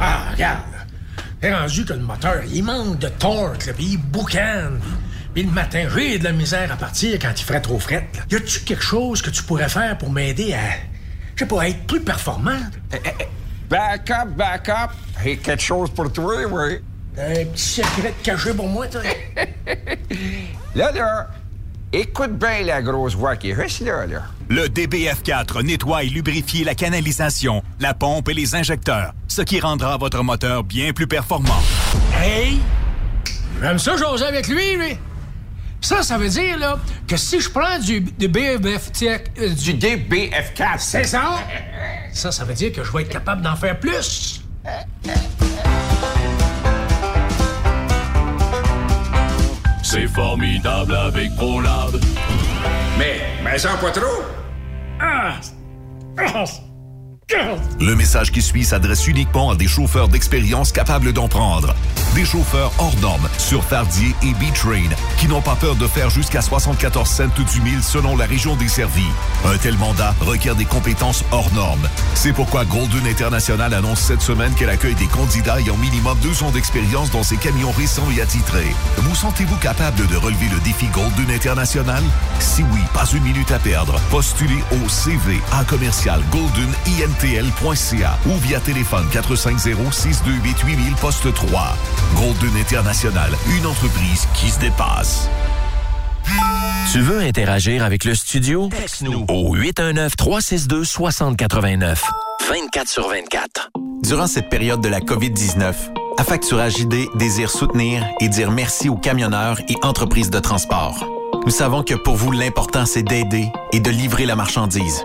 Ah, regarde. C'est rendu que le moteur, il manque de torque, là, puis il boucane. Puis le matin, j'ai de la misère à partir quand il ferait trop fret. là. Y a-tu quelque chose que tu pourrais faire pour m'aider à, je sais pas, à être plus performant? Back up, back up. Hey, quelque chose pour toi, oui. Un petit secret caché pour moi, toi? Là, là, écoute bien la grosse voix qui reste là, là. Le DBF4 nettoie et lubrifie la canalisation, la pompe et les injecteurs, ce qui rendra votre moteur bien plus performant. Hey! J'aime ça jaser avec lui, lui. Ça, ça veut dire, là, que si je prends du, du BF... euh, Du DBF4. C'est ça? Ça, ça veut dire que je vais être capable d'en faire plus. C'est formidable avec ProLab. Mais, mais sans pas trop. Ah! Ah! Le message qui suit s'adresse uniquement à des chauffeurs d'expérience capables d'en prendre. Des chauffeurs hors normes sur Fardier et B-Train qui n'ont pas peur de faire jusqu'à 74 cents du mille selon la région desservie. Un tel mandat requiert des compétences hors normes. C'est pourquoi Golden International annonce cette semaine qu'elle accueille des candidats ayant minimum deux ans d'expérience dans ses camions récents et attitrés. Vous sentez-vous capable de relever le défi Golden International? Si oui, pas une minute à perdre. Postulez au CV à commercial ou via téléphone 450-628-8000 poste 3. Golden International, une entreprise qui se dépasse. Tu veux interagir avec le studio? Texte-nous au 819-362-6089. 24 sur 24. Durant cette période de la COVID-19, Affacturage ID désire soutenir et dire merci aux camionneurs et entreprises de transport. Nous savons que pour vous, l'important, c'est d'aider et de livrer la marchandise.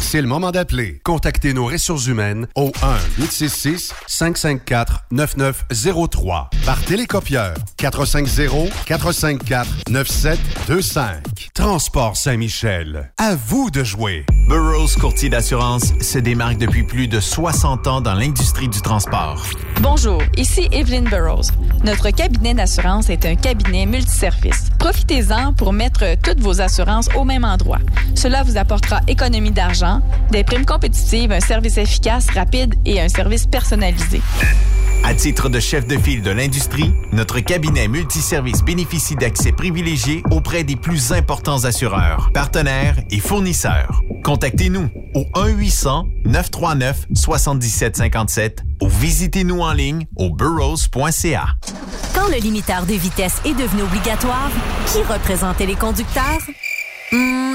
C'est le moment d'appeler. Contactez nos ressources humaines au 1-866-554-9903 par télécopieur 450-454-9725. Transport Saint-Michel. À vous de jouer. Burroughs Courtier d'assurance se démarque depuis plus de 60 ans dans l'industrie du transport. Bonjour, ici Evelyn Burrows. Notre cabinet d'assurance est un cabinet multiservice. Profitez-en pour mettre toutes vos assurances au même endroit. Cela vous apportera économie d'argent, des primes compétitives, un service efficace, rapide et un service personnalisé. À titre de chef de file de l'industrie, notre cabinet multiservice bénéficie d'accès privilégié auprès des plus importants assureurs, partenaires et fournisseurs. Contactez-nous au 1-800-939-7757 ou visitez-nous en ligne au burrows.ca. Quand le limiteur de vitesse est devenu obligatoire, qui représentait les conducteurs? Hmm,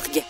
org.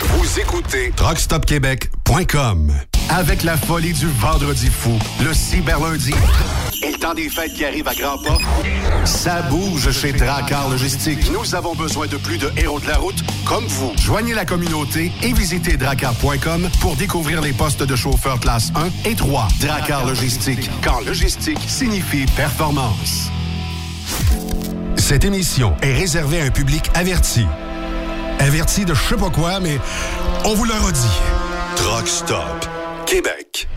Vous écoutez TruckStopQuébec.com. Avec la folie du vendredi fou, le cyberlundi et le temps des fêtes qui arrive à grands pas, ça bouge chez Dracar Logistique. Nous avons besoin de plus de héros de la route comme vous. Joignez la communauté et visitez dracar.com pour découvrir les postes de chauffeur classe 1 et 3. Dracar Logistique, quand logistique signifie performance. Cette émission est réservée à un public averti. Averti de je sais pas quoi, mais on vous le redit. Truck Stop Québec.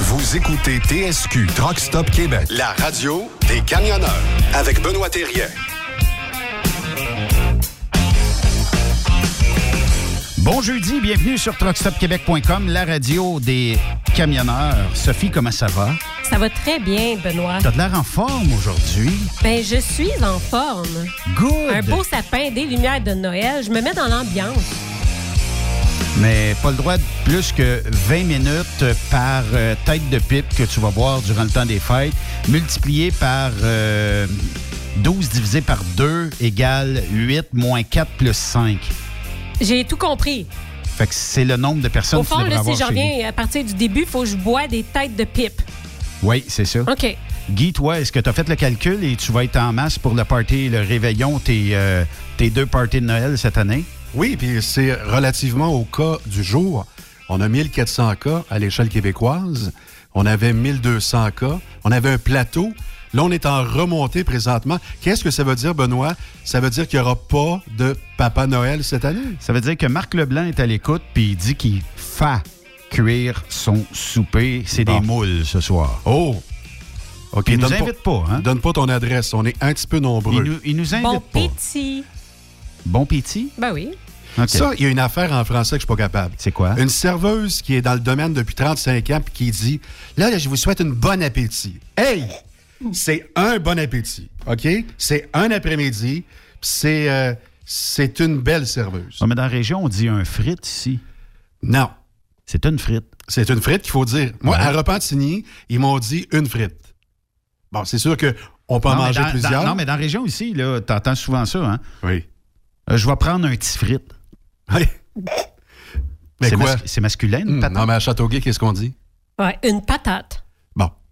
Vous écoutez TSQ Truck Stop Québec, la radio des camionneurs avec Benoît Thérien. Bon jeudi, bienvenue sur truckstopquebec.com, la radio des camionneurs. Sophie, comment ça va? Ça va très bien, Benoît. T'as de l'air en forme aujourd'hui. Ben, je suis en forme. Good. Un beau sapin, des lumières de Noël. Je me mets dans l'ambiance. Mais pas le droit de plus que 20 minutes par euh, tête de pipe que tu vas boire durant le temps des fêtes, multiplié par euh, 12 divisé par 2 égale 8 moins 4 plus 5. J'ai tout compris. Fait que c'est le nombre de personnes Au que tu fond, là, si je reviens à partir du début, il faut que je bois des têtes de pipe. Oui, c'est ça. OK. Guy, toi, est-ce que tu as fait le calcul et tu vas être en masse pour le party, le réveillon, tes, euh, tes deux parties de Noël cette année? Oui, puis c'est relativement au cas du jour. On a 1400 cas à l'échelle québécoise. On avait 1200 cas. On avait un plateau. Là, on est en remontée présentement. Qu'est-ce que ça veut dire, Benoît? Ça veut dire qu'il n'y aura pas de Papa Noël cette année? Ça veut dire que Marc Leblanc est à l'écoute puis il dit qu'il fait cuire son souper. C'est Bon. des moules ce soir. Oh! OK, Il nous donne invite pas, hein? Donne pas ton adresse. On est un petit peu nombreux. Il nous, il nous invite Bon pas. petit. Bon pétit? Ben oui. Ça, il y a une affaire en français que je suis pas capable. C'est quoi? Une serveuse qui est dans le domaine depuis 35 ans puis qui dit Là, là, je vous souhaite une bonne appétit. Hey! C'est un bon appétit. OK? C'est un après-midi. C'est euh, c'est une belle serveuse. Ouais, mais dans la région, on dit un frite ici. Non. C'est une frite. C'est une frite qu'il faut dire. Moi, Ouais. à Repentigny, ils m'ont dit une frite. Bon, c'est sûr que on peut en Non, manger dans- plusieurs. dans- non, mais dans la région ici, là, t'entends souvent ça, hein? Oui. Euh, je vais prendre un petit frite. Oui. Mais C'est quoi? mas- c'est masculin, une Hum, patate? non, mais à Châteauguay, qu'est-ce qu'on dit? Ouais, une patate.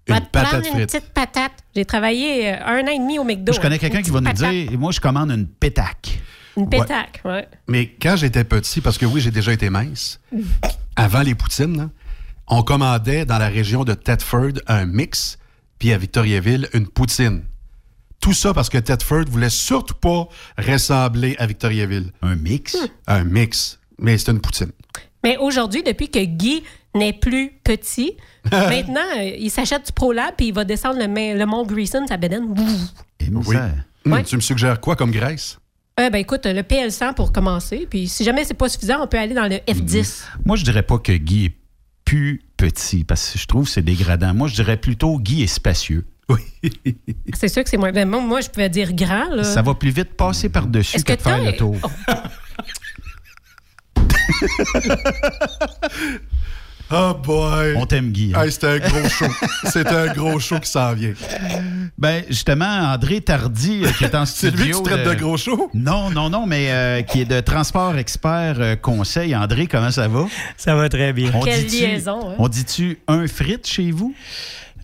Une te prendre patate une frite. petite patate. J'ai travaillé euh, un an et demi au McDo. Je connais hein. quelqu'un Une qui va nous dire, moi, je commande une pétaque. Une pétaque, ouais. Mais quand j'étais petit, parce que oui, j'ai déjà été mince, avant les poutines, on commandait dans la région de Thetford un mix, puis à Victoriaville, une poutine. Tout ça parce que Thetford voulait surtout pas ressembler à Victoriaville. Un mix? Un mix. Mais c'est une poutine. Mais aujourd'hui, depuis que Guy n'est plus petit, maintenant, euh, il s'achète du ProLab puis il va descendre le, mont Greason, sa bédaine. Et nous, Oui. ça- Hum, Ouais. Tu me suggères quoi comme graisse? Euh, ben écoute, le PL100 pour commencer. Puis si jamais c'est pas suffisant, on peut aller dans le F10. Moi, je dirais pas que Guy est plus petit, parce que je trouve que c'est dégradant. Moi, je dirais plutôt Guy est spacieux. Oui. C'est sûr que c'est moins. ben, moi, je pouvais dire grand. Là. Ça va plus vite passer par-dessus Est-ce que, que de faire le tour. Oh boy! On t'aime, Guy. hein? Hey, c'est un gros show. c'est un gros show qui s'en vient. Ben, justement, André Tardy, euh, qui est en C'est studio. lui que tu traites de gros show? Non, non, non, mais euh, qui est de Transport Expert euh, Conseil. André, comment ça va? Ça va très bien. On Quelle liaison, hein? On dit-tu un frite chez vous?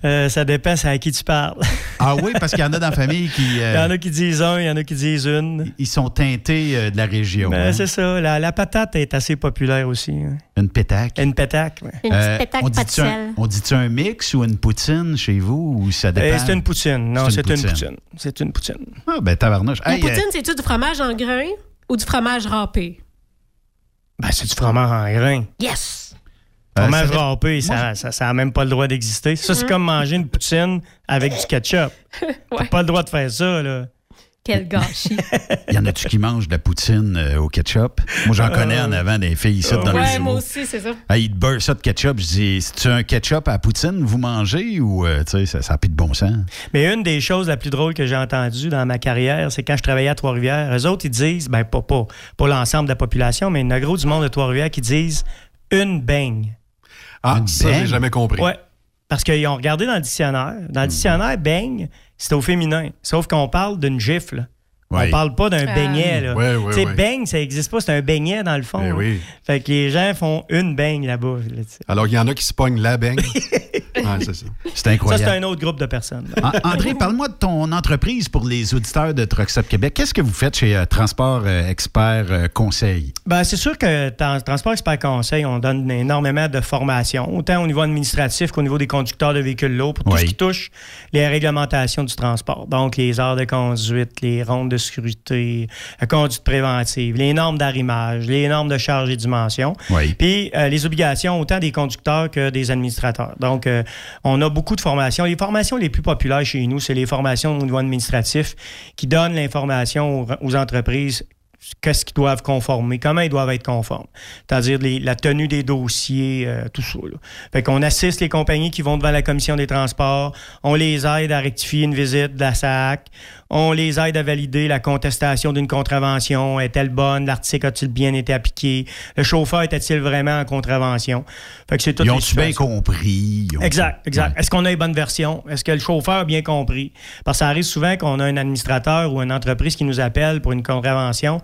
Euh, ça dépend, c'est à qui tu parles. Ah oui, parce qu'il y en a dans la famille qui. euh, Il y en a qui disent un, il y en a qui disent une. Ils sont teintés euh, de la région. Ben, hein? C'est ça. La, la patate est assez populaire aussi. hein. Une pétaque. Une pétaque, oui. Une Euh, petite pétaque on dit-tu un, on dit-tu un mix ou une poutine chez vous ou ça dépend? Euh, c'est une poutine. Non, C'est une une poutine. C'est une poutine. Ah, ben tabarnouche. Hey, euh, poutine, c'est-tu du fromage en grain ou du fromage râpé? Ben, c'est du fromage en grain. Yes! Euh, Fromage ça dé- râpé, ça ça, ça a même pas le droit d'exister. Ça, c'est comme manger une poutine avec du ketchup. T'as pas le droit de faire ça, là. Quel gâchis. Y en a-tu qui mangent de la poutine euh, au ketchup? Moi, j'en connais en avant des filles ici dans le ouais, moi aussi, c'est ça. Ah, ils te beurrent ça de ketchup. Je dis, c'est-tu un ketchup à la poutine vous mangez ou, euh, tu sais, ça n'a plus de bon sens? Mais une des choses la plus drôles que j'ai entendues dans ma carrière, c'est quand je travaillais à Trois-Rivières. Eux autres, ils disent, ben pas, pas, pas l'ensemble de la population, mais il y en a gros du monde de Trois-Rivières qui disent une beigne. Ah, Une ça, j'ai jamais compris. Ouais. Parce qu'ils ont regardé dans le dictionnaire. Dans le dictionnaire, beigne, c'est au féminin. Sauf qu'on parle d'une gifle. Ouais. On parle pas d'un Ah. beignet. Là. Ouais, ouais, beigne, ça n'existe pas. C'est un beignet dans le fond. Ben oui. Fait que les gens font une beigne là-bas. là. Alors, il y en a qui se pognent la beigne. ah, c'est ça. C'est Ça, incroyable. c'est un autre groupe de personnes. An- André, parle-moi de ton entreprise pour les auditeurs de Truck Stop Québec. Qu'est-ce que vous faites chez euh, Transport euh, Expert euh, Conseil? Ben, c'est sûr que dans Transport Expert Conseil, on donne énormément de formation, autant au niveau administratif qu'au niveau des conducteurs de véhicules lourds, pour tout Oui. ce qui touche les réglementations du transport. Donc, les heures de conduite, les rondes de sécurité, la conduite préventive, les normes d'arrimage, les normes de charge et dimension. Oui. Puis euh, les obligations autant des conducteurs que des administrateurs. Donc, euh, on a beaucoup de formations. Les formations les plus populaires chez nous, c'est les formations au niveau administratif qui donnent l'information aux, aux entreprises qu'est-ce qu'ils doivent conformer, comment ils doivent être conformes. C'est-à-dire la tenue des dossiers, euh, tout ça. Là. Fait qu'on assiste les compagnies qui vont devant la commission des transports, on les aide à rectifier une visite de la SAC, on les aide à valider la contestation d'une contravention, est-elle bonne, l'article a-t-il bien été appliqué, le chauffeur était-il vraiment en contravention. Fait que c'est toutes Ils ont-tu bien compris? Ont- Exact, exact. Ouais. Est-ce qu'on a les bonnes versions? Est-ce que le chauffeur a bien compris? Parce que ça arrive souvent qu'on a un administrateur ou une entreprise qui nous appelle pour une contravention,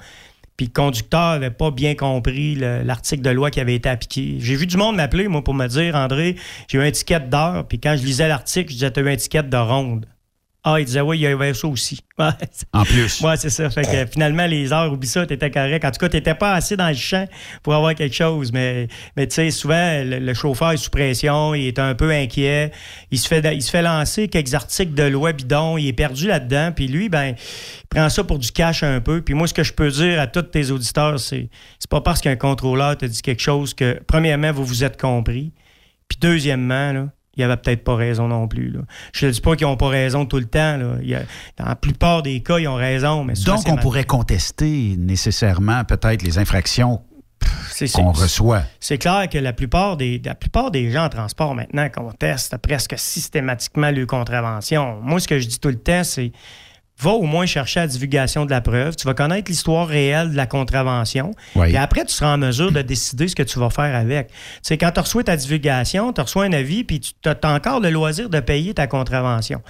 puis le conducteur n'avait pas bien compris le- l'article de loi qui avait été appliqué. J'ai vu du monde m'appeler, moi, pour me dire, André, j'ai eu un ticket d'heure, puis quand je lisais l'article, je disais, tu as eu un ticket de ronde. Ah, il disait, oui, il y avait ça aussi. Ouais. En plus. Ouais, c'est ça. Fait que finalement, les heures, oublie ça, t'étais correct. En tout cas, t'étais pas assez dans le champ pour avoir quelque chose. Mais, mais tu sais, souvent, le, le chauffeur est sous pression, il est un peu inquiet. Il se fait, il se fait lancer quelques articles de loi bidon, il est perdu là-dedans. Puis lui, ben, il prend ça pour du cash un peu. Puis moi, ce que je peux dire à tous tes auditeurs, c'est, c'est pas parce qu'un contrôleur te dit quelque chose que, premièrement, vous vous êtes compris. Puis deuxièmement, là, il avait peut-être pas raison non plus. Là. Je ne dis pas qu'ils n'ont pas raison tout le temps. Là. Il y a- dans la plupart des cas, ils ont raison. Mais Donc, on mal- pourrait contester nécessairement peut-être les infractions qu'on reçoit. C'est clair que la plupart, des, la plupart des gens en transport maintenant contestent presque systématiquement le contravention. Moi, ce que je dis tout le temps, c'est va au moins chercher la divulgation de la preuve. Tu vas connaître l'histoire réelle de la contravention. Oui. Et après, tu seras en mesure de décider ce que tu vas faire avec. Tu sais, quand tu reçois ta divulgation, tu reçois un avis, puis tu as encore le loisir de payer ta contravention.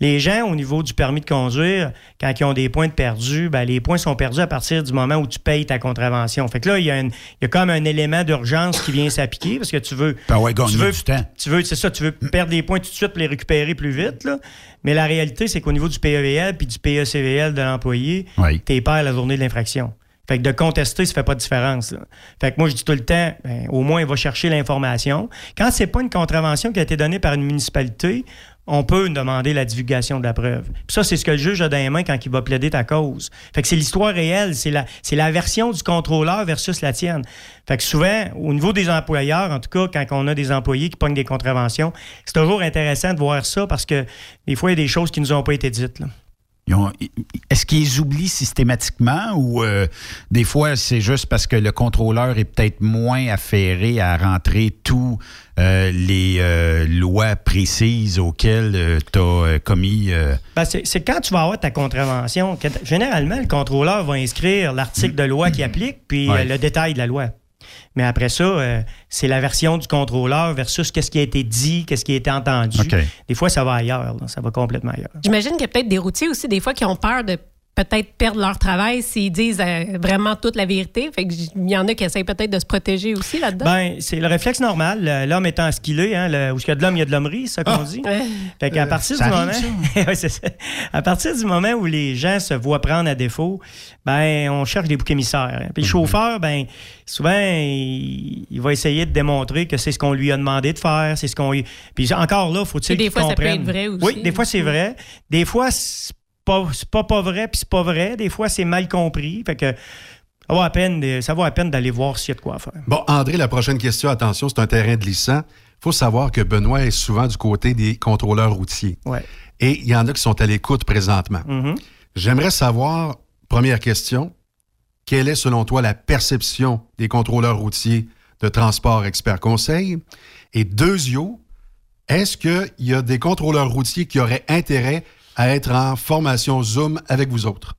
Les gens, au niveau du permis de conduire, quand ils ont des points de perdus, ben, les points sont perdus à partir du moment où tu payes ta contravention. Fait que là, il y a, une- il y a comme un élément d'urgence qui vient s'appliquer parce que tu veux. Ben ouais, tu veux, du temps. tu veux, c'est ça, tu veux perdre des points tout de suite pour les récupérer plus vite. Là. Mais la réalité, c'est qu'au niveau du PEVL puis du PECVL de l'employé, Oui. t'es perds la journée de l'infraction. Fait que de contester, ça fait pas de différence. là. Fait que moi, je dis tout le temps, ben, au moins, il va chercher l'information. Quand c'est pas une contravention qui a été donnée par une municipalité, on peut demander la divulgation de la preuve. Ça, c'est ce que le juge a dans les mains quand il va plaider ta cause. Fait que c'est l'histoire réelle, c'est la, c'est la version du contrôleur versus la tienne. Fait que souvent, au niveau des employeurs, en tout cas, quand on a des employés qui pognent des contraventions, c'est toujours intéressant de voir ça parce que des fois, il y a des choses qui nous ont pas été dites. là. Est-ce qu'ils oublient systématiquement ou euh, des fois c'est juste parce que le contrôleur est peut-être moins affairé à rentrer tous euh, les euh, lois précises auxquelles tu as commis. Ben, c'est quand tu vas avoir ta contravention. que généralement, le contrôleur va inscrire l'article de loi qui applique puis Ouais. le détail de la loi. Mais après ça, euh, c'est la version du contrôleur versus qu'est-ce qui a été dit, qu'est-ce qui a été entendu. Des fois, ça va ailleurs. là. Ça va complètement ailleurs. J'imagine qu'il y a peut-être des routiers aussi, des fois, qui ont peur de peut-être perdre leur travail s'ils disent euh, vraiment toute la vérité. Fait il y en a qui essayent peut-être de se protéger aussi là-dedans. Ben, c'est le réflexe normal. L'homme étant skillé, hein, le- où il y a de l'homme, il y a de l'hommerie, c'est ça qu'on dit. Fait qu'à Euh, partir du moment. Ouais, c'est ça. À partir du moment où les gens se voient prendre à défaut, ben, on cherche des boucs émissaires. hein. Puis le chauffeur, ben, souvent, il, il va essayer de démontrer que c'est ce qu'on lui a demandé de faire, c'est ce qu'on lui- Puis encore là, faut-il Et des qu'il fois, ça peut comprenne? être vrai aussi. Oui, des fois, c'est vrai. Des fois, c'est pas, c'est pas pas vrai, puis c'est pas vrai. Des fois, c'est mal compris. Fait que ça vaut à peine, de- ça vaut à peine d'aller voir s'il y a de quoi faire. Bon, André, la prochaine question, attention, c'est un terrain glissant. Il faut savoir que Benoît est souvent du côté des contrôleurs routiers. Ouais. Et il y en a qui sont à l'écoute présentement. Mhm. J'aimerais savoir, première question, quelle est selon toi la perception des contrôleurs routiers de transport expert conseil? Et deuxio, est-ce qu'il y a des contrôleurs routiers qui auraient intérêt à être en formation Zoom avec vous autres?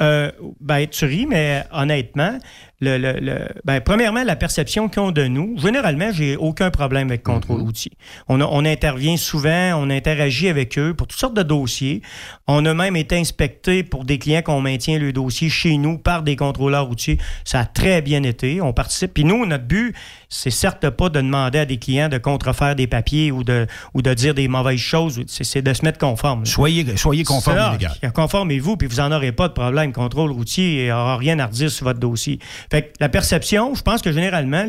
Euh, ben, tu ris, mais honnêtement, le, le- le- ben, premièrement, la perception qu'ils ont de nous, généralement, j'ai aucun problème avec contrôle routier. On, a- on intervient souvent, on interagit avec eux pour toutes sortes de dossiers. On a même été inspecté pour des clients qu'on maintient le dossier chez nous par des contrôleurs routiers. Ça a très bien été. On participe. Puis nous, notre but, c'est certes pas de demander à des clients de contrefaire des papiers ou de, ou de dire des mauvaises choses. C'est de se mettre conforme. Soyez, soyez conforme et légal. Conformez-vous, puis vous n'en aurez pas de problème. Contrôle routier n'aura rien à redire sur votre dossier. Fait que la perception, je pense que généralement,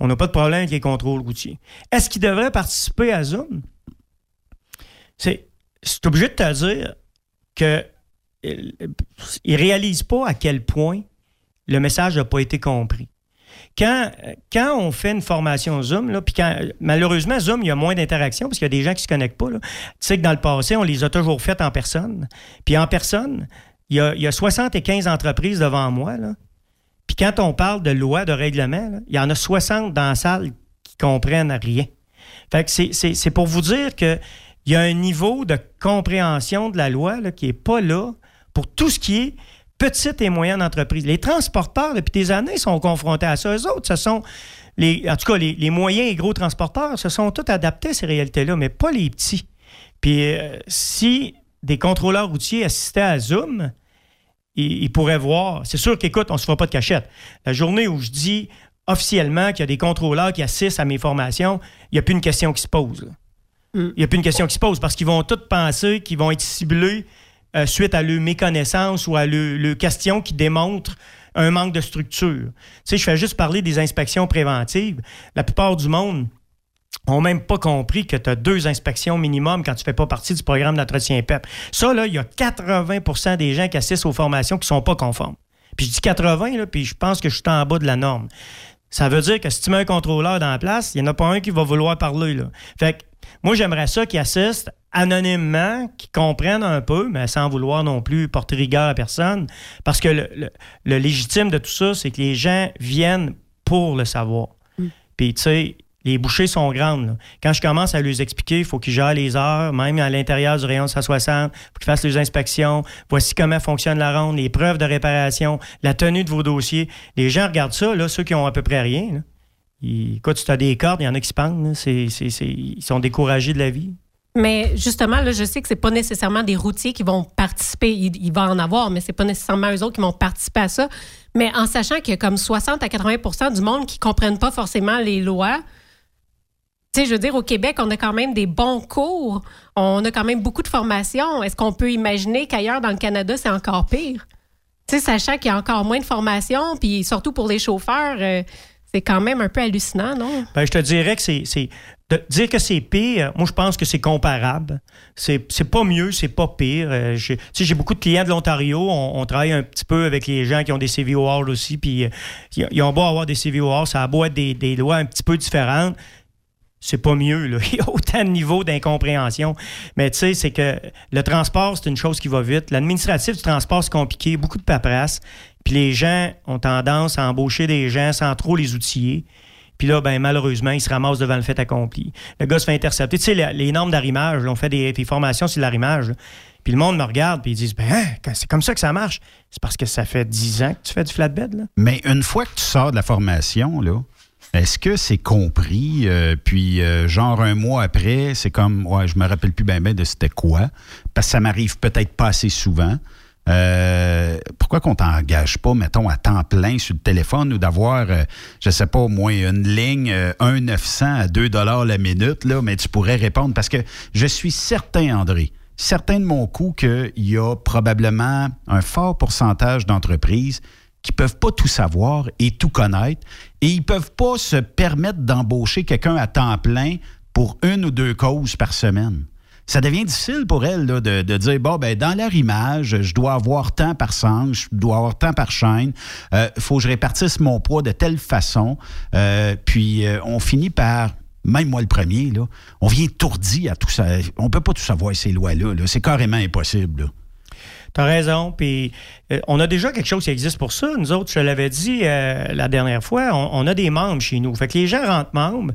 on n'a pas de problème avec les contrôles routiers. Est-ce qu'ils devraient participer à Zoom? C'est obligé de te dire que euh, ne réalisent pas à quel point le message n'a pas été compris. Quand, quand on fait une formation Zoom, puis malheureusement, Zoom, il y a moins d'interaction parce qu'il y a des gens qui ne se connectent pas. Tu sais que dans le passé, on les a toujours faites en personne. Puis en personne, il y a, il y a 75 entreprises devant moi. Puis quand on parle de loi, de règlement, il y en a 60 dans la salle qui comprennent rien. Fait que c'est- pour vous dire qu'il y a un niveau de compréhension de la loi là, qui n'est pas là pour tout ce qui est petite et moyenne entreprise. Les transporteurs, depuis des années, sont confrontés à ça. Eux autres, ce sont, les, en tout cas, les, les moyens et gros transporteurs se sont tous adaptés à ces réalités-là, mais pas les petits. Puis euh, si des contrôleurs routiers assistaient à Zoom, ils, ils pourraient voir. C'est sûr qu'écoute, on ne se fera pas de cachette. La journée où je dis officiellement qu'il y a des contrôleurs qui assistent à mes formations, il n'y a plus une question qui se pose. là. Il n'y a plus une question qui se pose parce qu'ils vont tous penser qu'ils vont être ciblés euh, suite à leur méconnaissance ou à leur, leur question qui démontre un manque de structure. Tu sais, je fais juste parler des inspections préventives. La plupart du monde n'ont même pas compris que tu as deux inspections minimum quand tu fais pas partie du programme d'entretien PEP. Ça, là, il y a 80% des gens qui assistent aux formations qui ne sont pas conformes. Puis je dis 80, là, puis je pense que je suis en bas de la norme. Ça veut dire que si tu mets un contrôleur dans la place, il n'y en a pas un qui va vouloir parler. Là. Fait que moi, j'aimerais ça qu'ils assistent anonymement, qu'ils comprennent un peu, mais sans vouloir non plus porter rigueur à personne. Parce que le, le- le légitime de tout ça, c'est que les gens viennent pour le savoir. Puis, tu sais, les bouchées sont grandes. Quand je commence à leur expliquer, il faut qu'ils gèrent les heures, même à l'intérieur du rayon 160, il faut qu'ils fassent les inspections. Voici comment fonctionne la ronde, les preuves de réparation, la tenue de vos dossiers. Les gens regardent ça, là, ceux qui ont à peu près rien. là. Tu as des cordes, il y en a qui se pendent. ils sont découragés de la vie. Mais justement, là, je sais que c'est pas nécessairement des routiers qui vont participer. Il, va en avoir, mais c'est pas nécessairement eux autres qui vont participer à ça. Mais en sachant qu'il y a comme 60 à 80% du monde qui comprennent pas forcément les lois. Je veux dire, au Québec, on a quand même des bons cours. On a quand même beaucoup de formations. Est-ce qu'on peut imaginer qu'ailleurs dans le Canada, c'est encore pire? Tu sais, sachant qu'il y a encore moins de formations, puis surtout pour les chauffeurs, euh, c'est quand même un peu hallucinant, non? Ben, je te dirais que c'est. dire que c'est pire, moi, je pense que c'est comparable. C'est pas mieux, c'est pas pire. Euh, j'ai- beaucoup de clients de l'Ontario. On, travaille un petit peu avec les gens qui ont des CVOR aussi. Puis, euh, ils ont beau avoir des CVOR, ça a beau être des lois un petit peu différentes. C'est pas mieux, là. Il y a autant de niveaux d'incompréhension. Mais tu sais, c'est que le transport, c'est une chose qui va vite. L'administratif du transport, c'est compliqué, beaucoup de paperasse. Puis les gens ont tendance à embaucher des gens sans trop les outiller. Puis là, ben, malheureusement, ils se ramassent devant le fait accompli. Le gars se fait intercepter. Tu sais, les, normes d'arrimage, on fait des, formations sur l'arrimage. Puis le monde me regarde, puis ils disent, ben, hein, c'est comme ça que ça marche. C'est parce que ça fait 10 ans que tu fais du flatbed, là. Mais une fois que tu sors de la formation, là, est-ce que c'est compris? euh, puis, euh, genre, un mois après, c'est comme, ouais, je me rappelle plus bien de c'était quoi, parce que ça m'arrive peut-être pas assez souvent. Euh, pourquoi qu'on t'engage pas, mettons, à temps plein sur le téléphone ou d'avoir, euh, je sais pas, au moins une ligne euh, 1,900 à 2 la minute, là, mais tu pourrais répondre? Parce que je suis certain, André, certain de mon coup qu'il y a probablement un fort pourcentage d'entreprises qui peuvent pas tout savoir et tout connaître et ils peuvent pas se permettre d'embaucher quelqu'un à temps plein pour une ou deux causes par semaine. Ça devient difficile pour elle là, de, de dire bon ben dans leur image, je dois avoir tant par sang, je dois avoir tant par chaîne. Il faut que je répartisse mon poids de telle façon. Euh, puis euh, on finit par même moi le premier, on vient étourdi à tout ça. On peut pas tout savoir ces lois-là. -là, C'est carrément impossible. T'as raison. Puis euh, on a déjà quelque chose qui existe pour ça. Nous autres, je l'avais dit euh, la dernière fois, on, on, a des membres chez nous. Fait que les gens rentrent membres.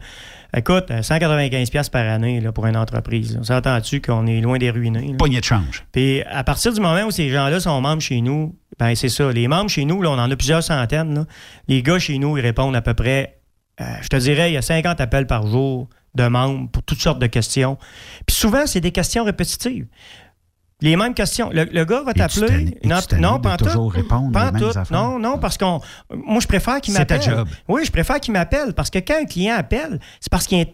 Écoute, 195$ par année là, pour une entreprise. On s'entend-tu qu'on est loin des ruinés? Pogné de change. Puis à partir du moment où ces gens-là sont membres chez nous, ben c'est ça. Les membres chez nous, là, on en a plusieurs centaines. Là. Les gars chez nous, ils répondent à peu près, euh, je te dirais, il y a 50 appels par jour de membres pour toutes sortes de questions. Puis souvent, c'est des questions répétitives. Les mêmes questions. Le, le gars va t'appeler. Non, non, pas tout. toujours répondre Pas tout. Non, non, parce qu'on. Moi, je préfère qu'il C'est ta m'appelle. job. Oui, je préfère qu'il m'appelle parce que quand un client appelle, c'est parce qu'il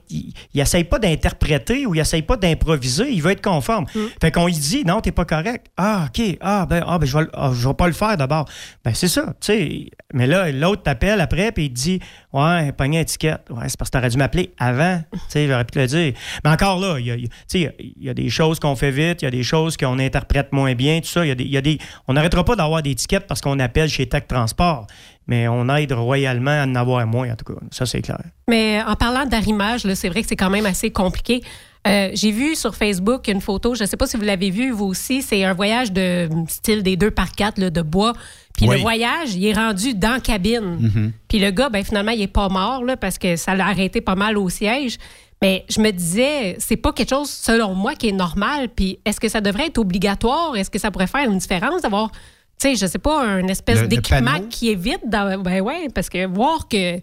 n'essaye pas d'interpréter ou il n'essaye pas d'improviser. Il veut être conforme. Mm. Fait qu'on lui dit non, t'es pas correct. Ah, OK. Ah, ben, ah, ben je vais, ah, je vais pas le faire d'abord. Ben, c'est ça. tu sais. Mais là, l'autre t'appelle après puis il te dit Ouais, pogné étiquette. Ouais, c'est parce que t'aurais dû m'appeler avant. Tu sais, j'aurais pu te le dire. Mais encore là, il y a, y a des choses qu'on fait vite, il y a des choses qu'on interprète moins bien, tout ça. Il y a des, il y a des, on n'arrêtera pas d'avoir des étiquettes parce qu'on appelle chez Tech Transport. Mais on aide royalement à en avoir moins, en tout cas. Ça, c'est clair. Mais en parlant d'arrimage, c'est vrai que c'est quand même assez compliqué. Euh, J'ai vu sur Facebook une photo, je ne sais pas si vous l'avez vu, vous aussi, c'est un voyage de style des deux par quatre là, de bois. Puis Oui. le voyage, il est rendu dans la cabine. Mhm. Puis le gars, ben, finalement, il est pas mort là, parce que ça l'a arrêté pas mal au siège. Mais je me disais, c'est pas quelque chose, selon moi, qui est normal. Puis est-ce que ça devrait être obligatoire? Est-ce que ça pourrait faire une différence d'avoir, tu sais, je sais pas, un espèce d'équipement qui est vide? Dans, ben ouais, parce que voir que.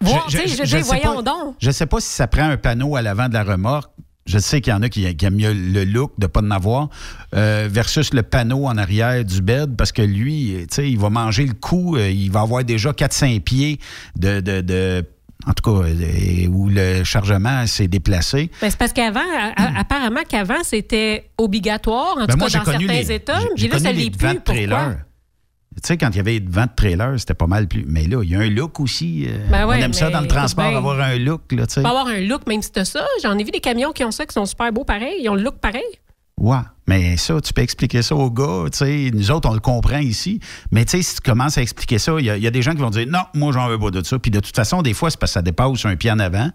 Voir, tu sais, je, voyons pas, donc. Je sais pas si ça prend un panneau à l'avant de la remorque. Je sais qu'il y en a qui, qui aiment mieux le look de pas en avoir euh, versus le panneau en arrière du bed parce que lui, tu sais, il va manger le coup, euh, il va avoir déjà 4-5 pieds de, de, de- en tout cas, euh, où le chargement s'est déplacé. Ben, c'est parce qu'avant, a- apparemment qu'avant, c'était obligatoire, en Ben, tout moi, cas dans certains les- États. j'ai- là, ça les plus. de trailer. Pourquoi? Tu sais, quand il y avait des ventes trailer, c'était pas mal plus. Mais là, il y a un look aussi. euh, Ben on ouais, aime ça dans le transport, bien. avoir un look, là, tu sais. Avoir un look, même si t'as ça. J'en ai vu des camions qui ont ça, qui sont super beaux pareil. Ils ont le look pareil. Ouais, mais ça, tu peux expliquer ça aux gars, tu sais, nous autres, on le comprend ici, mais tu sais, si tu commences à expliquer ça, il y, a- il y a des gens qui vont dire, non, moi, j'en veux pas de ça, puis de toute façon, des fois, c'est parce que ça dépasse un pied en avant,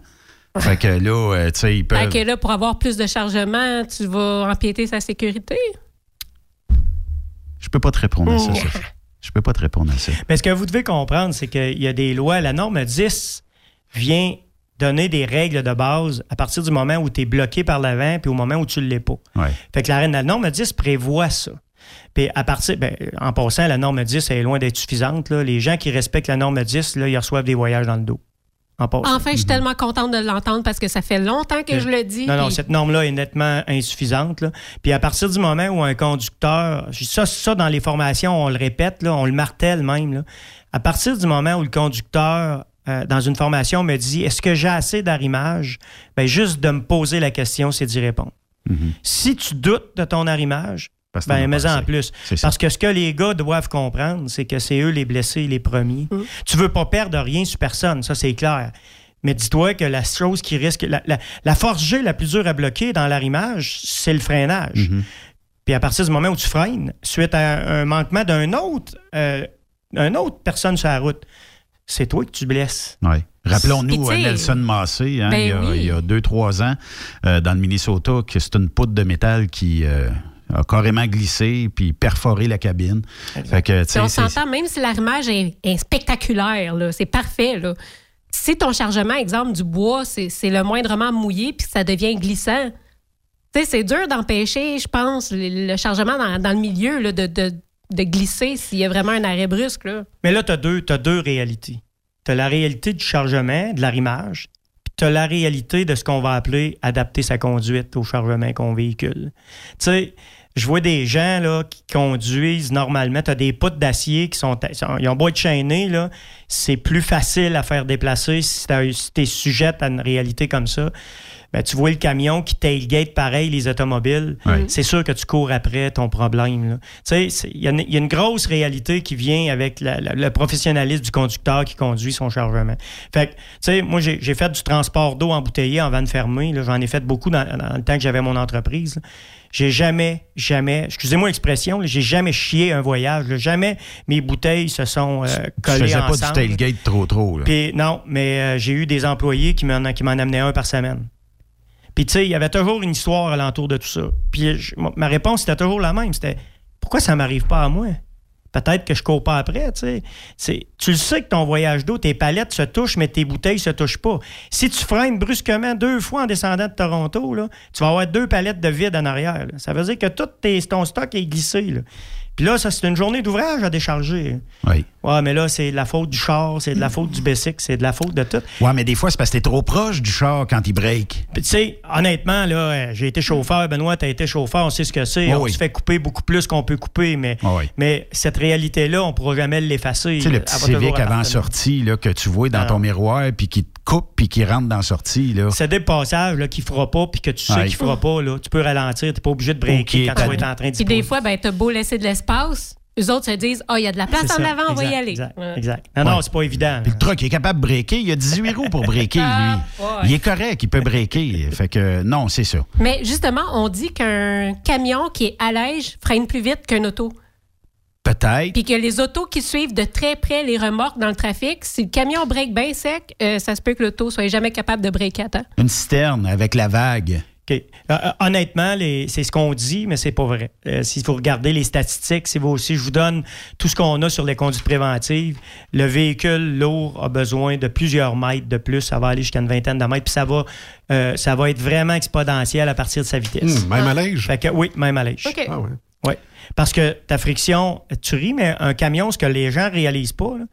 fait que là, euh, tu sais, ils peuvent... Fait que là, pour avoir plus de chargement, tu vas empiéter sa sécurité? Je peux pas te répondre à ça. Sophie. Je peux pas te répondre à ça. Mais ce que vous devez comprendre, c'est qu'il y a des lois. La norme 10 vient donner des règles de base à partir du moment où tu es bloqué par l'avant puis au moment où tu ne l'es pas. Ouais. Fait que la, la norme 10 prévoit ça. Puis à partir, ben, en passant, la norme 10 elle est loin d'être suffisante. là. Les gens qui respectent la norme 10, là, ils reçoivent des voyages dans le dos. En passant. Enfin, je suis tellement contente de l'entendre parce que ça fait longtemps que je le dis. Non, non, puis- cette norme-là est nettement insuffisante. là. Puis à partir du moment où un conducteur, ça, ça dans les formations, on le répète, là, on le martèle même. là. À partir du moment où le conducteur, euh, dans une formation, me dit Est-ce que j'ai assez d'arrimage? Ben, Juste de me poser la question, c'est d'y répondre. Si tu doutes de ton arrimage, Parce ben, pas en plus. Parce que ce que les gars doivent comprendre, c'est que c'est eux les blessés, les premiers. Mm. Tu veux pas perdre rien sur personne, ça c'est clair. Mais dis-toi que la chose qui risque. La, la- la force G la plus dure à bloquer dans l'arrimage, c'est le freinage. Mm-hmm. Puis à partir du moment où tu freines, suite à un manquement d'un autre, euh, un autre personne sur la route, c'est toi que tu blesses. Puis, Rappelons-nous euh, Nelson Massé, hein, ben il, y a, oui. il y a deux, trois ans, euh, dans le Minnesota, que c'est une poutre de métal qui euh, a carrément glissé puis perforé la cabine. Fait que, tu Puis on s'entend, même si l'arrimage est, est spectaculaire, là, c'est parfait. Là. Si ton chargement, exemple, du bois, c'est c'est le moindrement mouillé puis ça devient glissant, Tu sais, c'est dur d'empêcher, je pense, le, le chargement dans, dans le milieu là, de, de- de glisser s'il y a vraiment un arrêt brusque. Mais là, tu as deux, réalités. Tu as la réalité du chargement, de l'arrimage, puis tu as la réalité de ce qu'on va appeler adapter sa conduite au chargement qu'on véhicule. Tu sais, je vois des gens là, qui conduisent normalement. Tu as des poutres d'acier qui sont, Ils ont beau être chaînés, c'est plus facile à faire déplacer si tu es sujette à une réalité comme ça. Ben, tu vois le camion qui tailgate pareil, les automobiles. C'est sûr que tu cours après ton problème. Tu il y, a une- il y a une grosse réalité qui vient avec la- la- le professionnalisme du conducteur qui conduit son chargement. Fait que, tu sais, moi, j'ai fait du transport d'eau embouteillée en vanne fermée. J'en ai fait beaucoup dans, dans le temps que j'avais mon entreprise. J'ai jamais, jamais, excusez-moi l'expression, j'ai jamais chié un voyage. là. Jamais mes bouteilles se sont euh, Tu collées faisais pas ensemble. du tailgate trop trop. là. Non, mais euh, j'ai eu des employés qui m'en amenaient un par semaine. Puis tu sais, il y avait toujours une histoire alentour de tout ça. Puis ma- réponse était toujours la même. C'était pourquoi ça m'arrive pas à moi? Peut-être que je cours pas après, tu sais. Tu le sais que ton voyage d'eau, tes palettes se touchent, mais tes bouteilles se touchent pas. Si tu freines brusquement deux fois en descendant de Toronto, tu vas avoir deux palettes de vide en arrière. Ça veut dire que tout ton stock est glissé. Puis là, ça, c'est une journée d'ouvrage à décharger. Oui. Ouais, mais là, c'est de la faute du char, c'est de la faute du Bessic, c'est de la faute de tout. Ouais, mais des fois, c'est parce que t'es trop proche du char quand il break. Puis, tu sais, honnêtement, là, euh, j'ai été chauffeur. Benoît, tu as été chauffeur, on sait ce que c'est. On oui. se fait couper beaucoup plus qu'on peut couper, mais, mais cette réalité-là, on ne pourra jamais l'effacer. Tu sais, le petit Civic avant sortie là, que tu vois dans Ah. ton miroir, puis qui te coupe, puis qui rentre dans la sortie. Là. C'est des passages là, qu'il ne fera pas, puis que tu sais Ouais. qu'il ne fera pas. Là. Tu peux ralentir, tu n'es pas obligé de breaker quand tu vas être en train de Puis des fois, ben, t'as beau laisser de l'espace, eux autres se disent Ah, il y a de la place en ça, avant, on va y aller. Exact, Ouais. exact. Non, non, c'est pas évident. Puis le truck il est capable de breaker. Il a 18 roues pour breaker, Ah, lui. Il est correct, il peut breaker. Fait que non, c'est ça. Mais justement, on dit qu'un camion qui est à freine plus vite qu'un auto. Peut-être. Puis que les autos qui suivent de très près les remorques dans le trafic, si le camion break bien sec, euh, ça se peut que l'auto soit jamais capable de breaker à temps. Une citerne avec la vague. OK. Euh, euh, honnêtement, les- c'est ce qu'on dit, mais c'est pas vrai. Euh, si vous regardez les statistiques, si vous aussi, je vous donne tout ce qu'on a sur les conduites préventives. Le véhicule lourd a besoin de plusieurs mètres de plus. Ça va aller jusqu'à une vingtaine de mètres. Puis ça va, euh, ça va être vraiment exponentiel à partir de sa vitesse. Hmm, même à l'âge? Fait que, oui, même à l'âge. OK. Ah ouais. Oui. Parce que ta friction, tu ris, mais un camion, ce que les gens réalisent pas, là,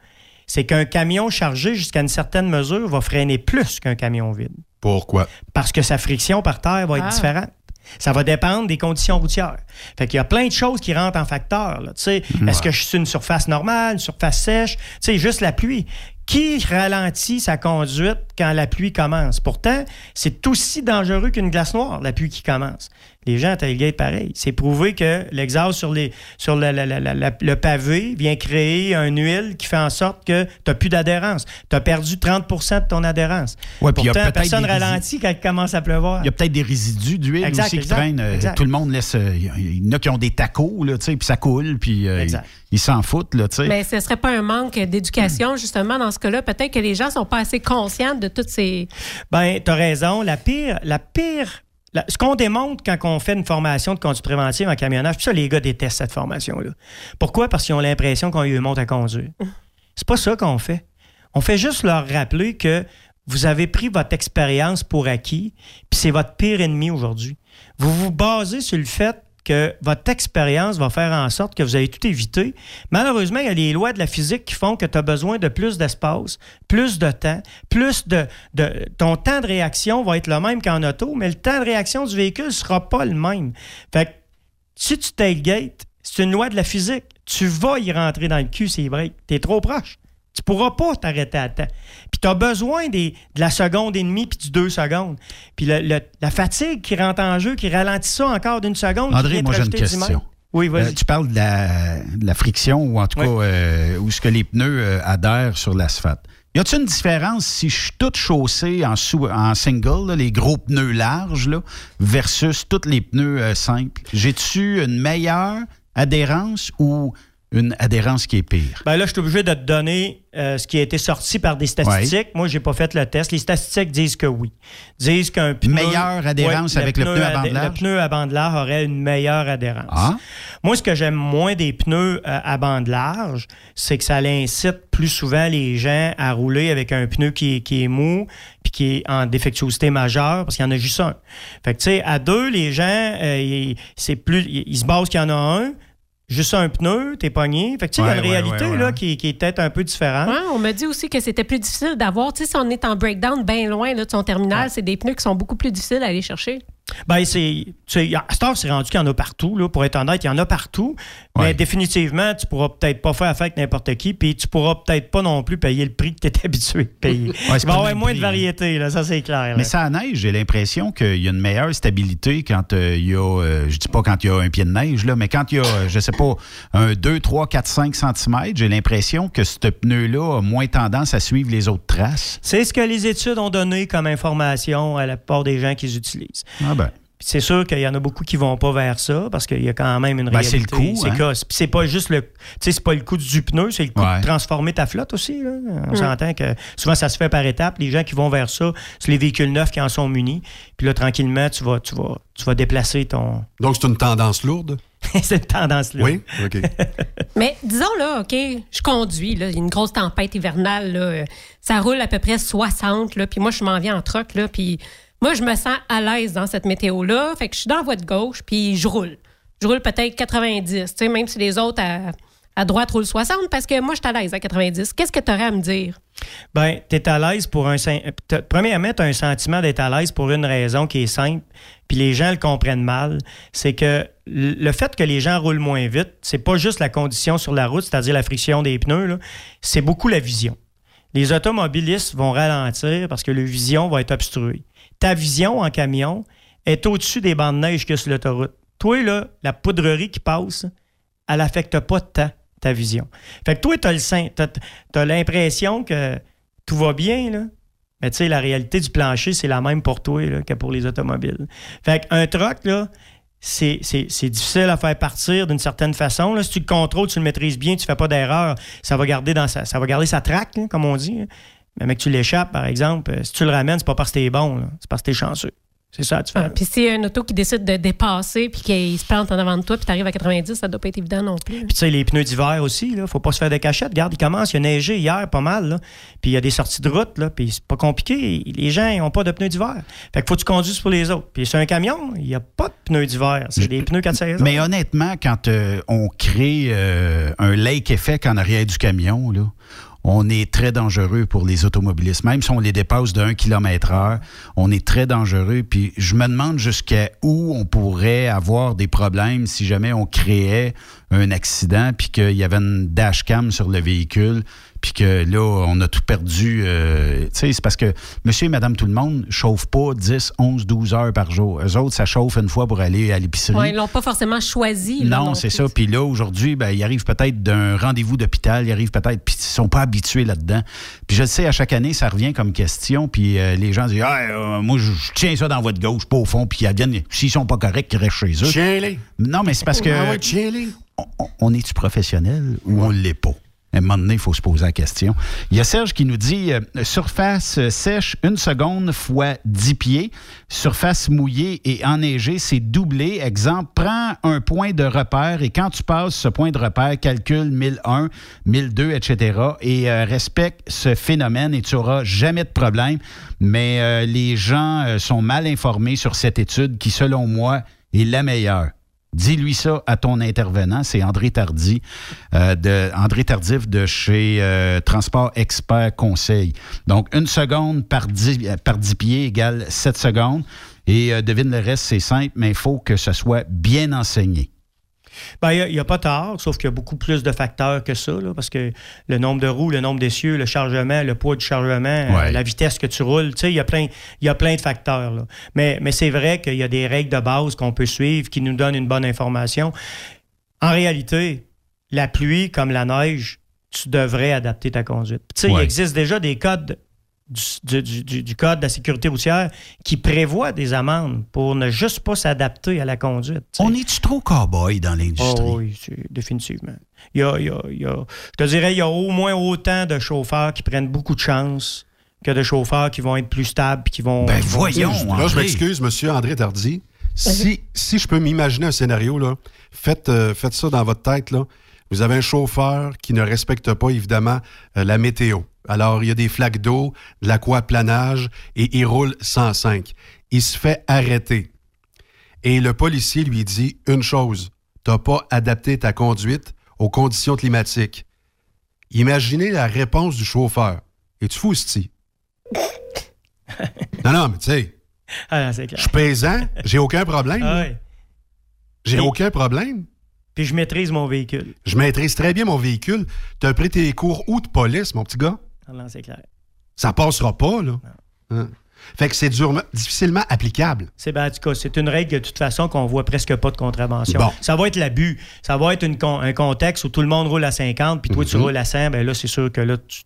c'est qu'un camion chargé jusqu'à une certaine mesure va freiner plus qu'un camion vide. Pourquoi? Parce que sa friction par terre va être Ah. différente. Ça va dépendre des conditions routières. Fait qu'il y a plein de choses qui rentrent en facteur. là. Tu sais, Est-ce que je suis sur une surface normale, une surface sèche? Tu sais, juste la pluie. Qui ralentit sa conduite quand la pluie commence? Pourtant, c'est aussi dangereux qu'une glace noire, la pluie qui commence. Les gens à tailgate, pareil. C'est prouvé que l'exhaust sur, les, sur le, le- le- le- le pavé vient créer une huile qui fait en sorte que tu n'as plus d'adhérence. Tu as perdu 30% de ton adhérence. Ouais, puis il y a Pourtant, peut-être personne ralentit quand il commence à pleuvoir. Il y a peut-être des résidus d'huile Exact, aussi qui exact, traînent. Euh, exact. Tout le monde laisse. euh, Il y en a qui ont des tacos, là, tu sais, puis ça coule, puis euh, ils s'en foutent, là, tu sais. Mais ce serait pas un manque d'éducation, justement, dans ce cas-là. Peut-être que les gens sont pas assez conscients de toutes ces. Ben, tu as raison. La pire, la pire. La- ce qu'on démontre quand on fait une formation de conduite préventive en camionnage, puis ça, les gars détestent cette formation-là. Pourquoi? Parce qu'ils ont l'impression qu'on lui monte à conduire. C'est pas ça qu'on fait. On fait juste leur rappeler que vous avez pris votre expérience pour acquis, puis c'est votre pire ennemi aujourd'hui. Vous vous basez sur le fait que votre expérience va faire en sorte que vous allez tout éviter. Malheureusement, il y a les lois de la physique qui font que tu as besoin de plus d'espace, plus de temps, plus de, Ton temps de réaction va être le même qu'en auto, mais le temps de réaction du véhicule ne sera pas le même. Fait que si tu tailgate, c'est une loi de la physique. Tu vas y rentrer dans le cul s'il break. Tu es trop proche. Tu pourras pas t'arrêter à temps. Tu as besoin des, de la seconde et demie puis du deux secondes. Puis le- le- la fatigue qui rentre en jeu, qui ralentit ça encore d'une seconde. André, moi, j'ai une question. Oui. Euh, tu parles de la, de la friction, ou en tout Oui. cas, euh, où ce que les pneus euh, adhèrent sur l'asphalte. Y a-t-il une différence si je suis tout chaussé en, sous- en single, là, les gros pneus larges, là, versus tous les pneus euh, simples? J'ai-tu une meilleure adhérence ou une adhérence qui est pire? Ben là, je suis obligé de te donner euh, ce qui a été sorti par des statistiques. Moi, j'ai pas fait le test. Les statistiques disent que oui. Disent qu'un pneu... Meilleure adhérence avec le pneu à bande large? Le pneu à bande large aurait une meilleure adhérence. Ah. Moi, ce que j'aime moins des pneus euh, à bande large, c'est que ça incite plus souvent les gens à rouler avec un pneu qui est, qui est mou puis qui est en défectuosité majeure parce qu'il y en a juste un. Fait que, tu sais, à deux, les gens, euh, c'est plus, ils se basent qu'il y en a un juste un pneu, t'es pogné. Fait que, tu sais, il y a une Ouais, réalité ouais, là, ouais. qui, qui est peut-être un peu différente. Ouais, on m'a dit aussi que c'était plus difficile d'avoir. Tu sais, si on est en breakdown bien loin là, de son terminal, c'est des pneus qui sont beaucoup plus difficiles à aller chercher. Ben, c'est. À heure, c'est rendu qu'il y en a partout, là. Pour être honnête, il y en a partout. Mais définitivement, tu pourras peut-être pas faire affaire avec n'importe qui, puis tu pourras peut-être pas non plus payer le prix que tu es habitué de payer. Ouais, il va y avoir moins prix, de variété, là. Ça, c'est clair. Mais là. ça neige, j'ai l'impression qu'il y a une meilleure stabilité quand euh, il y a, euh, je dis pas quand il y a un pied de neige, là, mais quand il y a, euh, je sais pas, un 2, 3, 4, 5 cm, j'ai l'impression que ce pneu-là a moins tendance à suivre les autres traces. C'est ce que les études ont donné comme information à la plupart des gens qui utilisent. Ah ben. C'est sûr qu'il y en a beaucoup qui vont pas vers ça parce qu'il y a quand même une Ben, c'est réalité. le coût, C'est hein. c'est pas juste le, tu sais, c'est pas le coût du pneu, c'est le coût Ouais. de transformer ta flotte aussi. là. On Mm. s'entend que souvent ça se fait par étapes. Les gens qui vont vers ça, c'est les véhicules neufs qui en sont munis. Puis là, tranquillement, tu vas, tu vas, tu vas déplacer ton. Donc, c'est une tendance lourde? c'est une tendance là. Oui? OK. Mais disons là, OK, je conduis, là, il y a une grosse tempête hivernale, là, ça roule à peu près 60, là, puis moi, je m'en viens en troc, là, puis moi, je me sens à l'aise dans cette météo-là, fait que je suis dans la voie de gauche, puis je roule. Je roule peut-être 90, tu sais, même si les autres à, à droite roulent 60, parce que moi, je suis à l'aise à 90. Qu'est-ce que tu aurais à me dire? Ben, tu es à l'aise pour un. Premièrement, tu as un sentiment d'être à l'aise pour une raison qui est simple, puis les gens le comprennent mal. C'est que le fait que les gens roulent moins vite, c'est pas juste la condition sur la route, c'est-à-dire la friction des pneus, c'est beaucoup la vision. Les automobilistes vont ralentir parce que leur vision va être obstruée. Ta vision en camion est au-dessus des bancs de neige que sur l'autoroute. Toi, là, la poudrerie qui passe, elle n'affecte pas ta vision. Fait que toi, tu as, l'impression que tout va bien, là. Mais tu sais, la réalité du plancher, c'est la même pour toi que pour les automobiles. Fait qu'un truck, là, c'est, difficile à faire partir d'une certaine façon. Là. Si tu le contrôles, tu le maîtrises bien, tu fais pas d'erreur, ça va garder dans sa, sa traque, comme on dit. Mais mec, tu l'échappes, par exemple, euh, si tu le ramènes, c'est pas parce que t'es bon, là. c'est parce que t'es chanceux. C'est ça, tu fais. Ah, Puis s'il y a un auto qui décide de dépasser, puis qu'il se plante en avant de toi, puis tu arrives à 90, ça doit pas être évident non plus. Puis tu sais, les pneus d'hiver aussi, là, faut pas se faire de cachette. Regarde, il commence, il a neigé hier pas mal, là. Puis il y a des sorties de route, là, puis c'est pas compliqué. Les gens, ils ont pas de pneus d'hiver. Fait que faut que tu conduises pour les autres. Puis sur un camion, il y a pas de pneus d'hiver. C'est des pneus 4 saisons. Mais honnêtement, quand euh, on crée euh, un lake effect en arrière du camion, là, on est très dangereux pour les automobilistes. Même si on les dépasse de 1 km heure, on est très dangereux. Puis je me demande jusqu'à où on pourrait avoir des problèmes si jamais on créait un accident puis qu'il y avait une dashcam sur le véhicule puis que là, on a tout perdu. euh, tu sais, c'est parce que monsieur et madame tout le monde chauffent pas 10, 11, 12 heures par jour. Eux autres, ça chauffe une fois pour aller à l'épicerie. Ouais, ils l'ont pas forcément choisi. là, Non, c'est ça. Puis là, aujourd'hui, ben, ils arrivent peut-être d'un rendez-vous d'hôpital, ils arrivent peut-être, puis ils sont pas habitués là-dedans. Puis je le sais, à chaque année, ça revient comme question, puis euh, les gens disent, ah, euh, moi, je tiens ça dans votre gauche, pas au fond, puis ils viennent, s'ils sont pas corrects, ils restent chez eux. Tiens-les. Non, mais c'est parce que Ah ouais, tiens-les. on, on est-tu professionnel ou on l'est pas? À un moment donné, il faut se poser la question. Il y a Serge qui nous dit euh, surface sèche, une seconde fois 10 pieds. Surface mouillée et enneigée, c'est doublé. Exemple, prends un point de repère et quand tu passes ce point de repère, calcule 1001, 1002, etc. et euh, respecte ce phénomène et tu n'auras jamais de problème. Mais euh, les gens euh, sont mal informés sur cette étude qui, selon moi, est la meilleure. Dis-lui ça à ton intervenant. C'est André Tardy, euh, de, André Tardif de chez euh, Transport Expert Conseil. Donc, une seconde par 10, par 10 pieds égale 7 secondes. Et euh, devine le reste, c'est simple, mais il faut que ce soit bien enseigné. Ben, il n'y a, pas tard, sauf qu'il y a beaucoup plus de facteurs que ça, là, parce que le nombre de roues, le nombre d'essieux, le chargement, le poids du chargement, euh, la vitesse que tu roules, tu sais, il y a plein, y a plein de facteurs. là. Mais, mais c'est vrai qu'il y a des règles de base qu'on peut suivre qui nous donnent une bonne information. En réalité, la pluie comme la neige, tu devrais adapter ta conduite. Tu sais, il existe déjà des codes du, du- du- du Code de la sécurité routière qui prévoit des amendes pour ne juste pas s'adapter à la conduite. On est-tu trop cow-boy dans l'industrie? Oh oui, c'est- définitivement. Il y a, il y a- il y a- je te dirais, il y a au moins autant de chauffeurs qui prennent beaucoup de chance que de chauffeurs qui vont être plus stables qui vont. Ben, qui vont- Là, je m'excuse, monsieur André Tardy. Si, si je peux m'imaginer un scénario, là, faites, euh, faites ça dans votre tête. Là. Vous avez un chauffeur qui ne respecte pas, évidemment, euh, la météo. Alors, il y a des flaques d'eau, de l'aquaplanage, et il roule 105. Il se fait arrêter. Et le policier lui dit une chose t'as pas adapté ta conduite aux conditions climatiques. Imaginez la réponse du chauffeur. Es-tu fou, non, non, mais tu sais, Ah, je suis paysan, j'ai aucun problème. Ah ouais. J'ai aucun problème. Puis je maîtrise mon véhicule. Je maîtrise très bien mon véhicule. Tu as pris tes cours où de police, mon petit gars? Non, c'est clair. Ça passera pas, là. Hein? Fait que c'est durement- difficilement applicable. C'est ben, en tout cas, c'est une règle de toute façon qu'on voit presque pas de contravention. Bon. Ça va être l'abus. Ça va être une con- un contexte où tout le monde roule à 50 puis toi tu Mhm. roules à 100. Ben là, c'est sûr que là, tu-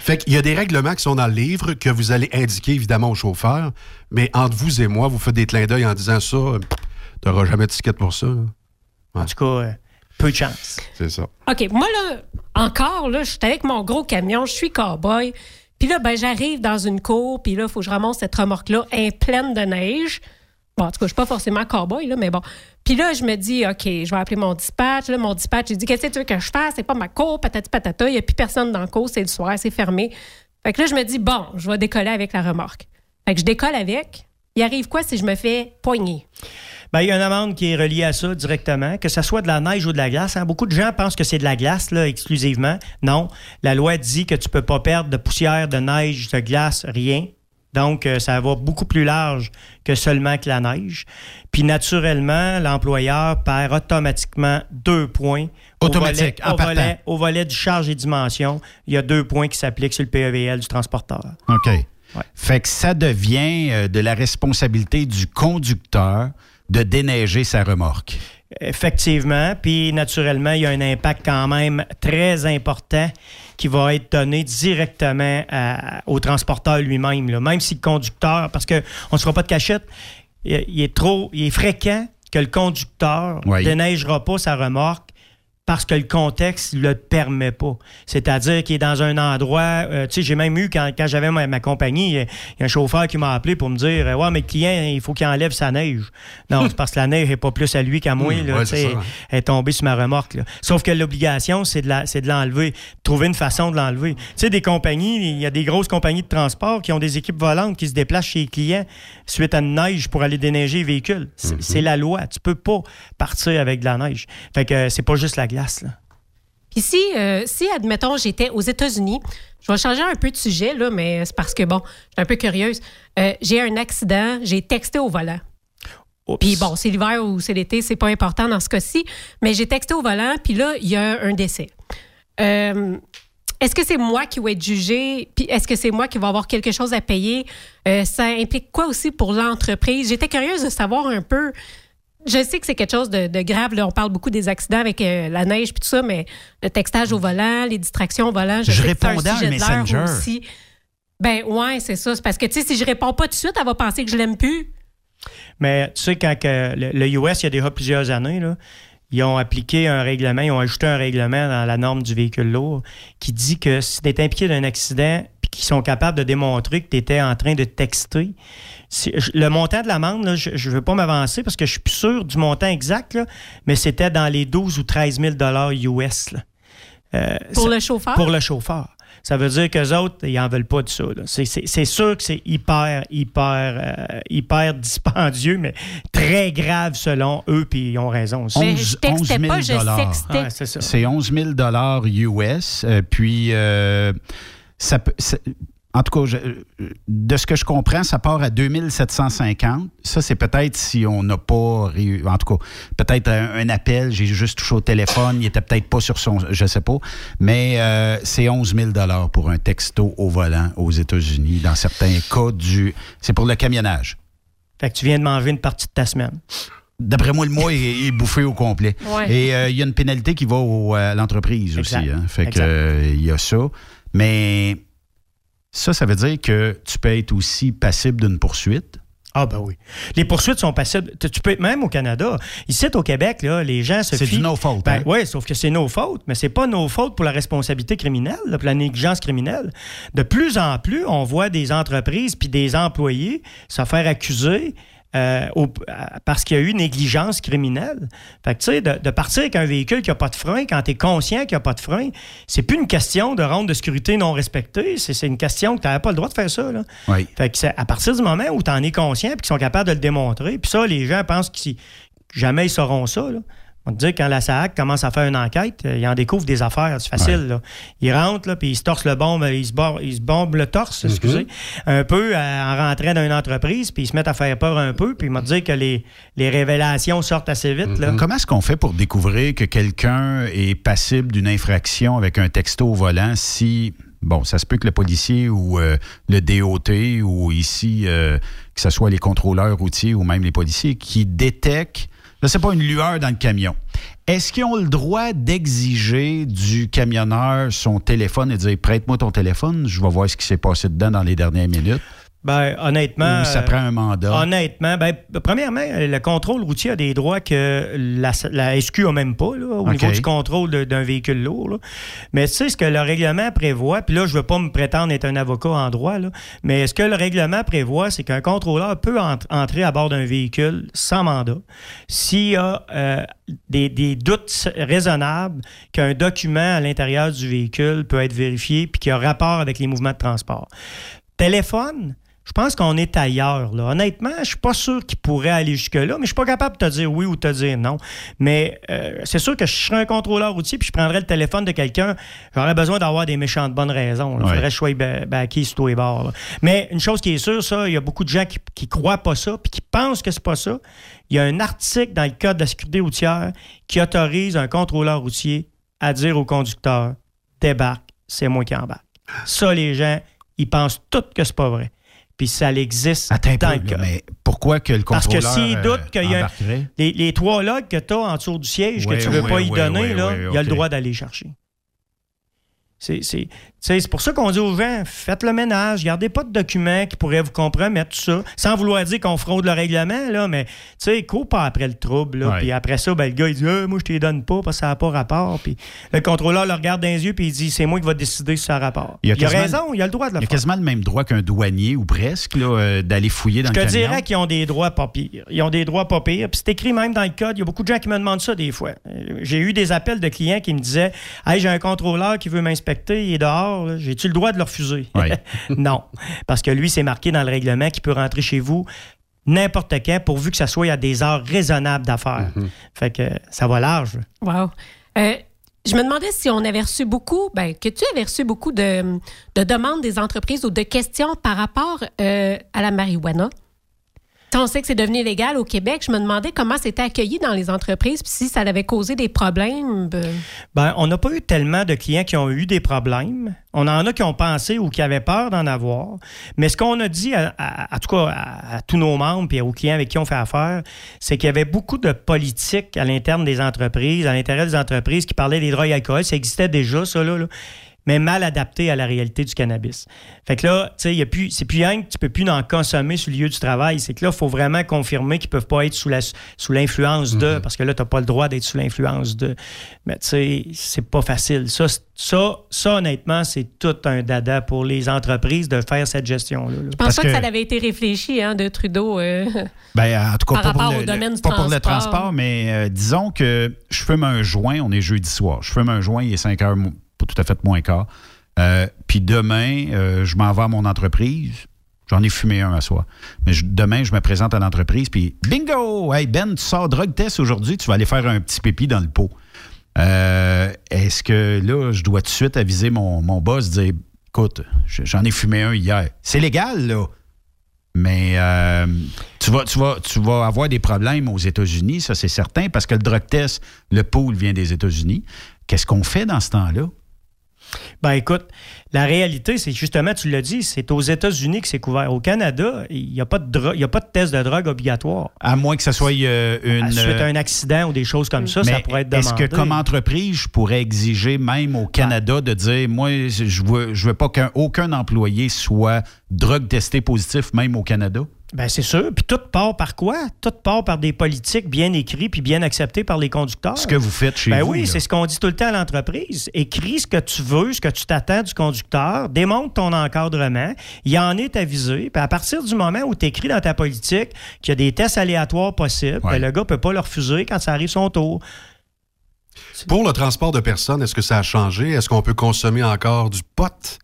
Fait qu'il y a des règlements qui sont dans le livre que vous allez indiquer évidemment au chauffeur, mais entre vous et moi, vous faites des clins d'œil en disant ça, t'auras jamais de ticket pour ça. en tout cas, euh, peu de chance. C'est ça. OK, moi, là, encore, là, je suis avec mon gros camion, je suis cow-boy. Puis là, ben, j'arrive dans une cour, puis là, il faut que je ramasse cette remorque-là, elle est pleine de neige. Bon, en tout cas, je suis pas forcément cow-boy, là, mais bon. Puis là, je me dis, OK, je vais appeler mon dispatch. Là, mon dispatch, il dit, qu'est-ce que tu veux que je fasse? C'est pas ma cour, patati patata. Il n'y a plus personne dans la cour, c'est le soir, c'est fermé. Fait que là, je me dis, bon, je vais décoller avec la remorque. Fait que je décolle avec. Il arrive quoi si je me fais poigner? Ben, il y a une amende qui est reliée à ça directement, que ce soit de la neige ou de la glace. hein. Beaucoup de gens pensent que c'est de la glace là, exclusivement. Non. La loi dit que tu peux pas perdre de poussière, de neige, de glace, rien. Donc, euh, ça va beaucoup plus large que seulement que la neige. Puis, naturellement, l'employeur perd automatiquement deux points. Au Automatique, volet- en au, partant. volet, au volet du charge et dimension, il y a deux points qui s'appliquent sur le PEVL du transporteur. OK. Fait que ça devient euh, de la responsabilité du conducteur de déneiger sa remorque. Effectivement. Puis, naturellement, il y a un impact quand même très important qui va être donné directement à- au transporteur lui-même. là. Même si le conducteur, parce qu'on ne se fera pas de cachette, il, il est trop, il est fréquent que le conducteur ne Oui. déneigera pas sa remorque parce que le contexte ne le permet pas. C'est-à-dire qu'il est dans un endroit... euh, tu sais, j'ai même eu, quand, quand j'avais ma, ma compagnie, il y a- un chauffeur qui m'a appelé pour me dire « Ouais, mais le client, il faut qu'il enlève sa neige. » Non, c'est parce que la neige n'est pas plus à lui qu'à moi. Mmh, là, ouais, hein. elle est tombée sur ma remorque. là. Sauf que l'obligation, c'est de la- c'est de l'enlever. Trouver une façon de l'enlever. Tu sais, des compagnies, il y a des grosses compagnies de transport qui ont des équipes volantes qui se déplacent chez les clients suite à une neige pour aller déneiger les véhicules. C'est c'est la loi. Tu peux pas partir avec de la neige. Fait que euh, c'est pas juste la Là. Puis si, euh, si, admettons, j'étais aux États-Unis, je vais changer un peu de sujet, là, mais c'est parce que, bon, je suis un peu curieuse. Euh, j'ai un accident, j'ai texté au volant. Puis bon, c'est l'hiver ou c'est l'été, c'est pas important dans ce cas-ci, mais j'ai texté au volant, puis là, il y a un décès. Euh, est-ce que c'est moi qui vais être jugé? Puis est-ce que c'est moi qui vais avoir quelque chose à payer? Euh, ça implique quoi aussi pour l'entreprise? J'étais curieuse de savoir un peu. Je sais que c'est quelque chose de, de grave. Là, on parle beaucoup des accidents avec euh, la neige puis tout ça, mais le textage au volant, les distractions au volant, je, Je répondais à un messenger. aussi. Ben ouais, c'est ça. C'est parce que tu sais, si je réponds pas tout de suite, elle va penser que je l'aime plus. Mais tu sais, quand que le, le US, il y a déjà plusieurs années, là, ils ont appliqué un règlement, ils ont ajouté un règlement dans la norme du véhicule lourd qui dit que si tu es impliqué d'un accident qu'ils sont capables de démontrer que tu étais en train de texter, le montant de l'amende, là, je ne veux pas m'avancer parce que je suis plus sûr du montant exact, là, mais c'était dans les 12 ou 13 000 US. là. Euh, Pour ça- le chauffeur? Pour le chauffeur. Ça veut dire qu'eux autres, ils n'en veulent pas de ça. C'est- C'est c'est sûr que c'est hyper, hyper, euh, hyper dispendieux, mais très grave selon eux, puis ils ont raison aussi. Mais je textais pas, je sextais. Ouais, c'est ça. C'est 11 000 US. euh, puis, euh, ça peut. ça- en tout cas, je- euh, de ce que je comprends, ça part à 2750. Ça, c'est peut-être si on n'a pas. En tout cas, peut-être un, un appel, j'ai juste touché au téléphone, il était peut-être pas sur son. Je sais pas. Mais euh, c'est 11 000 pour un texto au volant aux États-Unis. Dans certains cas, du. C'est pour le camionnage. Fait que tu viens de manger une partie de ta semaine. D'après moi, le mois est, est bouffé au complet. Ouais. Et euh, il y a une pénalité qui va au- à l'entreprise aussi. Hein. Fait que euh, il y a ça. Mais ça, ça veut dire que tu peux être aussi passible d'une poursuite. Ah ben oui. Les poursuites sont passibles. Tu peux même au Canada. Ici au Québec, là, les gens se C'est du no fault, Ben, hein? Oui, sauf que c'est nos fautes, mais c'est pas nos fautes pour la responsabilité criminelle, là, pour la négligence criminelle. De plus en plus, on voit des entreprises puis des employés se faire accuser. Euh, au- à- parce qu'il y a eu négligence criminelle. Fait que, tu sais, de, de partir avec un véhicule qui n'a pas de frein, quand tu es conscient qu'il n'y a pas de frein, c'est plus une question de ronde de sécurité non respectée, c'est une question que tu n'avais pas le droit de faire ça. Là. Oui. Fait que à partir du moment où tu en es conscient et qu'ils sont capables de le démontrer, puis ça, les gens pensent que jamais ils sauront ça. Là. On te dit quand la SAC commence à faire une enquête, euh, ils en découvrent des affaires, c'est facile. Là. Ils rentrent, là, puis ils se torsent le bombe, ils se, bor- ils se bombent le torse, excusez, un peu euh, en rentrant dans une entreprise, puis ils se mettent à faire peur un peu, puis ils m'ont dit que les, les révélations sortent assez vite. Là. Comment est-ce qu'on fait pour découvrir que quelqu'un est passible d'une infraction avec un texto au volant si, bon, ça se peut que le policier ou euh, le DOT ou ici, euh, que ce soit les contrôleurs routiers ou même les policiers, qui détectent, là, c'est pas une lueur dans le camion. Est-ce qu'ils ont le droit d'exiger du camionneur son téléphone et de dire prête-moi ton téléphone, je vais voir ce qui s'est passé dedans dans les dernières minutes? Ben, honnêtement. Ou ça euh, prend un mandat? Honnêtement, ben, premièrement, le contrôle routier a des droits que la, la SQ n'a même pas, là, au niveau du contrôle d'un véhicule lourd. là. Mais tu sais, ce que le règlement prévoit, puis là, je ne veux pas me prétendre être un avocat en droit, là, mais ce que le règlement prévoit, c'est qu'un contrôleur peut ent- entrer à bord d'un véhicule sans mandat s'il y a euh, des, des doutes raisonnables qu'un document à l'intérieur du véhicule peut être vérifié puis qu'il y a rapport avec les mouvements de transport. Téléphone, je pense qu'on est ailleurs. Là. Honnêtement, je suis pas sûr qu'il pourrait aller jusque-là, mais je suis pas capable de te dire oui ou de te dire non. Mais euh, c'est sûr que je serais un contrôleur routier puis je prendrais le téléphone de quelqu'un. J'aurais besoin d'avoir des méchantes bonnes raisons. Il Ouais. faudrait que je sois ba- backé sur tous les bords. là. Mais une chose qui est sûre, ça, il y a beaucoup de gens qui, qui croient pas ça puis qui pensent que c'est pas ça. Il y a un article dans le Code de la sécurité routière qui autorise un contrôleur routier à dire au conducteur débarque, c'est moi qui embarque. Ça, les gens, ils pensent tous que c'est pas vrai. Puis ça existe Attends peu, là, code. mais pourquoi que le Parce que contrôleur s'il euh, doute qu'il y a les, les trois logs que tu as en dessous du siège Ouais, que tu veux ouais, pas y donner, là, il a ok. le droit d'aller chercher. C'est c'est- pour ça qu'on dit aux gens, faites le ménage, gardez pas de documents qui pourraient vous compromettre, tout ça, sans vouloir dire qu'on fraude le règlement, là, mais tu sais, cours pas après le trouble. Puis après ça, ben, le gars, il dit, Ah, moi, je te les donne pas parce que ça n'a pas rapport. Puis le contrôleur le regarde dans les yeux, puis il dit, c'est moi qui va décider si ça a rapport. Il a, quasiment- raison, il a le droit de le Il y a faire. quasiment le même droit qu'un douanier ou presque là, euh, d'aller fouiller dans Je le te camion. dirais qu'ils ont des droits pas pires. Ils ont des droits pas pires. Puis c'est écrit même dans le code. Il y a beaucoup de gens qui me demandent ça des fois. Euh, J'ai eu des appels de clients qui me disaient Hey, j'ai un contrôleur qui veut m'inspecter, il est dehors. J'ai-tu le droit de le refuser? non. Parce que lui, c'est marqué dans le règlement qu'il peut rentrer chez vous n'importe quand pourvu que ça soit à des heures raisonnables d'affaires. Fait que ça va large. Wow. Euh, je me demandais si on avait reçu beaucoup, ben, que tu avais reçu beaucoup de, de demandes des entreprises ou de questions par rapport euh, à la marijuana. Sais, On sait que c'est devenu légal au Québec. Je me demandais comment c'était accueilli dans les entreprises, puis si ça avait causé des problèmes. ben, Ben, on n'a pas eu tellement de clients qui ont eu des problèmes. On en a qui ont pensé ou qui avaient peur d'en avoir. Mais ce qu'on a dit, à, tout cas à, tous nos membres et aux clients avec qui on fait affaire, c'est qu'il y avait beaucoup de politique à l'interne des entreprises, à l'intérieur des entreprises qui parlaient des drogues et alcool. Ça existait déjà, ça, là. là, mais mal adapté à la réalité du cannabis. Fait que là, tu sais, il y a plus, c'est plus rien que tu peux plus en consommer sur le lieu du travail. C'est que là, il faut vraiment confirmer qu'ils peuvent pas être sous, la, sous l'influence de, parce que là, tu n'as pas le droit d'être sous l'influence de. Mais tu sais, c'est pas facile. Ça, ça, ça, honnêtement, c'est tout un dada pour les entreprises de faire cette gestion-là. là. Je pense pas que... ça avait été réfléchi hein, de Trudeau. euh. Ben, en tout cas, Par pas, pour le, domaine du pas pour le transport. mais euh, disons que je fume un joint, on est jeudi soir, je fume un joint, il est 5 heures, tout à fait moins quart. Euh, Puis demain, euh, je m'en vais à mon entreprise. J'en ai fumé un à soi. Mais demain, je me présente à l'entreprise, puis bingo! Hey Ben, tu sors drug test aujourd'hui, tu vas aller faire un petit pépi dans le pot. Euh, Est-ce que là, je dois tout de suite aviser mon, mon boss, dire écoute, j'en ai fumé un hier. C'est légal, là. Mais euh, tu vas avoir des problèmes aux États-Unis, ça c'est certain, parce que le drug test, le pool vient des États-Unis. Qu'est-ce qu'on fait dans ce temps-là? Ben écoute, la réalité, c'est justement, tu l'as dit, c'est aux États-Unis que c'est couvert. Au Canada, il n'y a, pas de y a pas de test de drogue obligatoire. À moins que ce soit euh, une. Suite à un accident ou des choses comme ça, ça pourrait être demandé. Est-ce que comme entreprise, je pourrais exiger même au Canada de dire, moi, je veux, je veux pas qu'aucun employé soit drogue testé positif, même au Canada? Ben c'est sûr. Puis tout part par quoi? Tout part par des politiques bien écrites puis bien acceptées par les conducteurs. Ce que vous faites chez ben vous, oui, là. c'est ce qu'on dit tout le temps à l'entreprise. Écris ce que tu veux, ce que tu t'attends du conducteur, démontre ton encadrement, il en est avisé. Puis à partir du moment où tu écris dans ta politique qu'il y a des tests aléatoires possibles, ben, le gars peut pas le refuser quand ça arrive son tour. Pour le transport de personnes, est-ce que ça a changé? Est-ce qu'on peut consommer encore du pot?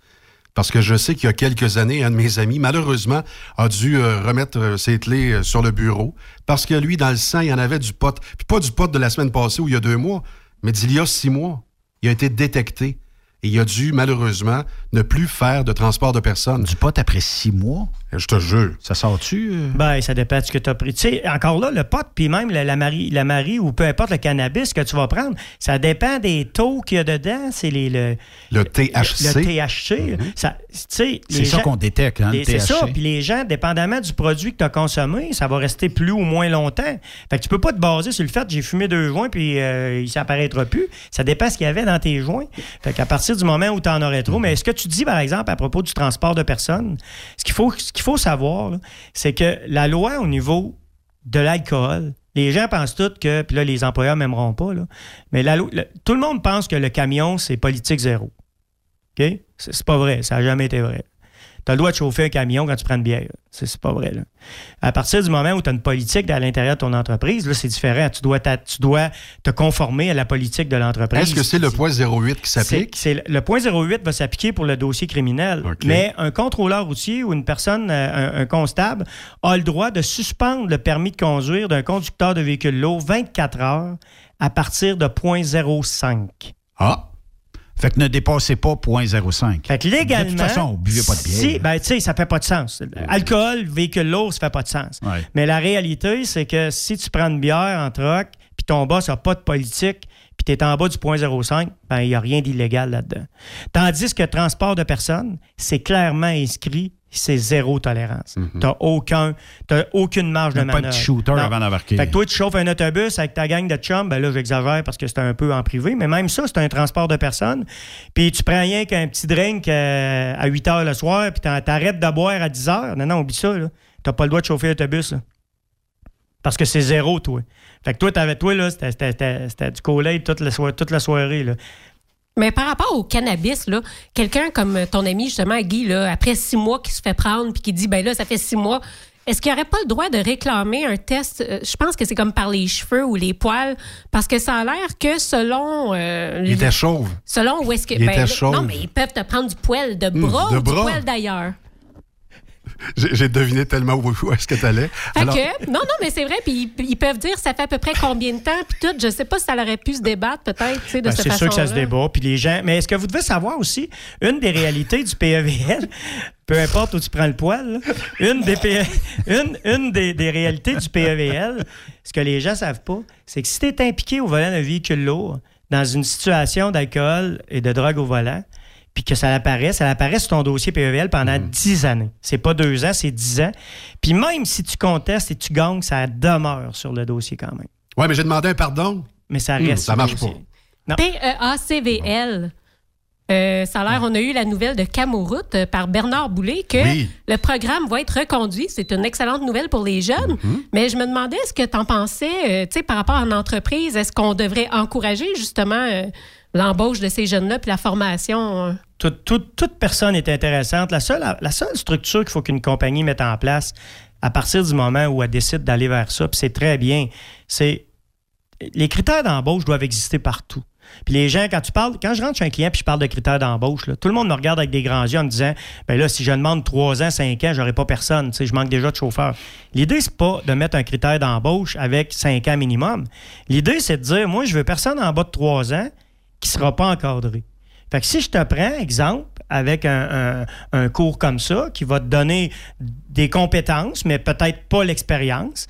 Parce que je sais qu'il y a quelques années, un de mes amis, malheureusement, a dû euh, remettre euh, ses clés euh, sur le bureau parce que lui, dans le sang, il y en avait du pot. Puis pas du pot de la semaine passée ou il y a deux mois, mais d'il y a six mois. Il a été détecté et il a dû, malheureusement, ne plus faire de transport de personnes. Du pot après six mois? Je te jure. Ça sort-tu? euh? Ben, ça dépend de ce que tu as pris. Tu sais, encore là, le pot, puis même la, la marie, la marie ou peu importe le cannabis que tu vas prendre, ça dépend des taux qu'il y a dedans. C'est les, le, Le THC. Le THC. Ça, tu sais, C'est les ça gens- qu'on détecte, hein, le C'est ça. THC. Puis les gens, dépendamment du produit que tu as consommé, ça va rester plus ou moins longtemps. Fait que tu peux pas te baser sur le fait que j'ai fumé deux joints puis euh, il s'apparaîtra plus. Ça dépend ce qu'il y avait dans tes joints. Fait qu'à partir du moment où tu en aurais trop, mais ce que tu dis, par exemple, à propos du transport de personnes, ce qu'il faut, faut savoir, c'est que la loi au niveau de l'alcool, les gens pensent tous que, puis là, les employeurs m'aimeront pas, là, mais tout le monde pense que le camion, c'est politique zéro. OK? C'est pas vrai. Ça n'a jamais été vrai. Tu as le droit de chauffer un camion quand tu prends une bière. C'est pas vrai. là. À partir du moment où tu as une politique à l'intérieur de ton entreprise, là, c'est différent. Tu dois, tu dois te conformer à la politique de l'entreprise. Est-ce que c'est le point 08 qui s'applique? C'est- le point 08 va s'appliquer pour le dossier criminel. Mais un contrôleur routier ou une personne, euh, un, un constable, a le droit de suspendre le permis de conduire d'un conducteur de véhicule lourd 24 heures à partir de 0.05. Ah! Fait que ne dépassez pas 0.05. Fait que légalement. De toute façon, buvez pas de bière. Si, ben, tu sais, ça fait pas de sens. Alcool, véhicule lourd, ça fait pas de sens. Ouais. Mais la réalité, c'est que si tu prends une bière en troc, puis ton boss n'a pas de politique, puis tu es en bas du point 0,5, ben, il n'y a rien d'illégal là-dedans. Tandis que transport de personnes, c'est clairement inscrit, c'est zéro tolérance. T'as aucun, t'as aucune marge de Même pas de manœuvre. shooter Non. avant d'embarquer. Fait que toi, tu chauffes un autobus avec ta gang de chums, ben là, j'exagère parce que c'est un peu en privé, mais même ça, c'est un transport de personnes. Puis tu prends rien qu'un petit drink euh, à 8 heures le soir, puis t'arrêtes de boire à 10 heures. Non, non, oublie ça, là. T'as pas le droit de chauffer l'autobus. Parce que c'est zéro, toi. Fait que toi, t'avais, toi, là, c'était- du Kool-Aid toute la, soi- toute la soirée, là. Mais par rapport au cannabis, là, quelqu'un comme ton ami, justement, Guy, là, après six mois, qui se fait prendre puis qui dit, ben là, ça fait six mois, est-ce qu'il n'y aurait pas le droit de réclamer un test? euh, je pense que c'est comme par les cheveux ou les poils, parce que ça a l'air que selon. euh, Il était chauve. Selon où est-ce que. Il était là, chauve. Non, mais ils peuvent te prendre du poil de Hum, bras de ou du bras. poil d'ailleurs. J'ai deviné tellement où, où est-ce que tu allais. Fait que, non, non, mais c'est vrai, puis ils, ils peuvent dire ça fait à peu près combien de temps, puis tout. Je sais pas si ça aurait pu se débattre, peut-être, de Ben, cette c'est sûr que ça se débat. Puis les gens. Mais est-ce que vous devez savoir aussi une des réalités du PEVL, peu importe où tu prends le poil, là, une des P- une, une des, des réalités du PEVL, ce que les gens savent pas, c'est que si tu es impliqué au volant d'un véhicule lourd dans une situation d'alcool et de drogue au volant, puis que ça apparaît, ça apparaît sur ton dossier PEVL pendant 10 années. C'est pas deux ans, c'est 10 ans. Puis même si tu contestes et tu gagnes, ça demeure sur le dossier quand même. Oui, mais j'ai demandé un pardon. Mais ça Hum, reste. ça sur le marche pas. dossier. P-E-A-C-V-L. Euh, ça a l'air, on a eu la nouvelle de Camoroute euh, par Bernard Boulay que Oui. le programme va être reconduit. C'est une excellente nouvelle pour les jeunes. Mm-hmm. Mais je me demandais ce que tu en pensais, euh, tu sais, par rapport à une entreprise. Est-ce qu'on devrait encourager justement euh, l'embauche de ces jeunes-là puis la formation? euh? toute, personne est intéressante. La seule, la seule structure qu'il faut qu'une compagnie mette en place à partir du moment où elle décide d'aller vers ça, puis c'est très bien, c'est les critères d'embauche doivent exister partout. Puis les gens, quand tu parles, quand je rentre chez un client puis je parle de critères d'embauche, tout le monde me regarde avec des grands yeux en me disant ben là, si je demande 3 ans, 5 ans, j'aurai pas personne. Je manque déjà de chauffeurs. L'idée, c'est pas de mettre un critère d'embauche avec 5 ans minimum. L'idée, c'est de dire moi, je veux personne en bas de 3 ans qui sera pas encadré. Fait que si je te prends, exemple, avec un cours comme ça, qui va te donner des compétences, mais peut-être pas l'expérience,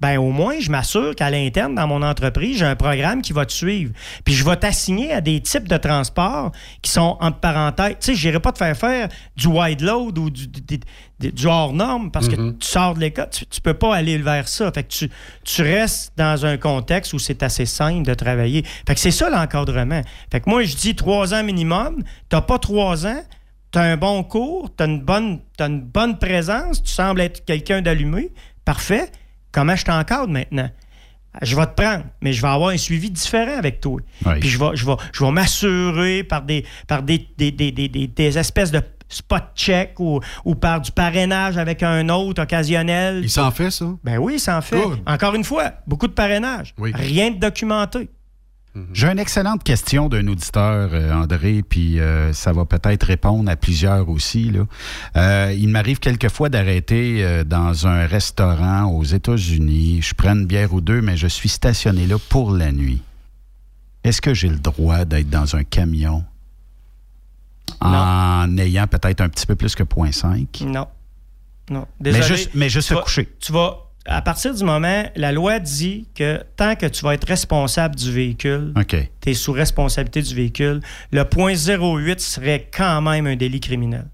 ben au moins, je m'assure qu'à l'interne, dans mon entreprise, j'ai un programme qui va te suivre. Puis je vais t'assigner à des types de transports qui sont en parenthèse. Tu sais, je n'irai pas te faire faire du wide load ou du, du, hors norme parce que Mhm. tu sors de l'école. Tu, tu peux pas aller vers ça. Fait que tu, tu restes dans un contexte où c'est assez simple de travailler. Fait que c'est ça l'encadrement. Fait que moi, je dis trois ans minimum. T'as pas trois ans. Tu as un bon cours, tu as, une bonne- t'as une bonne présence, tu sembles être quelqu'un d'allumé. Parfait. Comment je t'encadre maintenant? Je vais te prendre, mais je vais avoir un suivi différent avec toi. Oui. Puis je vais, je vais, je vais m'assurer par, des, par des, des, des- des- des- des espèces de spot check ou, ou par du parrainage avec un autre occasionnel. Il s'en fait, ça? Ben oui, il s'en fait. Encore une fois, beaucoup de parrainage. Rien de documenté. J'ai une excellente question d'un auditeur, euh, André, puis euh, ça va peut-être répondre à plusieurs aussi. Là. Euh, il m'arrive quelquefois d'arrêter euh, dans un restaurant aux États-Unis. Je prends une bière ou deux, mais je suis stationné là pour la nuit. Est-ce que j'ai le droit d'être dans un camion? En ayant peut-être un petit peu plus que 0.5? Non. Non. Mais Désolé. juste- mais juste vas- coucher. Tu vas, à partir du moment, la loi dit que tant que tu vas être responsable du véhicule, tu es sous responsabilité du véhicule, le point 08 serait quand même un délit criminel.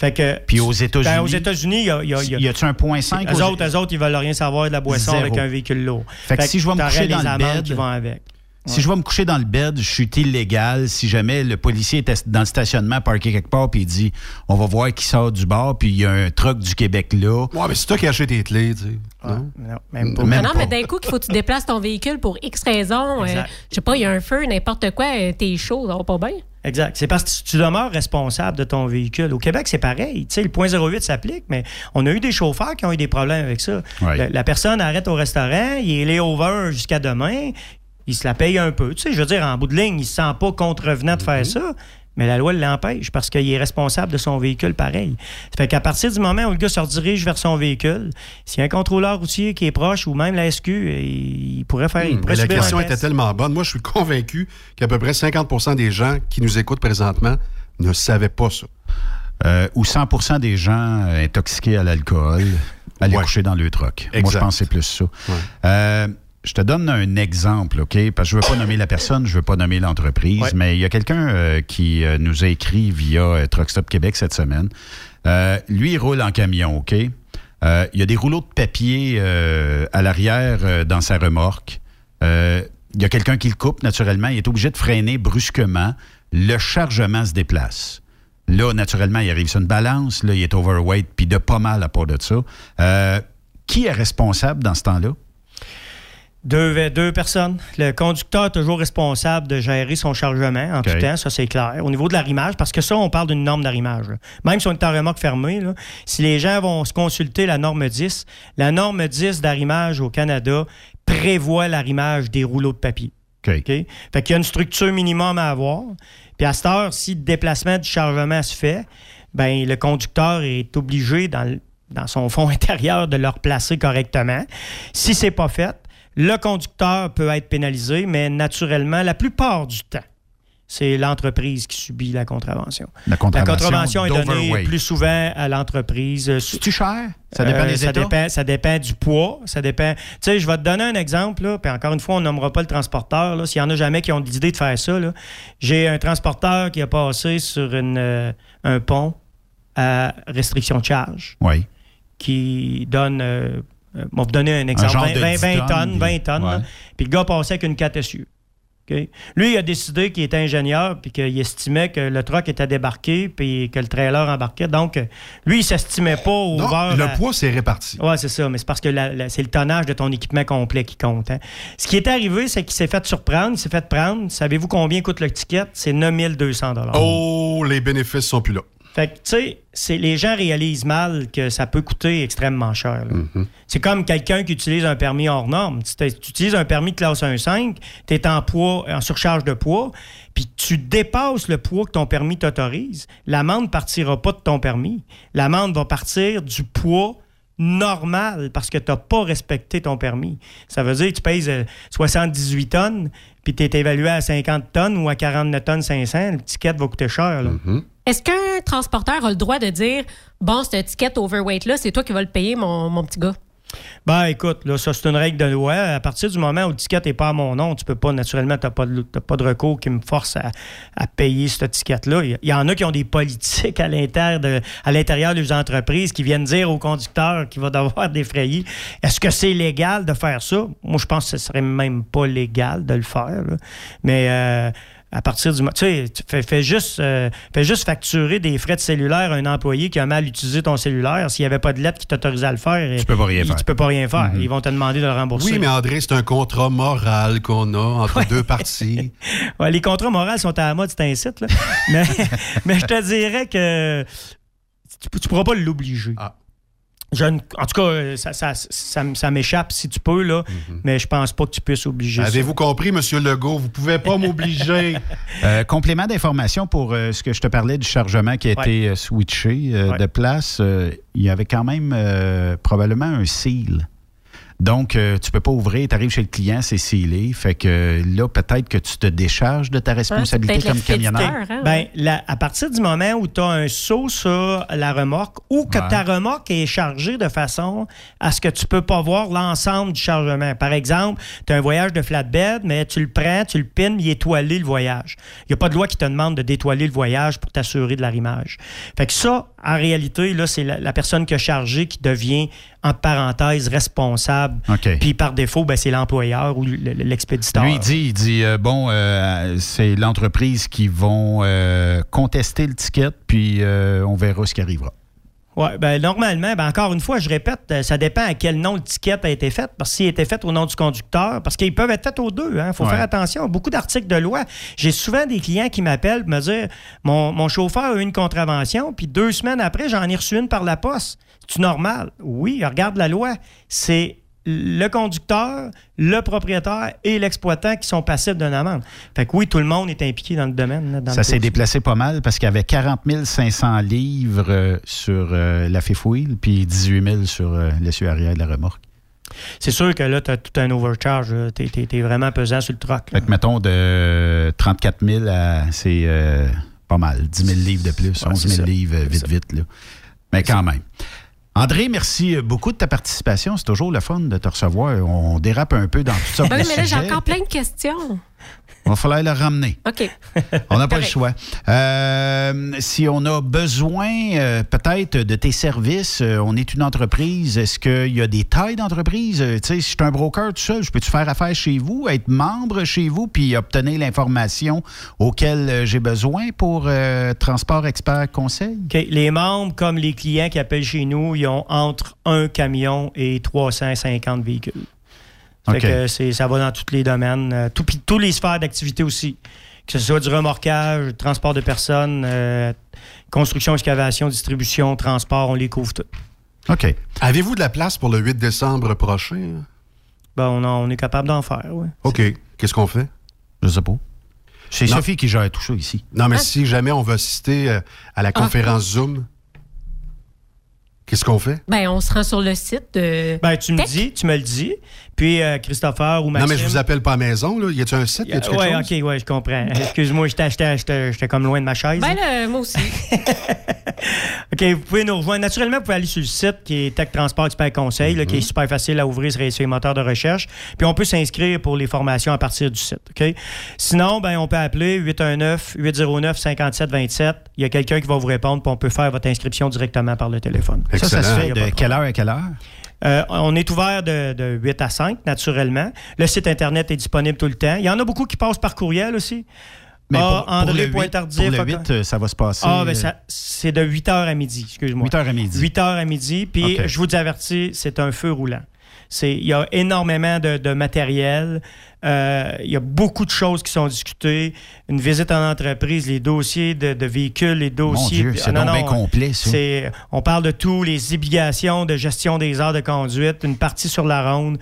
Fait que, Puis aux États-Unis? Ben, aux États-Unis, il y a. y a- y a- Y a-tu un point 5 Eux aux- autres, eux autres, ils veulent rien savoir de la boisson Zéro. avec un véhicule lourd. Fait que si je vais me coucher dans les le bed, qui vont avec. Si je vais me coucher dans le bed, je suis illégal. Si jamais le policier est dans le stationnement, parqué quelque part, puis il dit on va voir qui sort du bar, puis il y a un truck du Québec là. Ouais, mais c'est toi qui as acheté tes clés, tu sais. Non? Non, même Ah non, mais d'un coup, qu'il faut que tu déplaces ton véhicule pour X raisons. euh, je sais pas, il y a un feu, n'importe quoi, euh, t'es chaud, ça va pas bien. Exact. C'est parce que tu demeures responsable de ton véhicule. Au Québec, c'est pareil. Tu sais, le point 08 s'applique, mais on a eu des chauffeurs qui ont eu des problèmes avec ça. La, la personne arrête au restaurant, il est layover jusqu'à demain, il se la paye un peu. Tu sais, je veux dire, en bout de ligne, il se sent pas contrevenant de faire ça. Mais la loi l'empêche parce qu'il est responsable de son véhicule pareil. Ça fait qu'à partir du moment où le gars se redirige vers son véhicule, s'il y a un contrôleur routier qui est proche ou même la SQ, il il pourrait faire. il Hmm, pourrait mais la question était tellement bonne. Moi, je suis convaincu qu'à peu près 50% des gens qui nous écoutent présentement ne savaient pas ça. Euh, ou 100% des gens euh, intoxiqués à l'alcool allaient coucher dans le truck. Moi, je pense que c'est plus ça. Euh, je te donne un exemple, OK? Parce que je ne veux pas nommer la personne, je ne veux pas nommer l'entreprise, Ouais. mais il y a quelqu'un euh, qui euh, nous a écrit via euh, Truck Stop Québec cette semaine. Euh, lui, il roule en camion, OK? Il y a des rouleaux de papier à l'arrière dans sa remorque. Il y a quelqu'un qui le coupe, naturellement. Il est obligé de freiner brusquement. Le chargement se déplace. Là, naturellement, il arrive sur une balance. Là, il est overweight, puis de pas mal à part de ça. Qui est responsable dans ce temps-là? Deux, deux personnes. Le conducteur est toujours responsable de gérer son chargement en tout temps, ça c'est clair. Au niveau de l'arrimage, parce que ça, on parle d'une norme d'arrimage. Même si on est en remorque fermée, là, si les gens vont se consulter la norme 10, la norme 10 d'arrimage au Canada prévoit l'arrimage des rouleaux de papier. OK. OK? Fait qu'il y a une structure minimum à avoir. Puis à cette heure, si le déplacement du chargement se fait, ben le conducteur est obligé dans, dans son fond intérieur de le replacer correctement. Si c'est pas fait, le conducteur peut être pénalisé, mais naturellement, la plupart du temps, c'est l'entreprise qui subit la contravention. La contravention contravention est donnée plus souvent à l'entreprise. C'est-tu cher? Ça dépend Euh, des ça États? Dépend, ça dépend du poids. Ça dépend. Tu sais, je vais te donner un exemple, là, puis encore une fois, on nommera pas le transporteur. S'il y en a jamais qui ont l'idée de faire ça, j'ai un transporteur qui a passé sur une, euh, un pont à restriction de charge Oui. qui donne. euh, euh, on va vous donner un exemple. genre 20, de 20 10 20 tonnes, tonnes, 20 tonnes. ouais. Puis le gars passait avec une 4 SU. Lui, il a décidé qu'il était ingénieur puis qu'il estimait que le truck était débarqué puis que le trailer embarquait. Donc, euh, lui, il s'estimait pas au Non, le à- poids, c'est réparti. oui, c'est ça, mais c'est parce que c'est le tonnage de ton équipement complet qui compte. hein. Ce qui est arrivé, c'est qu'il s'est fait surprendre, il s'est fait prendre. Savez-vous combien coûte le ticket? C'est 9200 Oh, les bénéfices sont plus là. Fait que, tu sais, c'est- les gens réalisent mal que ça peut coûter extrêmement cher. Mm-hmm. C'est comme quelqu'un qui utilise un permis hors norme. Tu, utilises un permis de classe 1.5, tu es en poids, en surcharge de poids, puis tu dépasses le poids que ton permis t'autorise. L'amende partira pas de ton permis. L'amende va partir du poids normal parce que tu n'as pas respecté ton permis. Ça veut dire que tu pèses euh, 78 tonnes, puis tu es évalué à 50 tonnes ou à 49 tonnes 500, le ticket va coûter cher. là. Est-ce qu'un transporteur a le droit de dire Bon, cette étiquette overweight-là, c'est toi qui vas le payer, mon, mon petit gars? Ben écoute, là, ça c'est une règle de loi. À partir du moment où le ticket n'est pas à mon nom, tu peux pas, naturellement, tu n'as pas, pas de recours qui me force à, à payer ce ticket-là. Il y en a qui ont des politiques à l'intérieur de, à l'intérieur des entreprises qui viennent dire au conducteur qu'il va devoir défrayer. Est-ce que c'est légal de faire ça? Moi, je pense que ce serait même pas légal de le faire. là. Mais euh, à partir du moment. Tu sais, tu fais, fais juste, euh, fais juste facturer des frais de cellulaire à un employé qui a mal utilisé ton cellulaire. S'il n'y avait pas de lettre qui t'autorisait à le faire, Tu peux pas rien il- faire. Tu peux pas rien faire. Mhm. Ils vont te demander de le rembourser. Oui, mais André, c'est un contrat moral qu'on a entre deux parties. Ouais, les contrats moraux sont à la mode, c'est un site. là. mais, mais je te dirais que tu, ne pourras pas l'obliger. Ah. Je en tout cas, euh, ça, ça, ça, m- ça m'échappe si tu peux, là, mais je pense pas que tu puisses obliger ça. Mhm. Avez-vous compris, M. Legault? Vous pouvez pas m'obliger. Euh, complément d'information pour euh, ce que je te parlais du chargement qui a Ouais. été euh, switché euh, Ouais. de place. euh, il y avait quand même euh, probablement un seal. Donc, euh, tu peux pas ouvrir, tu arrives chez le client, c'est scellé. Fait que euh, là, peut-être que tu te décharges de ta responsabilité peut-être comme camionneur. fétiteur, Ben, la- à partir du moment où tu as un saut sur la remorque ou que Ouais. ta remorque est chargée de façon à ce que tu peux pas voir l'ensemble du chargement. Par exemple, tu as un voyage de flatbed, mais tu le prends, tu le pines, il est étoilé le voyage. Il n'y a pas de loi qui te demande de détoiler le voyage pour t'assurer de l'arrimage. Fait que ça, en réalité, là, c'est la, la personne qui a chargé qui devient, entre parenthèses, responsable. Puis par défaut, ben, c'est l'employeur ou le- le- l'expéditeur. Lui, il dit, il dit euh, bon, euh, c'est l'entreprise qui vont euh, contester le ticket, puis euh, on verra ce qui arrivera. Oui, ben normalement, ben encore une fois, je répète, euh, ça dépend à quel nom le ticket a été fait. Parce que s'il a été fait au nom du conducteur, parce qu'ils peuvent être faits aux deux, il faut Ouais. faire attention. Beaucoup d'articles de loi. J'ai souvent des clients qui m'appellent me dire mon, mon chauffeur a eu une contravention, puis deux semaines après, j'en ai reçu une par la poste. C'est normal? Oui, regarde la loi. C'est le conducteur, le propriétaire et l'exploitant qui sont passifs d'une amende. Fait que oui, tout le monde est impliqué dans le domaine. dans Ça s'est déplacé pas mal parce qu'il y avait 40 500 livres euh, sur euh, la wheel, puis 18 000 sur euh, l'essieu arrière de la remorque. C'est sûr que là, tu as tout un overcharge. T'es es, vraiment pesant sur le troc. Fait que mettons de 34 000 à. C'est euh, pas mal. 10 000 livres de plus, Ouais, 11 c'est 000 ça. livres euh, vite, vite. Là. Mais quand même. André, merci beaucoup de ta participation. C'est toujours le fun de te recevoir. On dérape un peu dans tout ça. Oui, mais là, j'ai encore plein de questions. Il va falloir le ramener. OK. On n'a pas le choix. Euh, si on a besoin euh, peut-être de tes services, euh, on est une entreprise, est-ce qu'il y a des tailles d'entreprise? Euh, tu sais, si je suis un broker tout seul, je peux-tu faire affaire chez vous, être membre chez vous, puis obtenir l'information auquel j'ai besoin pour euh, Transport Expert Conseil? OK. Les membres, comme les clients qui appellent chez nous, ils ont entre un camion et 350 véhicules. Fait que c'est- ça va dans tous les domaines, euh, tout- puis tous les sphères d'activité aussi. Que ce soit du remorquage, transport de personnes, euh, construction, excavation, distribution, transport, on les couvre tout. OK. Avez-vous de la place pour le 8 décembre prochain? Ben, on, on est capable d'en faire, oui. OK. Qu'est-ce qu'on fait? Je sais pas. C'est Non. Sophie qui gère tout ça ici. Non, mais si jamais on veut assister euh, à la conférence Zoom, qu'est-ce qu'on fait? Ben, on se rend sur le site de. Ben, tu me Tech. dis, tu me le dis. Puis euh, Christopher ou Maxime... Non, mais je vous appelle pas à la maison, là. Y a-tu un site? Y a-tu quelque Ouais, chose? ok, ouais, je comprends. Excuse-moi, j'étais- comme loin de ma chaise. Ben, là, moi aussi. OK, vous pouvez nous rejoindre. Naturellement, vous pouvez aller sur le site qui est Tech Transport Expert Conseil, là, qui est super facile à ouvrir sur les- sur les moteurs de recherche. Puis on peut s'inscrire pour les formations à partir du site. OK? Sinon, ben, on peut appeler 819-809-5727. Il y a quelqu'un qui va vous répondre, puis on peut faire votre inscription directement par le téléphone. Ça, ça se fait de quelle heure à quelle heure? Euh, on est ouvert de, de 8 à 5, naturellement. Le site Internet est disponible tout le temps. Il y en a beaucoup qui passent par courriel aussi. Mais Ah, pour, pour le 8, pour. 8, euh, ça va se passer. Ah, ben euh, ça- c'est de 8h à midi, excuse-moi. 8 heures à midi. 8 heures à midi. Puis je vous avertis, c'est un feu roulant. C'est- Il y a énormément de, de matériel. Euh, il y a beaucoup de choses qui sont discutées. Une visite en entreprise, les dossiers de, de véhicules, les dossiers. Dieu, c'est non, bien non, complet, ça. c'est- On parle de tout, les obligations de gestion des heures de conduite, une partie sur la ronde.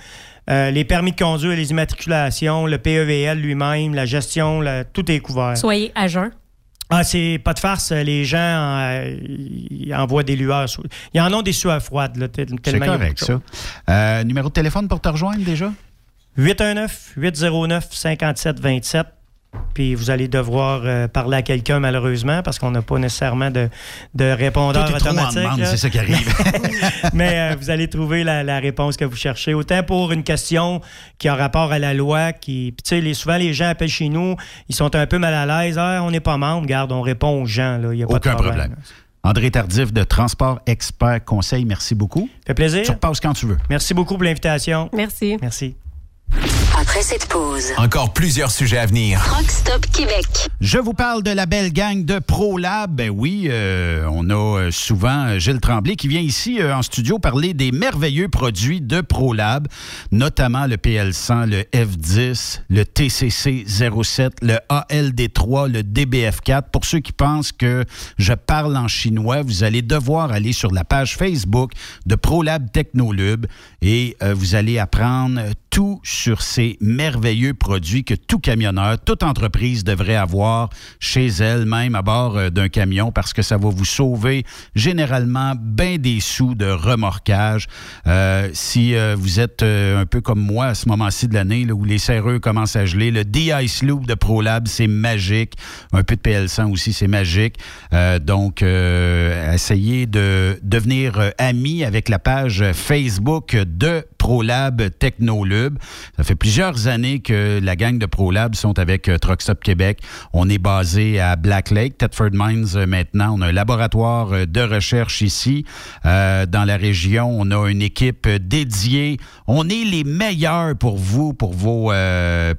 euh, les permis de conduire, les immatriculations, le PEVL lui-même, la gestion, la- tout est couvert. Soyez à jeun. Ah, c'est pas de farce. Les gens euh, ils envoient des lueurs. Ils en ont des sueurs froides. C'est correct, ça. Euh, numéro de téléphone pour te rejoindre déjà? 819-809-5727. puis vous allez devoir euh, parler à quelqu'un malheureusement parce qu'on n'a pas nécessairement de, de répondeur Tout est automatique. c'est ça qui arrive. Mais euh, vous allez trouver la, la réponse que vous cherchez. Autant pour une question qui a rapport à la loi, qui, puis tu sais, les, souvent les gens appellent chez nous, ils sont un peu mal à l'aise. Ah, on n'est pas membre, garde, on répond aux gens. Là, il y a pas Aucun de problème. problème. André Tardif de Transport Expert Conseil, merci beaucoup. fait plaisir. Tu repasses quand tu veux. Merci beaucoup pour l'invitation. Merci. Merci. Après cette pause, Encore plusieurs sujets à venir. Truck Stop Québec. Je vous parle de la belle gang de ProLab. Ben oui, euh, on a euh, souvent euh, Gilles Tremblay qui vient ici euh, en studio parler des merveilleux produits de ProLab, notamment le PL100, le F10, le TCC07, le ALD3, le DBF4. Pour ceux qui pensent que je parle en chinois, vous allez devoir aller sur la page Facebook de ProLab Technolube et euh, vous allez apprendre tout sur ces merveilleux produits que tout camionneur, toute entreprise devrait avoir chez elle, même à bord euh, d'un camion, parce que ça va vous sauver généralement bien des sous de remorquage. Euh, si euh, vous êtes euh, un peu comme moi à ce moment-ci de l'année, où les serreux commencent à geler, le D-Ice Loop de ProLab, c'est magique. Un peu de PL100 aussi, c'est magique. Euh, donc, essayez de devenir ami avec la page Facebook de ProLab Ça fait plusieurs années que la gang de ProLab sont avec euh, Truck Stop Québec. On est basé à Black Lake, Thetford Mines euh, maintenant. On a un laboratoire euh, de recherche ici euh, dans la région. On a une équipe dédiée. On est les meilleurs pour vous, pour vos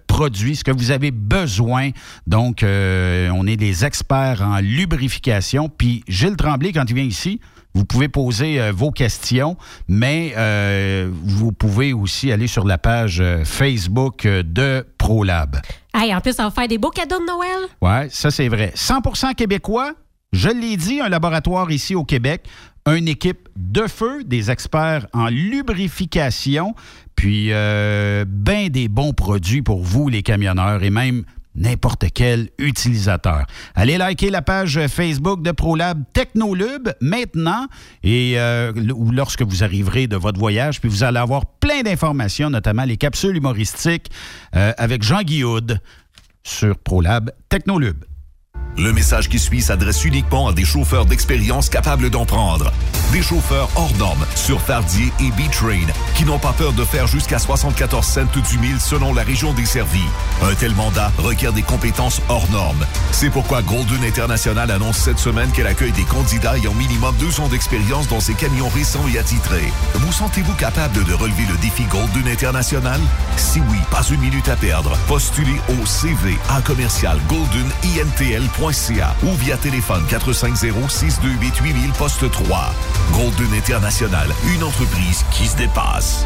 produits, ce que vous avez besoin. Donc, on est des experts en lubrification. Puis Gilles Tremblay, quand il vient ici, vous pouvez poser euh, vos questions, mais euh, vous pouvez aussi aller sur la page euh, Facebook de ProLab. Hey, en plus, ça va faire des beaux cadeaux de Noël. Ouais, ça c'est vrai. 100% québécois. Je l'ai dit, un laboratoire ici au Québec, une équipe de feu, des experts en lubrification, puis euh, ben des bons produits pour vous les camionneurs et même n'importe quel utilisateur. Allez liker la page Facebook de ProLab Technolube maintenant et euh, ou lorsque vous arriverez de votre voyage, puis vous allez avoir plein d'informations, notamment les capsules humoristiques euh, avec Jean Guillaude sur ProLab Technolube. Le message qui suit s'adresse uniquement à des chauffeurs d'expérience capables d'en prendre. Des chauffeurs hors normes sur Fardier et B-Train qui n'ont pas peur de faire jusqu'à 74 cents du mille selon la région desservie. Un tel mandat requiert des compétences hors normes. C'est pourquoi Golden International annonce cette semaine qu'elle accueille des candidats ayant minimum deux ans d'expérience dans ses camions récents et attitrés. Vous sentez-vous capable de relever le défi Golden International? Si oui, pas une minute à perdre. Postulez au CV à commercial ou via téléphone 450-628-8000 poste 3. Golden International, une entreprise qui se dépasse.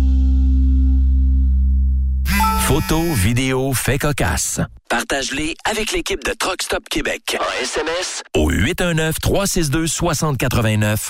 Photos, vidéos, faits cocasse. Partage-les avec l'équipe de Truck Stop Québec. En SMS au 819-362-6089.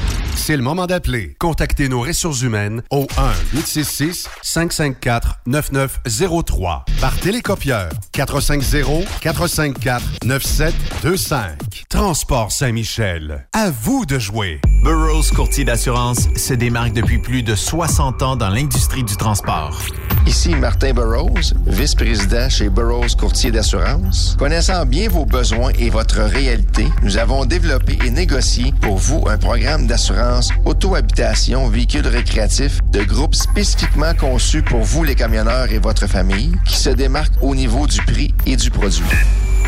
C'est le moment d'appeler. Contactez nos ressources humaines au 1-866-554-9903 par télécopieur 450-454-9725. Transport Saint-Michel. À vous de jouer. Burroughs Courtier d'assurance se démarque depuis plus de 60 ans dans l'industrie du transport. Ici Martin Burroughs, vice-président chez Burroughs Courtier d'assurance. Connaissant bien vos besoins et votre réalité, nous avons développé et négocié pour vous un programme d'assurance auto-habitation véhicule récréatif de groupe spécifiquement conçu pour vous les camionneurs et votre famille qui se démarque au niveau du prix et du produit.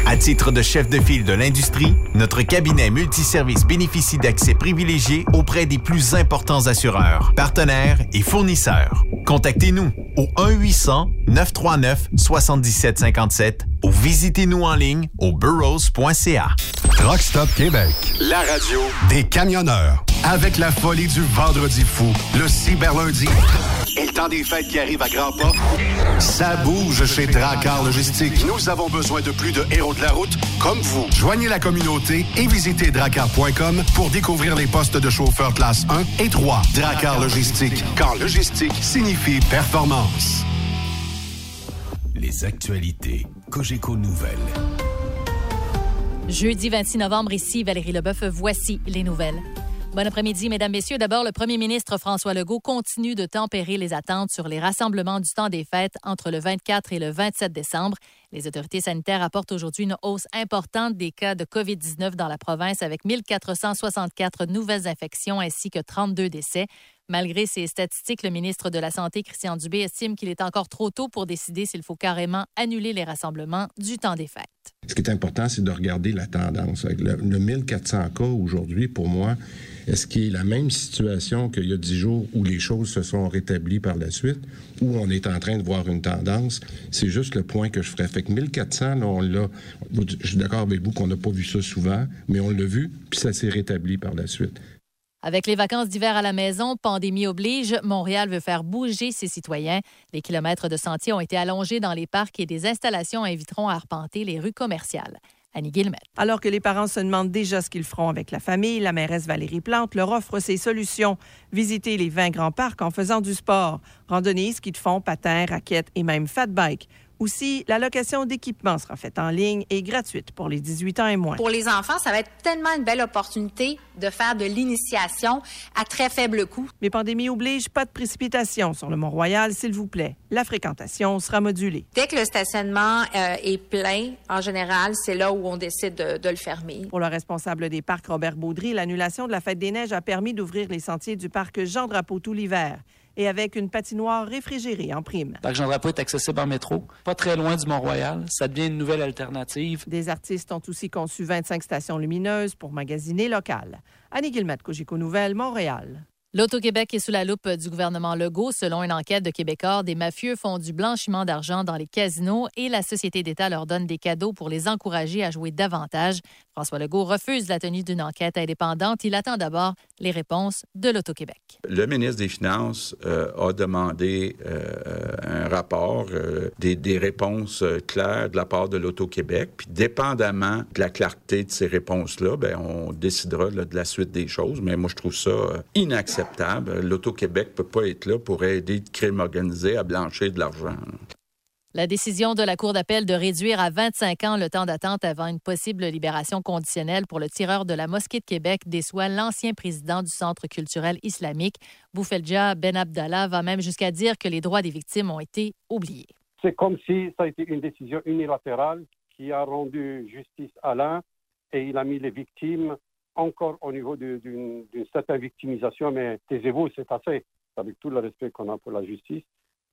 À titre de chef de file de l'industrie, notre cabinet multiservice bénéficie d'accès privilégié auprès des plus importants assureurs, partenaires et fournisseurs. Contactez-nous au 1-800-939-7757 ou visitez-nous en ligne au burrows.ca. Truck Stop Québec. La radio Des camionneurs. Avec la folie du vendredi fou, le cyberlundi et le temps des fêtes qui arrive à grands pas, ça bouge chez Dracar Logistique. Nous avons besoin de plus de héros de la route comme vous. Joignez la communauté et visitez dracar.com pour découvrir les postes de chauffeur classe 1 et 3. Dracar Logistique, quand logistique signifie performance. Les actualités Cogeco Nouvelles. Jeudi 26 novembre, ici Valérie Leboeuf, voici les nouvelles. Bon après-midi, mesdames, messieurs. D'abord, le premier ministre François Legault continue de tempérer les attentes sur les rassemblements du temps des fêtes entre le 24 et le 27 décembre. Les autorités sanitaires apportent aujourd'hui une hausse importante des cas de COVID-19 dans la province avec 1464 nouvelles infections ainsi que 32 décès. Malgré ces statistiques, le ministre de la Santé, Christian Dubé, estime qu'il est encore trop tôt pour décider s'il faut carrément annuler les rassemblements du temps des fêtes. Ce qui est important, c'est de regarder la tendance. Le, le 1400 cas aujourd'hui, pour moi, est-ce qu'il est la même situation qu'il y a dix jours où les choses se sont rétablies par la suite, où on est en train de voir une tendance? C'est juste le point que je ferais. Fait que 1400, là, on l'a. Je suis d'accord avec vous qu'on n'a pas vu ça souvent, mais on l'a vu, puis ça s'est rétabli par la suite. Avec les vacances d'hiver à la maison, pandémie oblige, Montréal veut faire bouger ses citoyens. Les kilomètres de sentiers ont été allongés dans les parcs et des installations inviteront à arpenter les rues commerciales. Annie Guillemette. Alors que les parents se demandent déjà ce qu'ils feront avec la famille, la mairesse Valérie Plante leur offre ses solutions. Visiter les 20 grands parcs en faisant du sport. Randonnée, ski de fond, patins, raquettes et même fat bike. Aussi, la location d'équipement sera faite en ligne et gratuite pour les 18 ans et moins. Pour les enfants, ça va être tellement une belle opportunité de faire de l'initiation à très faible coût. Mais pandémie oblige, pas de précipitation sur le Mont-Royal, s'il vous plaît. La fréquentation sera modulée. Dès que le stationnement euh, est plein, en général, c'est là où on décide de, de le fermer. Pour le responsable des parcs, Robert Baudry, l'annulation de la fête des neiges a permis d'ouvrir les sentiers du parc Jean-Drapeau tout l'hiver et avec une patinoire réfrigérée en prime. Parc Jean-Drapeau est accessible en métro, pas très loin du Mont-Royal. Ça devient une nouvelle alternative. Des artistes ont aussi conçu 25 stations lumineuses pour magasiner local. Annie Guillemette, Cogeco Nouvelles, Montréal. L'Auto-Québec est sous la loupe du gouvernement Legault. Selon une enquête de Québécois, des mafieux font du blanchiment d'argent dans les casinos et la Société d'État leur donne des cadeaux pour les encourager à jouer davantage. François Legault refuse la tenue d'une enquête indépendante. Il attend d'abord les réponses de l'Auto-Québec. Le ministre des Finances euh, a demandé euh, un rapport, euh, des, réponses claires de la part de l'Auto-Québec. Puis, dépendamment de la clarté de ces réponses-là, ben, on décidera de la suite des choses. Mais moi, je trouve ça euh, inacceptable. L'Auto-Québec ne peut pas être là pour aider le crime organisé à blanchir de l'argent. La décision de la Cour d'appel de réduire à 25 ans le temps d'attente avant une possible libération conditionnelle pour le tireur de la Mosquée de Québec déçoit l'ancien président du Centre culturel islamique. Boufeldja Ben Abdallah va même jusqu'à dire que les droits des victimes ont été oubliés. C'est comme si ça a été une décision unilatérale qui a rendu justice à l'un et il a mis les victimes encore au niveau d'une certaine victimisation, mais taisez-vous, c'est assez. Avec tout le respect qu'on a pour la justice,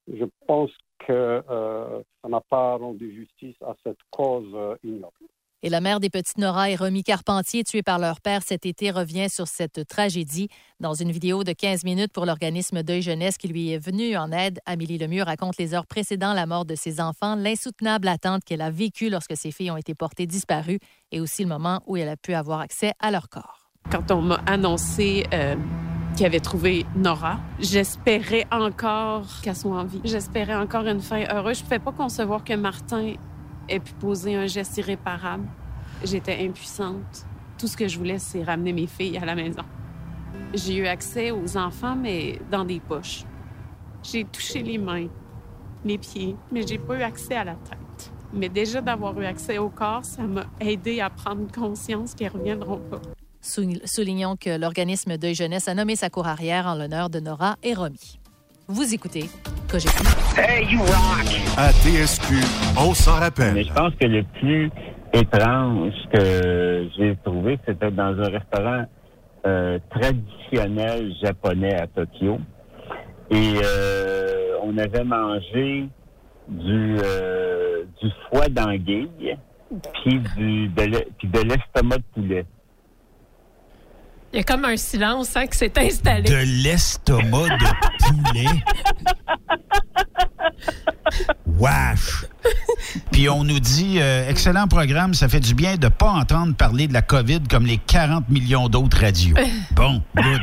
je pense que euh, ça n'a pas rendu justice à cette cause euh, ignoble. Et la mère des petites Nora et Romy Carpentier, tués par leur père cet été, revient sur cette tragédie. Dans une vidéo de 15 minutes pour l'organisme Deuil Jeunesse qui lui est venu en aide, Amélie Lemieux raconte les heures précédant la mort de ses enfants, l'insoutenable attente qu'elle a vécue lorsque ses filles ont été portées disparues et aussi le moment où elle a pu avoir accès à leur corps. Quand on m'a annoncé euh, qu'il avait trouvé Nora, j'espérais encore qu'elle soit en vie. J'espérais encore une fin heureuse. Je ne pouvais pas concevoir que Martin ait pu poser un geste irréparable. J'étais impuissante. Tout ce que je voulais, c'est ramener mes filles à la maison. J'ai eu accès aux enfants, mais dans des poches. J'ai touché les mains, les pieds, mais j'ai pas eu accès à la tête. Mais déjà d'avoir eu accès au corps, ça m'a aidé à prendre conscience qu'ils reviendront pas. Soulignons que l'organisme Deuil Jeunesse a nommé sa cour arrière en l'honneur de Nora et Romy. Vous écoutez Cogeco. Hey, you rock! À TSQ, on s'en rappelle. Mais je pense que le plus étrange que j'ai trouvé, c'était dans un restaurant euh, traditionnel japonais à Tokyo. Et euh, on avait mangé du, euh, du foie d'anguille, puis du, de l'estomac de poulet. Il y a comme un silence hein, qui s'est installé. De l'estomac de poulet. Wesh! Puis on nous dit, euh, excellent programme, ça fait du bien de ne pas entendre parler de la COVID comme les 40 millions d'autres radios. Bon, good.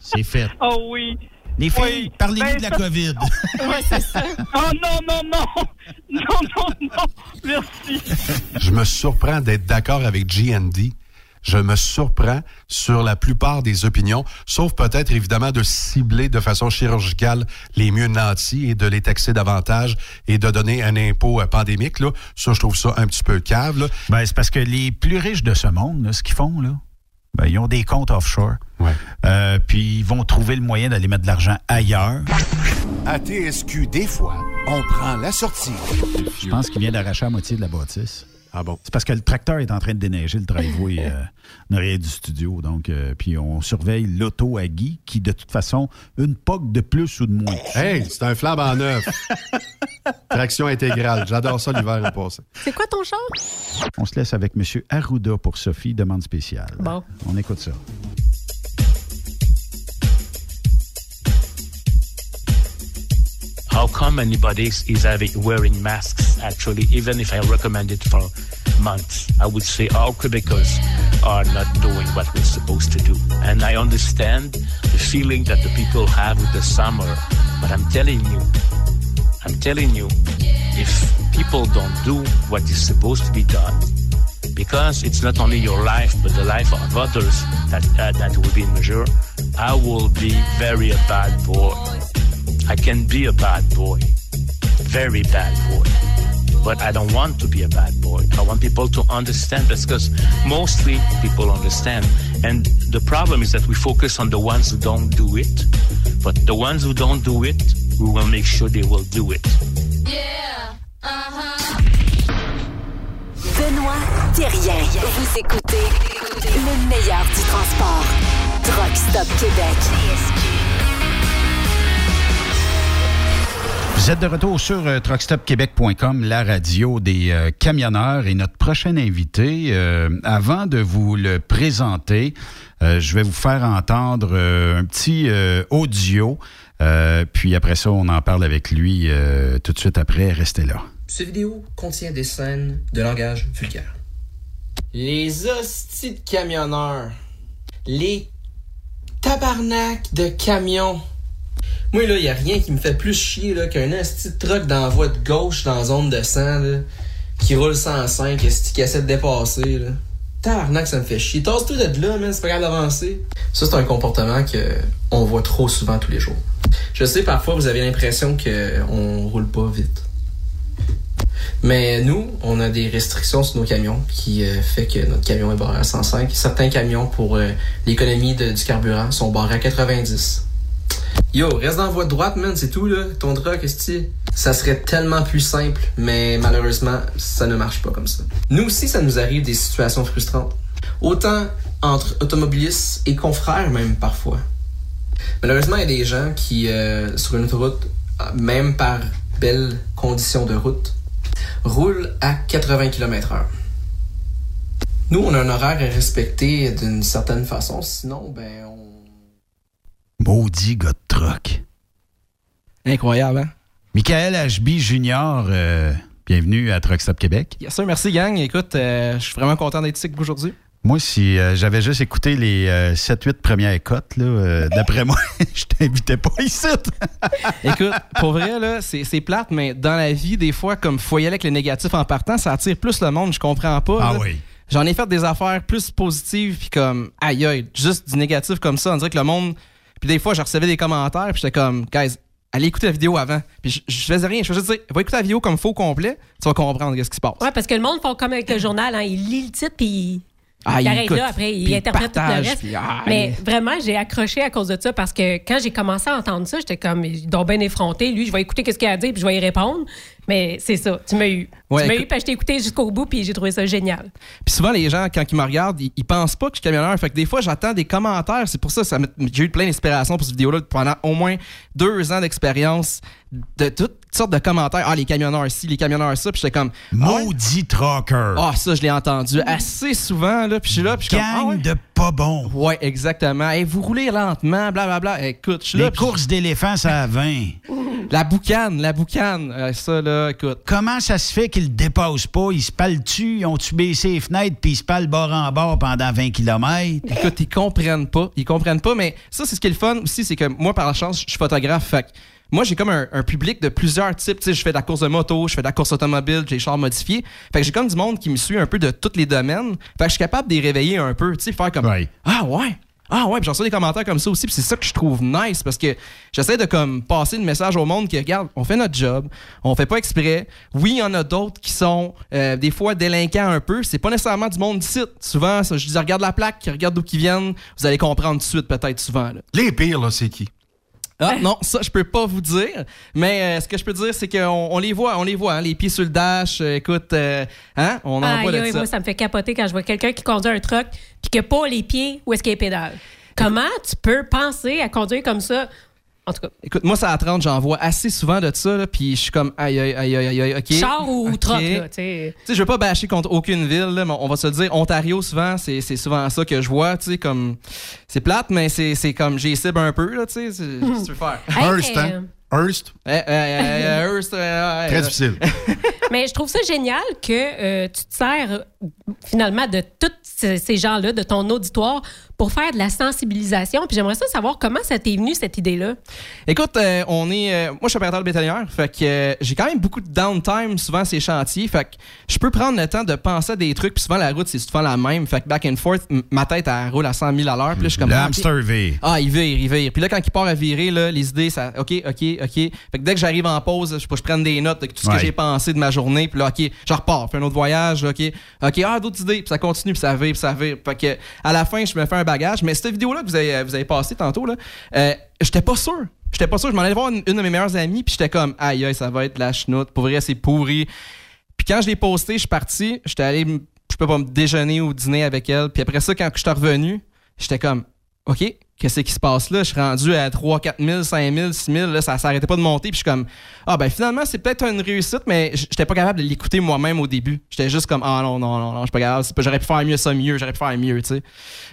C'est fait. Oh oui. Les filles, Oui. parlez-nous Ben, de la ça- COVID. C'est ça. Oh non, non, non! Non, non, non! Merci. Je me surprends d'être d'accord avec GND. Je me surprends sur la plupart des opinions, sauf peut-être évidemment de cibler de façon chirurgicale les mieux nantis et de les taxer davantage et de donner un impôt euh, pandémique. Là. Ça, je trouve ça un petit peu cave. Là. Ben, c'est parce que les plus riches de ce monde, là, ce qu'ils font, là, ben, ils ont des comptes offshore. Euh, puis ils vont trouver le moyen d'aller mettre de l'argent ailleurs. À TSQ, des fois, on prend la sortie. Je pense qu'il vient d'arracher la moitié de la bâtisse. Ah bon? C'est parce que le tracteur est en train de déneiger le driveway euh, en arrière du studio. Donc, euh, puis on surveille l'auto à Guy, qui de toute façon, une poque de plus ou de moins. Hey, c'est un flambe en neuf. Traction intégrale. J'adore ça l'hiver en passant. C'est quoi ton char? On se laisse avec M. Arruda pour Sophie, demande spéciale. Bon. On écoute ça. How come anybody is having wearing masks actually? Even if i recommend it for months i would say our Quebecers are not doing what we're supposed to do. And i understand the feeling that the people have with the summer but i'm telling you i'm telling you if people don't do what is supposed to be done because it's not only your life but the life of others that uh, that will be measured i will be very bad boy I can be a bad boy. very bad boy. But I don't want to be a bad boy. I want people to understand this because mostly people understand. And the problem is that we focus on the ones who don't do it. But the ones who don't do it, we will make sure they will do it. Yeah, uh-huh. Benoît Thérien. Vous écoutez le meilleur du transport. Truck Stop Québec. Vous êtes de retour sur euh, truckstopquebec.com, la radio des euh, camionneurs. Et notre prochain invité, euh, avant de vous le présenter, euh, je vais vous faire entendre euh, un petit euh, audio. Euh, puis après ça, on en parle avec lui euh, tout de suite après. Restez là. Cette vidéo contient des scènes de langage vulgaire. Les hosties de camionneurs. Les tabarnak de camions. Moi, là, y a rien qui me fait plus chier là, qu'un hostie de truck dans la voie de gauche dans zone de sang, là, qui roule 105, esti, qui essaie de dépasser, là. Tabarnak, ça me fait chier. Tasse-toi de là, man, c'est pas grave d'avancer. Ça, c'est un comportement que on voit trop souvent tous les jours. Je sais, parfois, vous avez l'impression qu'on roule pas vite. Mais nous, on a des restrictions sur nos camions qui euh, fait que notre camion est barré à 105. Certains camions, pour euh, l'économie du carburant, sont barrés à 90. Yo, reste dans la voie droite, man, c'est tout, là. Ton truck, est Ça serait tellement plus simple, mais malheureusement, ça ne marche pas comme ça. Nous aussi, ça nous arrive des situations frustrantes. Autant entre automobilistes et confrères, même parfois. Malheureusement, il y a des gens qui, euh, sur une autoroute, même par belles conditions de route, roulent à 80 km/h. Nous, on a un horaire à respecter d'une certaine façon, sinon, ben, on. Maudit gars de truck. Incroyable, hein? Michael HB Junior, euh, bienvenue à Truck Stop Québec. Yes, sir, merci, gang. Écoute, euh, je suis vraiment content d'être ici avec vous aujourd'hui. Moi, si euh, j'avais juste écouté les 7-8 premières cotes, euh, d'après moi, je t'invitais pas ici. Écoute, pour vrai, là, c'est c'est plate, mais dans la vie, des fois, comme faut y aller avec le négatif en partant, ça attire plus le monde, je comprends pas. Ah là. oui. J'en ai fait des affaires plus positives, puis comme, aïe aïe, juste du négatif comme ça, on dirait que le monde. Puis des fois, je recevais des commentaires, puis j'étais comme, guys, allez écouter la vidéo avant. Puis je, je faisais rien, je faisais juste dire, va écouter la vidéo comme faux complet, tu vas comprendre ce qui se passe. Ouais, parce que le monde font comme avec le journal, hein, il lit le titre puis Ah, il écoute, là, après, il interprète tout le reste. puis, ah, Mais il- vraiment, j'ai accroché à cause de ça parce que quand j'ai commencé à entendre ça, j'étais comme, doit bien effronté. Lui, je vais écouter ce qu'il a à dire puis je vais y répondre. Mais c'est ça, tu m'as eu. Ouais, tu m'as eu, écoute- puis je t'ai écouté jusqu'au bout puis j'ai trouvé ça génial. Puis souvent, les gens, quand ils me regardent, ils, ils pensent pas que je suis camionneur. Fait que des fois, j'attends des commentaires. C'est pour ça que ça j'ai eu plein d'inspiration pour cette vidéo-là pendant au moins deux ans d'expérience de toutes sortes de commentaires. Ah, les camionneurs ci, les camionneurs ça. Puis j'étais comme. Maudit trucker. Ah, ça, je l'ai entendu assez souvent. Là, puis je suis là. Puis je suis comme. Ah, ouais. de pas bon. Ouais, exactement. Et vous roulez lentement, blablabla. Écoute, je suis là. Les puis- courses d'éléphants, ça a 20. La boucane, la boucane. Euh, ça, là, écoute. Comment ça se fait qu'ils le dépassent pas? Ils se parlent-tu? Ils ont-tu baissé les fenêtres puis ils se parlent bord en bord pendant 20 km? Écoute, ils comprennent pas. Ils comprennent pas, mais ça, c'est ce qui est le fun aussi, c'est que moi, par la chance, je suis photographe. Fait que moi, j'ai comme un, un public de plusieurs types. Tu sais, je fais de la course de moto, je fais de la course automobile, j'ai des chars modifiés. Fait que j'ai comme du monde qui me suit un peu de tous les domaines. Fait que je suis capable de les réveiller un peu, tu sais, faire comme Ah ouais! Ah ouais, puis j'en reçois des commentaires comme ça aussi, puis c'est ça que je trouve nice parce que j'essaie de comme passer le message au monde que regarde, on fait notre job, on fait pas exprès. Oui, il y en a d'autres qui sont euh, des fois délinquants un peu, c'est pas nécessairement du monde d'ici. Souvent, ça, je dis regarde la plaque, regarde d'où ils viennent, vous allez comprendre tout de suite peut-être souvent. là. Les pires, là, c'est qui? Ah non, ça je peux pas vous dire, mais euh, ce que je peux dire c'est qu'on on les voit, on les voit, hein, les pieds sur le dash, euh, écoute, euh, hein, on en voit ça. moi, ça me fait capoter quand je vois quelqu'un qui conduit un truck puis qui n'a pas les pieds où est-ce qu'il y a les pédales. Comment tu peux penser à conduire comme ça? En tout cas, Écoute, moi, ça à 30, j'en vois assez souvent de ça, là, puis je suis comme aïe, aïe, aïe, aïe, aïe, ok. char ou Ok. truck, là, tu sais. Tu sais, je veux pas bâcher contre aucune ville, là, mais on va se le dire, Ontario, souvent, c'est c'est souvent ça que je vois, tu sais, comme. C'est plate, mais c'est c'est comme j'ai cible un peu, là, tu sais. c'est- Qu'est-ce que tu veux faire? Hearst, hein? Hearst? Eh, eh, eh, Hearst, Très difficile. Mais je trouve ça génial que euh, tu te sers euh, finalement de tous ces ces gens-là, de ton auditoire, pour faire de la sensibilisation. Puis j'aimerais ça savoir comment ça t'est venu, cette idée-là. Écoute, euh, on est. euh, moi, je suis opérateur de bétonnière. Fait que euh, j'ai quand même beaucoup de downtime souvent ces chantiers. Fait que je peux prendre le temps de penser à des trucs. Puis souvent, la route, c'est souvent la même. Fait que back and forth, ma tête, elle roule à 100 000 à l'heure. Puis là, je suis comme. Le ah, hamster vire. Ah, il vire, il vire. Puis là, quand il part à virer, là, les idées, ça. OK, OK, OK. Fait que dès que j'arrive en pause, je, je prenne des notes de tout ce Ouais. que j'ai pensé de ma journée. Puis là, OK, je repars. Fais un autre voyage. OK, OK, ah, d'autres idées. Puis ça continue, puis ça vire, puis ça vire. Fait que à la fin, je me fais un bagage. Mais cette vidéo-là que vous avez, vous avez passée tantôt, euh, j'étais pas sûr. J'étais pas sûr. Je m'en allais voir une, de mes meilleures amies, puis j'étais comme, aïe, aïe, ça va être la chenoute. Pour vrai, c'est pourri. Puis quand je l'ai posté, je suis parti. J'étais allé, je peux pas me déjeuner ou dîner avec elle. Puis après ça, quand je suis revenu, j'étais comme, OK, qu'est-ce qui se passe là? Je suis rendu à 3, 4 000, 5 000, 6 000. Là, ça s'arrêtait pas de monter. Puis je suis comme, ah ben finalement, c'est peut-être une réussite, mais j'étais pas capable de l'écouter moi-même au début. J'étais juste comme, ah non, non, non, non, je suis pas capable. J'aurais pu faire mieux ça mieux. J'aurais pu faire mieux, tu sais.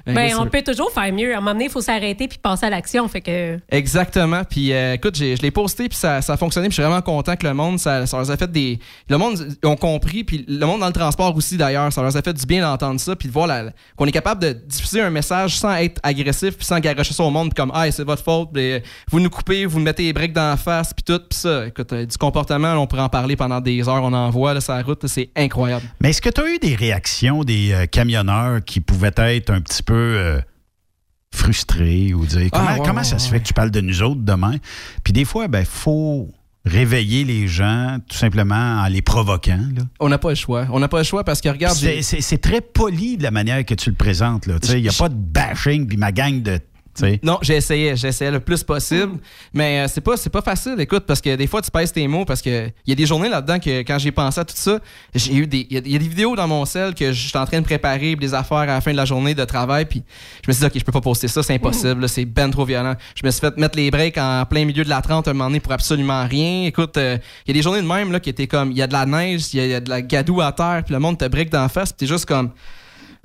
Ben, qu'est-ce on peut toujours faire mieux. À un moment donné, il faut s'arrêter puis passer à l'action. Fait que. Exactement. Puis euh, écoute, je l'ai posté puis ça, ça a fonctionné. Puis je suis vraiment content que le monde, ça, ça leur a fait des. Le monde ils ont compris. Puis le monde dans le transport aussi d'ailleurs, ça leur a fait du bien d'entendre ça. Puis de voir qu'on est capable de diffuser un message sans être agressif puis sans garocher ça au monde. Comme, ah, c'est votre faute. vous nous coupez, vous nous mettez les briques dans la face. Puis tout. Puis ça, écoute, euh, du comportement, là, on pourrait en parler pendant des heures. On en voit là, sur la route. C'est incroyable. Mais est-ce que tu as eu des réactions des euh, camionneurs qui pouvaient être un petit peu euh, frustrés ou dire comment, Ah, ouais, comment ouais, ça se fait que tu parles de nous autres demain? Puis des fois, ben faut réveiller les gens tout simplement en les provoquant. là. On n'a pas le choix. On n'a pas le choix parce que regarde. C'est- très poli de la manière que tu le présentes. là. Tu sais, Il n'y a pas de bashing, puis ma gang de... Non, j'ai essayé, essayé le plus possible, mais euh, c'est pas pas facile, écoute, parce que des fois tu pèses tes mots, parce que il y a des journées là-dedans que quand j'ai pensé à tout ça, j'ai eu des il y, a- des vidéos dans mon sel que je suis en train de préparer des affaires à la fin de la journée de travail, puis je me suis dit ok, je peux pas poster ça, c'est impossible, c'est ben trop violent. Je me suis fait mettre les breaks en plein milieu de la 30 un moment donné pour absolument rien. Écoute, euh, il y a des journées de même là qui étaient comme il y a de la neige, il y, y a de la gadoue à terre, puis le monde te break d'en face, puis t'es juste comme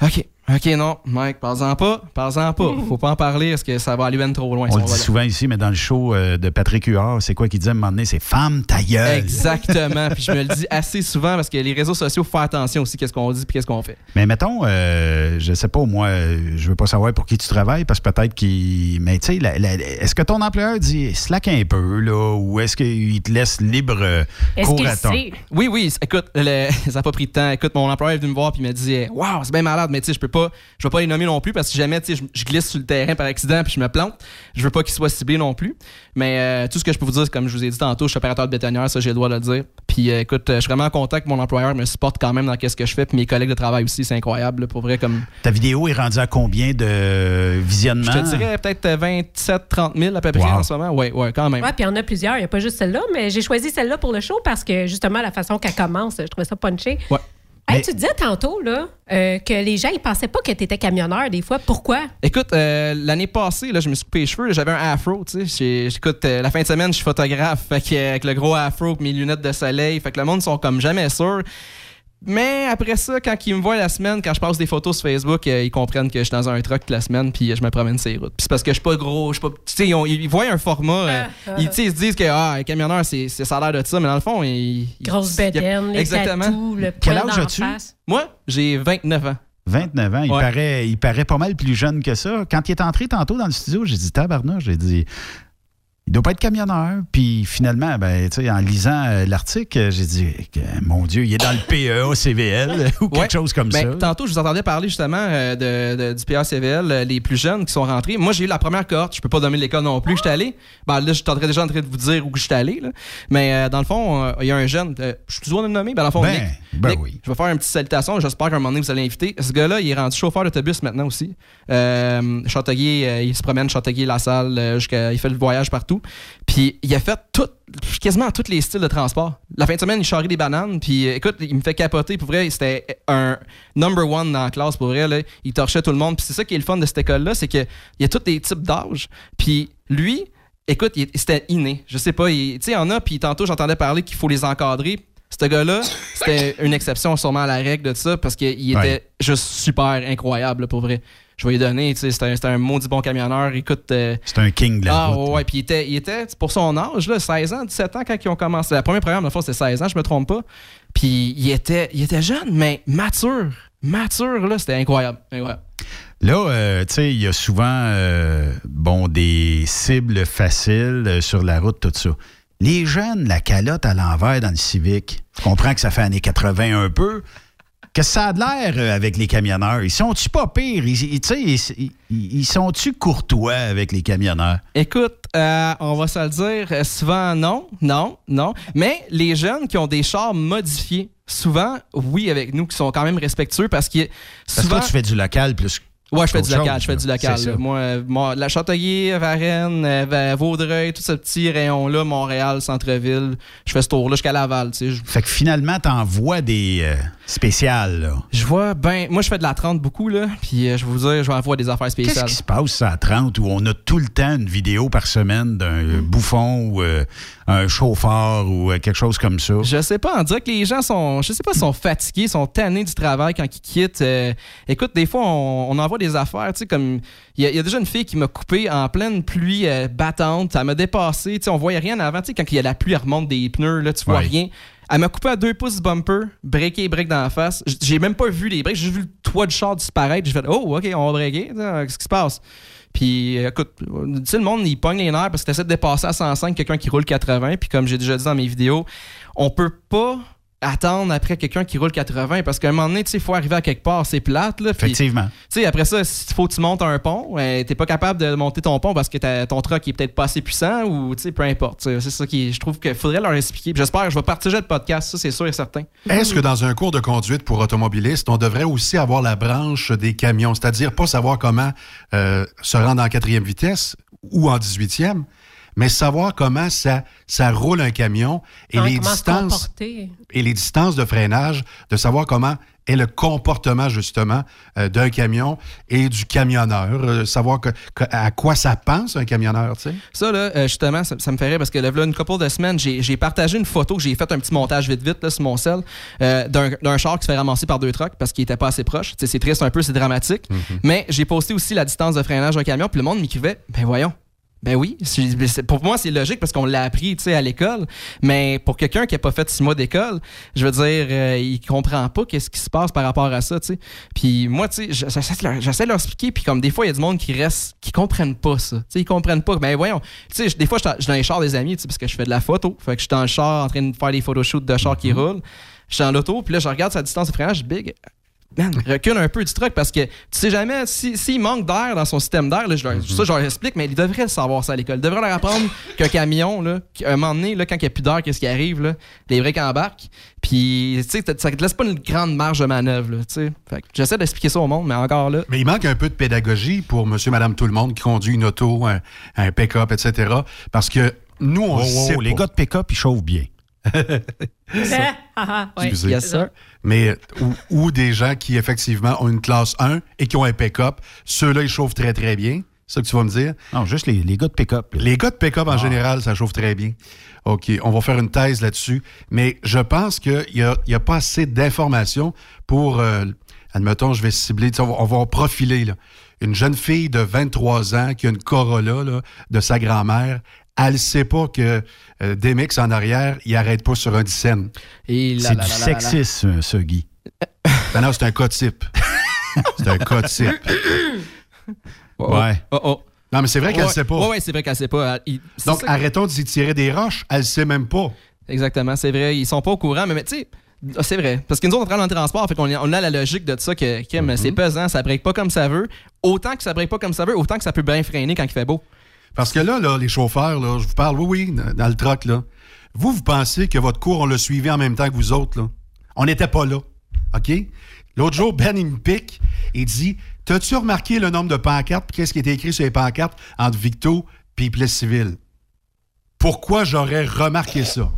OK, OK, non, Mike, parle-en pas, parle-en pas. Faut pas en parler parce que ça va aller ben trop loin. On le dit souvent ici, mais dans le show euh, de Patrick Huard, c'est quoi qu'il disait à un moment donné? C'est « femme ta gueule ». Exactement. puis je me le dis assez souvent parce que les réseaux sociaux, faut faire attention aussi qu'est-ce qu'on dit puis qu'est-ce qu'on fait. Mais mettons, euh, je sais pas, moi, euh, je veux pas savoir pour qui tu travailles, parce que peut-être qu'il. Mais tu sais, est-ce que ton employeur dit slack un peu, là, ou est-ce qu'il te laisse libre euh, cours à ton. Oui, oui. Écoute, le- ça n'a pas pris de temps. Écoute, mon employeur est venu me voir puis il m'a dit Waouh, c'est bien malade, mais tu sais, je peux pas, je vais pas les nommer non plus parce que si jamais tu sais, je, je glisse sur le terrain par accident puis je me plante, je veux pas qu'il soit ciblé non plus. Mais euh, tout ce que je peux vous dire, c'est comme je vous ai dit tantôt, je suis opérateur de bétonnière, ça j'ai le droit de le dire. Puis euh, écoute, je suis vraiment content que mon employeur me supporte quand même dans ce que je fais, puis mes collègues de travail aussi, c'est incroyable, là, pour vrai comme. Ta vidéo est rendue à combien de visionnements? Je te dirais peut-être 27-30 000 à peu près Wow. en ce moment. Ouais, ouais, quand même. Ouais, puis il y en a plusieurs. Il n'y a pas juste celle-là, mais j'ai choisi celle-là pour le show parce que justement, la façon qu'elle commence, je trouvais ça punché. Ouais. Hey, Tu disais tantôt là, euh, que les gens ils pensaient pas que tu étais camionneur des fois. Pourquoi? Écoute, euh, l'année passée, là, je me suis coupé les cheveux. J'avais un afro, tu sais. J'ai- J'écoute, euh, la fin de semaine, je suis photographe. Fait que, avec le gros afro et mes lunettes de soleil. Fait que le monde sont comme jamais sûrs. Mais après ça, quand ils me voient la semaine, quand je passe des photos sur Facebook, euh, ils comprennent que je suis dans un truck la semaine puis je me promène sur les routes. Puis c'est parce que je suis pas gros, je suis pas. Tu sais, ils, ils voient un format. euh, Ah, ils, tu sais, ils se disent que ah, un camionneur, c'est c'est- ça a l'air de ça, mais dans le fond, ils. ils- Grosse il y a- bédaine, les Exactement. tatous, le Quel âge as-tu? face. Moi, j'ai 29 ans. 29 ans, il, Ouais. paraît, il paraît pas mal plus jeune que ça. Quand il est entré tantôt dans le studio, j'ai dit tabarnouche, j'ai dit il doit pas être camionneur. Puis finalement, ben, en lisant euh, l'article, j'ai dit mon Dieu, il est dans le PEA CVL ou quelque Ouais. chose comme Ben, ça. Tantôt, je vous entendais parler justement euh, de, de- du PACVL, euh, les plus jeunes qui sont rentrés. Moi, j'ai eu la première cohorte. Je peux pas nommer l'école non plus. J'étais allé. Ben, là, je suis déjà en train de vous dire où j'étais allé. là. Mais dans le fond, il y a un jeune. je suis toujours de le nommer. Ben, dans le fond, Ben, Nick. ben Nick, oui. Je vais faire une petite salutation. J'espère qu'à un moment donné, vous allez l'inviter. Ce gars-là, il est rendu chauffeur d'autobus maintenant aussi. Euh, il se promène Chanteguier, la salle, jusqu'à, il fait le voyage partout. Puis il a fait tout, quasiment tous les styles de transport. La fin de semaine, il charrie des bananes. Puis euh, écoute, il me fait capoter. Pour vrai, c'était un number one dans la classe. Pour vrai, là. il torchait tout le monde. Puis c'est ça qui est le fun de cette école-là, c'est qu'il y a tous les types d'âge. Puis lui, écoute, il- c'était inné. Je sais pas, il- tu sais, il y en a. Puis tantôt, j'entendais parler qu'il faut les encadrer. Ce gars-là, c'était une exception sûrement à la règle de ça parce qu'il était Ouais. juste super incroyable, là, pour vrai. Je vais lui donner, tu sais, c'était un, c'était un maudit bon camionneur. Écoute. euh, C'est un king de la ah, route. ouais, ouais, puis il était, il était, pour son âge, là, 16 ans, 17 ans, quand ils ont commencé. La première programme, de fois, c'était 16 ans, je me trompe pas. Puis il était, il était jeune, mais mature. Mature, là, c'était incroyable. incroyable. Là, euh, tu sais, il y a souvent euh, bon, des cibles faciles sur la route, tout ça. Les jeunes, la calotte à l'envers dans le civique, je comprends que ça fait années 80 un peu. Que ça a de l'air euh, avec les camionneurs? Ils sont-tu pas pires? Ils, ils- ils, ils- sont-tu courtois avec les camionneurs? Écoute, euh, on va se le dire, euh, souvent non, non, non. Mais les jeunes qui ont des chars modifiés, souvent, oui, avec nous, qui sont quand même respectueux parce que Parce que souvent. toi, tu fais du local plus. Ouais, je fais du local, chose, je fais du local. Là. Moi, moi, la Châteauguay, Varennes, Va- Vaudreuil, tout ce petit rayon-là, Montréal, centre-ville, je fais ce tour-là jusqu'à Laval. Tu sais. Je- Fait que finalement, t'envoies des euh, spéciales, là. Je vois, ben, moi, je fais de la 30 beaucoup, là, puis euh, je vais vous dire, je vais avoir des affaires Qu'est-ce spéciales. qui se passe à 30 où on a tout le temps une vidéo par semaine d'un Hmm. bouffon ou euh, un chauffeur ou euh, quelque chose comme ça? Je sais pas, on dirait que les gens sont, je sais pas, sont fatigués, sont tannés du travail quand ils quittent. Euh, écoute, des fois, on, on envoie des affaires, tu sais, comme il y, a- il y a déjà une fille qui m'a coupé en pleine pluie euh, battante, ça m'a dépassé, tu sais, on voyait rien avant, tu sais, quand il y a la pluie, elle remonte des pneus, là, tu vois rien. Elle m'a coupé à deux pouces bumper, breaké et break dans la face. J'ai même pas vu les breaks, j'ai vu le toit du char disparaître. J'ai fait, oh, ok, on va breaker, qu'est-ce qui se passe? Puis, euh, écoute, tu sais, le monde, il pogne les nerfs parce que tu essaies de dépasser à 105 quelqu'un qui roule 80. Puis, comme j'ai déjà dit dans mes vidéos, on peut pas attendre après quelqu'un qui roule 80 parce qu'à un moment donné, tu sais, il faut arriver à quelque part, c'est plate. Là, Effectivement. tu sais, après ça, s'il faut que tu montes un pont, euh, t'es pas capable de monter ton pont parce que ton truck est peut-être pas assez puissant ou, tu sais, peu importe. tu C'est ça qui, je trouve qu'il faudrait leur expliquer. J'espère que je vais partager le podcast, ça, c'est sûr et certain. Est-ce que dans un cours de conduite pour automobilistes, on devrait aussi avoir la branche des camions, c'est-à-dire pas savoir comment euh, se rendre en quatrième vitesse ou en 18e, mais savoir comment ça, ça roule un camion et les distances et les distances de freinage, de savoir comment est le comportement justement euh, d'un camion et du camionneur, euh, savoir que- que- à quoi ça pense un camionneur, tu sais. Ça, là, euh, justement, ça, ça me ferait parce que là, une couple de semaines, j'ai j'ai partagé une photo que j'ai fait un petit montage vite vite là, sur mon sel euh, d'un d'un char qui se fait ramasser par deux trucks parce qu'il était pas assez proche. Tu sais, C'est triste un peu, c'est dramatique. Mais j'ai posté aussi la distance de freinage d'un camion, puis le monde m'écrivait Ben voyons. Ben oui, c'est- pour moi c'est logique parce qu'on l'a appris tu sais, à l'école, mais pour quelqu'un qui a pas fait six mois d'école, je veux dire, euh, il comprend pas qu'est-ce qui se passe par rapport à ça, tu sais. Puis moi, tu sais, j'essaie de leur- j'essaie de leur expliquer, puis comme des fois il y a du monde qui reste, qui comprennent pas ça, tu sais, ils comprennent pas. Ben voyons, tu sais, des fois je suis dans- je les chars des amis, tu sais, parce que je fais de la photo, fait que je suis dans le char en train de faire des photoshoots de chars qui roulent. Je suis dans l'auto, puis là je regarde sa distance de freinage, big, man, recule un peu du truc parce que tu sais jamais s'il si, manque d'air dans son système d'air, là, je leur- ça je leur explique, mais ils devraient le savoir ça à l'école. Ils devraient leur apprendre qu'un camion, là, un moment donné, là, quand il n'y a plus d'air, qu'est-ce qui arrive, là, les breaks embarquent. Puis tu sais, ça te laisse pas une grande marge de manœuvre. Là, tu sais. Fait que J'essaie d'expliquer ça au monde, mais encore là. Mais il manque un peu de pédagogie pour monsieur, madame, tout le monde qui conduit une auto, un, un pick-up, etc. Parce que nous, on Oh, sait oh, les gars de pick-up, ils chauffent bien. Ah, ah. Excusez. Yes, sir. Mais ou, ou des gens qui, effectivement, ont une classe 1 et qui ont un pick-up. Ceux-là, ils chauffent très, très bien. C'est ça que tu vas me dire? Non, juste les, les gars de pick-up. là. Les gars de pick-up, en Ah. général, ça chauffe très bien. OK, on va faire une thèse là-dessus. Mais je pense qu'il n'y a, il y a pas assez d'informations pour, euh, admettons, je vais cibler, on va, on va profiler. là. Une jeune fille de 23 ans qui a une Corolla là, de sa grand-mère, elle ne sait pas que euh, Demix en arrière, il arrête pas sur un là, C'est là, du là, là, là. sexisme, ça, Guy. Ben non, c'est un cas type. c'est un cas type. Oh, Ouais. Oh, oh. Non, mais c'est vrai qu'elle ne Ouais, sait pas. Ouais, ouais, c'est vrai qu'elle sait pas. Elle- il- c'est Donc, arrêtons d'y tirer des roches. Elle ne sait même pas. Exactement, c'est vrai. Ils sont pas au courant, mais, mais tu sais, ah, c'est vrai. Parce que nous autres, on travaille dans le transport, fait qu'on on a la logique de ça que, Kim, Mhm. c'est pesant, ça break pas comme ça veut. Autant que ça break pas comme ça veut, autant que ça peut bien freiner quand il fait beau. Parce que là, là les chauffeurs, là, je vous parle, oui, oui, dans- le là. Vous, vous pensez que votre cours, on l'a suivi en même temps que vous autres, là. On n'était pas là. OK? L'autre jour, Ben, il me pique et dit T'as-tu remarqué le nombre de pancartes? Qu'est-ce qui était écrit sur les pancartes entre Victo et Place Civile? Pourquoi j'aurais remarqué ça?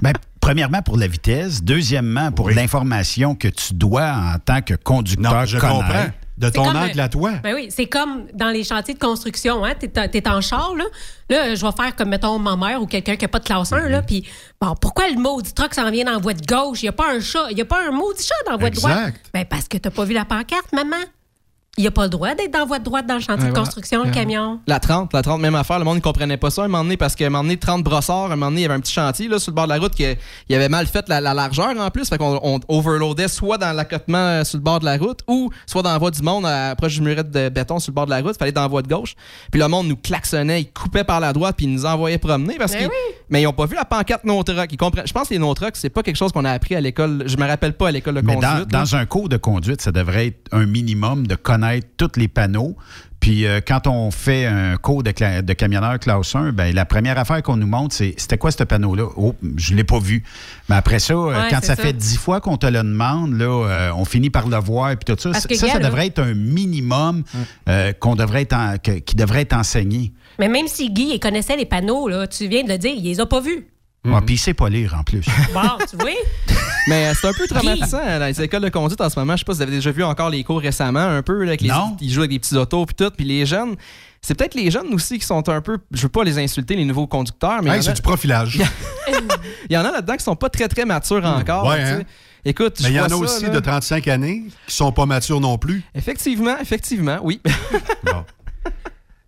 Ben, premièrement, pour la vitesse. Deuxièmement, pour l'information que tu dois en tant que conducteur Non, je connaître. comprends. De ton comme, angle à toi. Ben oui, c'est comme dans les chantiers de construction. Hein? Tu es, en char, là. Là, je vais faire comme, mettons, ma mère ou quelqu'un qui n'a pas de classe 1, là. Mhm. Puis, bon, pourquoi le maudit truck s'en vient dans la voie de gauche? Il n'y a pas un chat. Il n'y a pas un maudit chat dans la voie de droite? Exact. Ben, parce que tu pas vu la pancarte, maman. Il n'y a pas le droit d'être dans voie de droite dans le chantier Ouais, de construction, le Ouais. camion. La 30, la 30, même affaire. Le monde ne comprenait pas ça à un moment donné parce qu'à un moment donné, 30 brossards, à un moment donné, il y avait un petit chantier là, sur le bord de la route qui il avait mal fait la, la largeur en plus. Fait qu'on on overloadait soit dans l'accotement euh, sur le bord de la route ou soit dans la voie du monde, à, proche du muret de béton sur le bord de la route. fallait être dans la voie de gauche. Puis le monde nous klaxonnait, il coupait par la droite puis il nous envoyait promener parce Ben qu'ils. oui. Mais ils n'ont pas vu la pancarte no truck. Ils comprennent. Je pense que les no trucks, c'est pas quelque chose qu'on a appris à l'école. Je me rappelle pas à l'école de Mais conduite. dans, un cours de conduite, ça devrait être un minimum de connaître tous les panneaux. Puis euh, quand on fait un cours de, cla- de camionneur classe 1, ben, la première affaire qu'on nous montre, c'est c'était quoi ce panneau-là? Oh, je ne l'ai pas vu. Mais après ça, euh, Ouais, quand ça, ça. fait dix fois qu'on te le demande, là, euh, on finit par le voir et tout ça. Parce Ça, ça, devrait être un minimum euh, qu'on devrait être en- que- qui devrait être enseigné. Mais même si Guy il connaissait les panneaux, là, tu viens de le dire, il les a pas vus. Ouais, Puis il sait pas lire en plus. Bon, tu vois? Mais euh, c'est un peu traumatisant dans les écoles de conduite en ce moment. Je sais pas si vous avez déjà vu encore les cours récemment, un peu, là, avec les, Non. ils jouent avec des petits autos puis tout. Puis les jeunes, c'est peut-être les jeunes aussi qui sont un peu. Je veux pas les insulter, les nouveaux conducteurs, mais Hey, il y en c'est a- du profilage. il y en a là-dedans qui sont pas très très matures encore. Ouais, tu sais. hein? Écoute, Mais il y en a ça, aussi là. de 35 années qui sont pas matures non plus. Effectivement, effectivement, oui.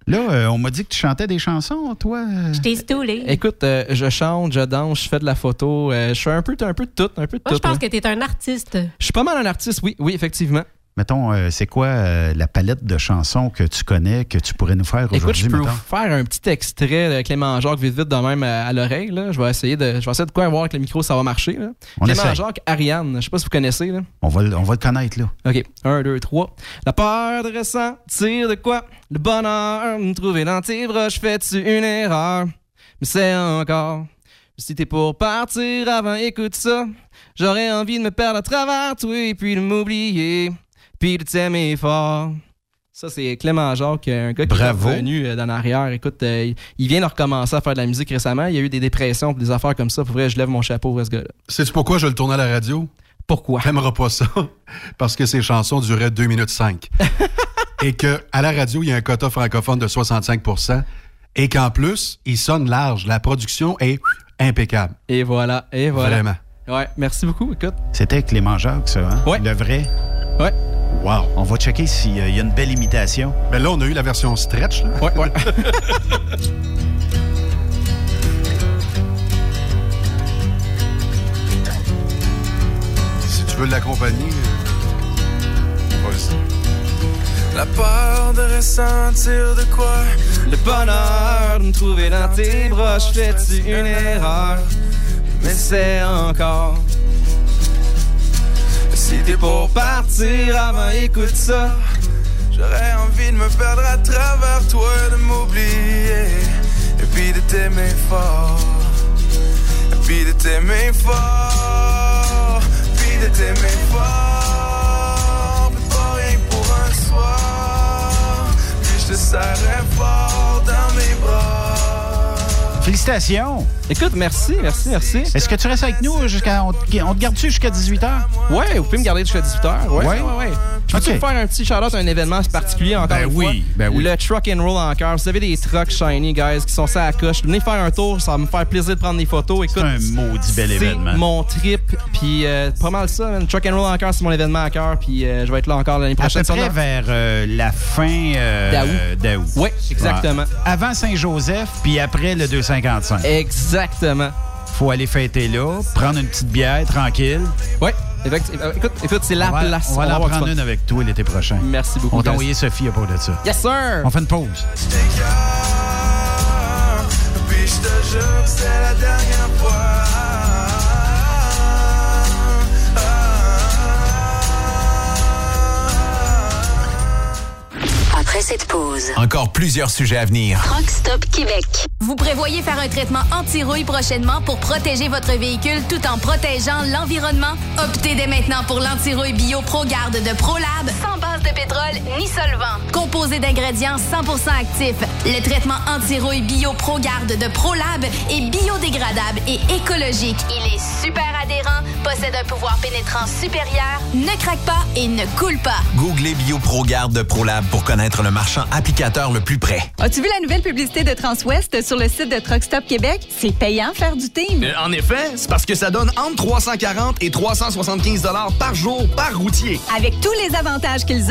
Là, euh, on m'a dit que tu chantais des chansons, toi. Je t'ai stoulé. Écoute, euh, je chante, je danse, je fais de la photo, euh, je fais un peu, un peu de tout, un peu de Moi, je tout. pense là. que tu es un artiste. Je suis pas mal un artiste, oui, oui, effectivement. Mettons, euh, c'est quoi euh, la palette de chansons que tu connais, que tu pourrais nous faire Écoute, aujourd'hui, je peux mettons? vous faire un petit extrait de Clément Jacques vite vite de même à, à l'oreille. Je vais essayer de, je vais essayer de quoi voir avec le micro, ça va marcher. là. On Clément essaye. Jacques, Ariane, je sais pas si vous connaissez. Là. On va, le- on va le connaître, là. OK, un, deux, trois. La peur de ressentir de quoi? Le bonheur de me trouver dans tes bras, je fais-tu une erreur? Mais c'est encore. Si t'es pour partir avant, écoute ça. J'aurais envie de me perdre à travers toi et puis de m'oublier. Puis de t'aimer fort. Ça, c'est Clément Jacques, un gars qui est revenu euh, d'en arrière. Écoute, euh, il- vient de recommencer à faire de la musique récemment. Il y a eu des dépressions, des affaires comme ça. Pour vrai, je lève mon chapeau à ce gars-là. Sais-tu pourquoi je le tourne à la radio? Pourquoi? T'aimeras pas ça. Parce que ses chansons duraient 2 minutes 5. et qu'à la radio, il y a un quota francophone de 65% et qu'en plus, il sonne large. La production est impeccable. Et voilà, et voilà. Vraiment. Ouais, merci beaucoup. Écoute. C'était Clément Jacques, ça, hein? Ouais. Le vrai. Ouais. Wow. On va checker s'il y a une belle imitation. Ben là, on a eu la version stretch. Là. Ouais, ouais. si tu veux l'accompagner, euh, vas-y. La peur de ressentir de quoi? Le bonheur de me trouver dans tes bras, je fais-tu une erreur? Mais c'est encore. Si t'es pour partir avant, écoute ça. J'aurais envie de me perdre à travers toi, de m'oublier. Et puis de t'aimer fort. Et puis de t'aimer fort. Puis de t'aimer fort. Félicitations! Écoute, merci, merci, merci. Est-ce que tu restes avec nous jusqu'à. On, te- on te garde-tu jusqu'à 18h? Ouais, vous pouvez me garder jusqu'à 18h. Ouais, Ouais. ouais, ouais. Je peux Ok. faire un petit shout-out à un événement particulier encore Ben une oui, fois? ben oui. Le Truck and Roll en cœur. Vous avez des trucks shiny, guys, qui sont ça à la coche. Venez faire un tour, ça va me faire plaisir de prendre des photos. Écoute, un maudit bel c'est événement. mon trip, puis euh, pas mal ça. man. Truck and Roll en cœur, c'est mon événement à cœur, puis euh, je vais être là encore l'année À prochaine. peu près vers euh, la fin D'août. Oui, exactement. Ouais. Avant Saint-Joseph, puis après le 255. Exactement. Faut aller fêter là, prendre une petite bière tranquille. Oui. Écoute, écoute c'est la on va, place. On va On en prendre une avec toi l'été prochain. Merci beaucoup. On t'a envoyé Sophie à propos de ça. Yes, sir! On fait une pause. Puis je te jure que c'est la dernière Après cette pause, Encore plusieurs sujets à venir. Truck Stop Québec. Vous prévoyez faire un traitement anti-rouille prochainement pour protéger votre véhicule tout en protégeant l'environnement? Optez dès maintenant pour l'anti-rouille bio ProGarde de ProLab, sans base de pétrole ni solvant. Composé d'ingrédients 100% actifs, le traitement anti-rouille bio ProGarde de ProLab est biodégradable et écologique. Il est super adhérent, possède un pouvoir pénétrant supérieur, ne craque pas et ne coule pas. Googlez BioProGarde de ProLab pour connaître le marchand applicateur le plus près. As-tu vu la nouvelle publicité de Transwest sur le site de Truck Stop Québec? C'est payant faire du team. Euh, en effet, c'est parce que ça donne entre 340 et 375 dollars par jour par routier. Avec tous les avantages qu'ils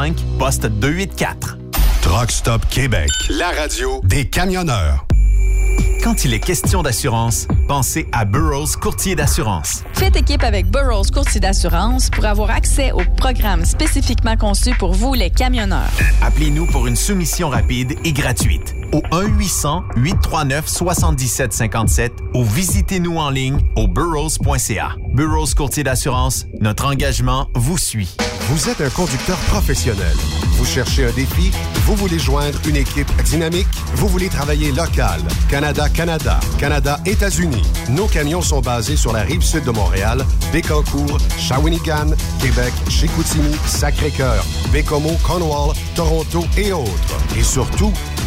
1-800-361-4965, poste 284. Truck Stop Québec, la radio des camionneurs. Quand il est question d'assurance, pensez à Burroughs Courtier d'assurance. Faites équipe avec Burroughs Courtier d'assurance pour avoir accès aux programmes spécifiquement conçus pour vous, les camionneurs. Appelez-nous pour une soumission rapide et gratuite au 1-800-839-7757 ou visitez-nous en ligne au burrows.ca. Burroughs Courtier d'assurance, notre engagement vous suit. Vous êtes un conducteur professionnel. Vous cherchez un défi? Vous voulez joindre une équipe dynamique? Vous voulez travailler local? Canada-Canada, Canada-États-Unis. Nos camions sont basés sur la rive sud de Montréal, Bécancour, Shawinigan, Québec, Chicoutimi, Sacré-Cœur, Bécomo, Cornwall, Toronto et autres. Et surtout,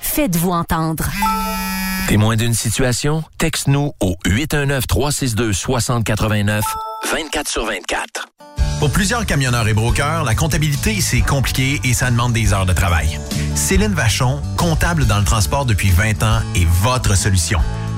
Faites-vous entendre. Témoin d'une situation? Texte-nous au 819-362-6089, 24 sur 24. Pour plusieurs camionneurs et brokers, la comptabilité, c'est compliqué et ça demande des heures de travail. Céline Vachon, comptable dans le transport depuis 20 ans, est votre solution.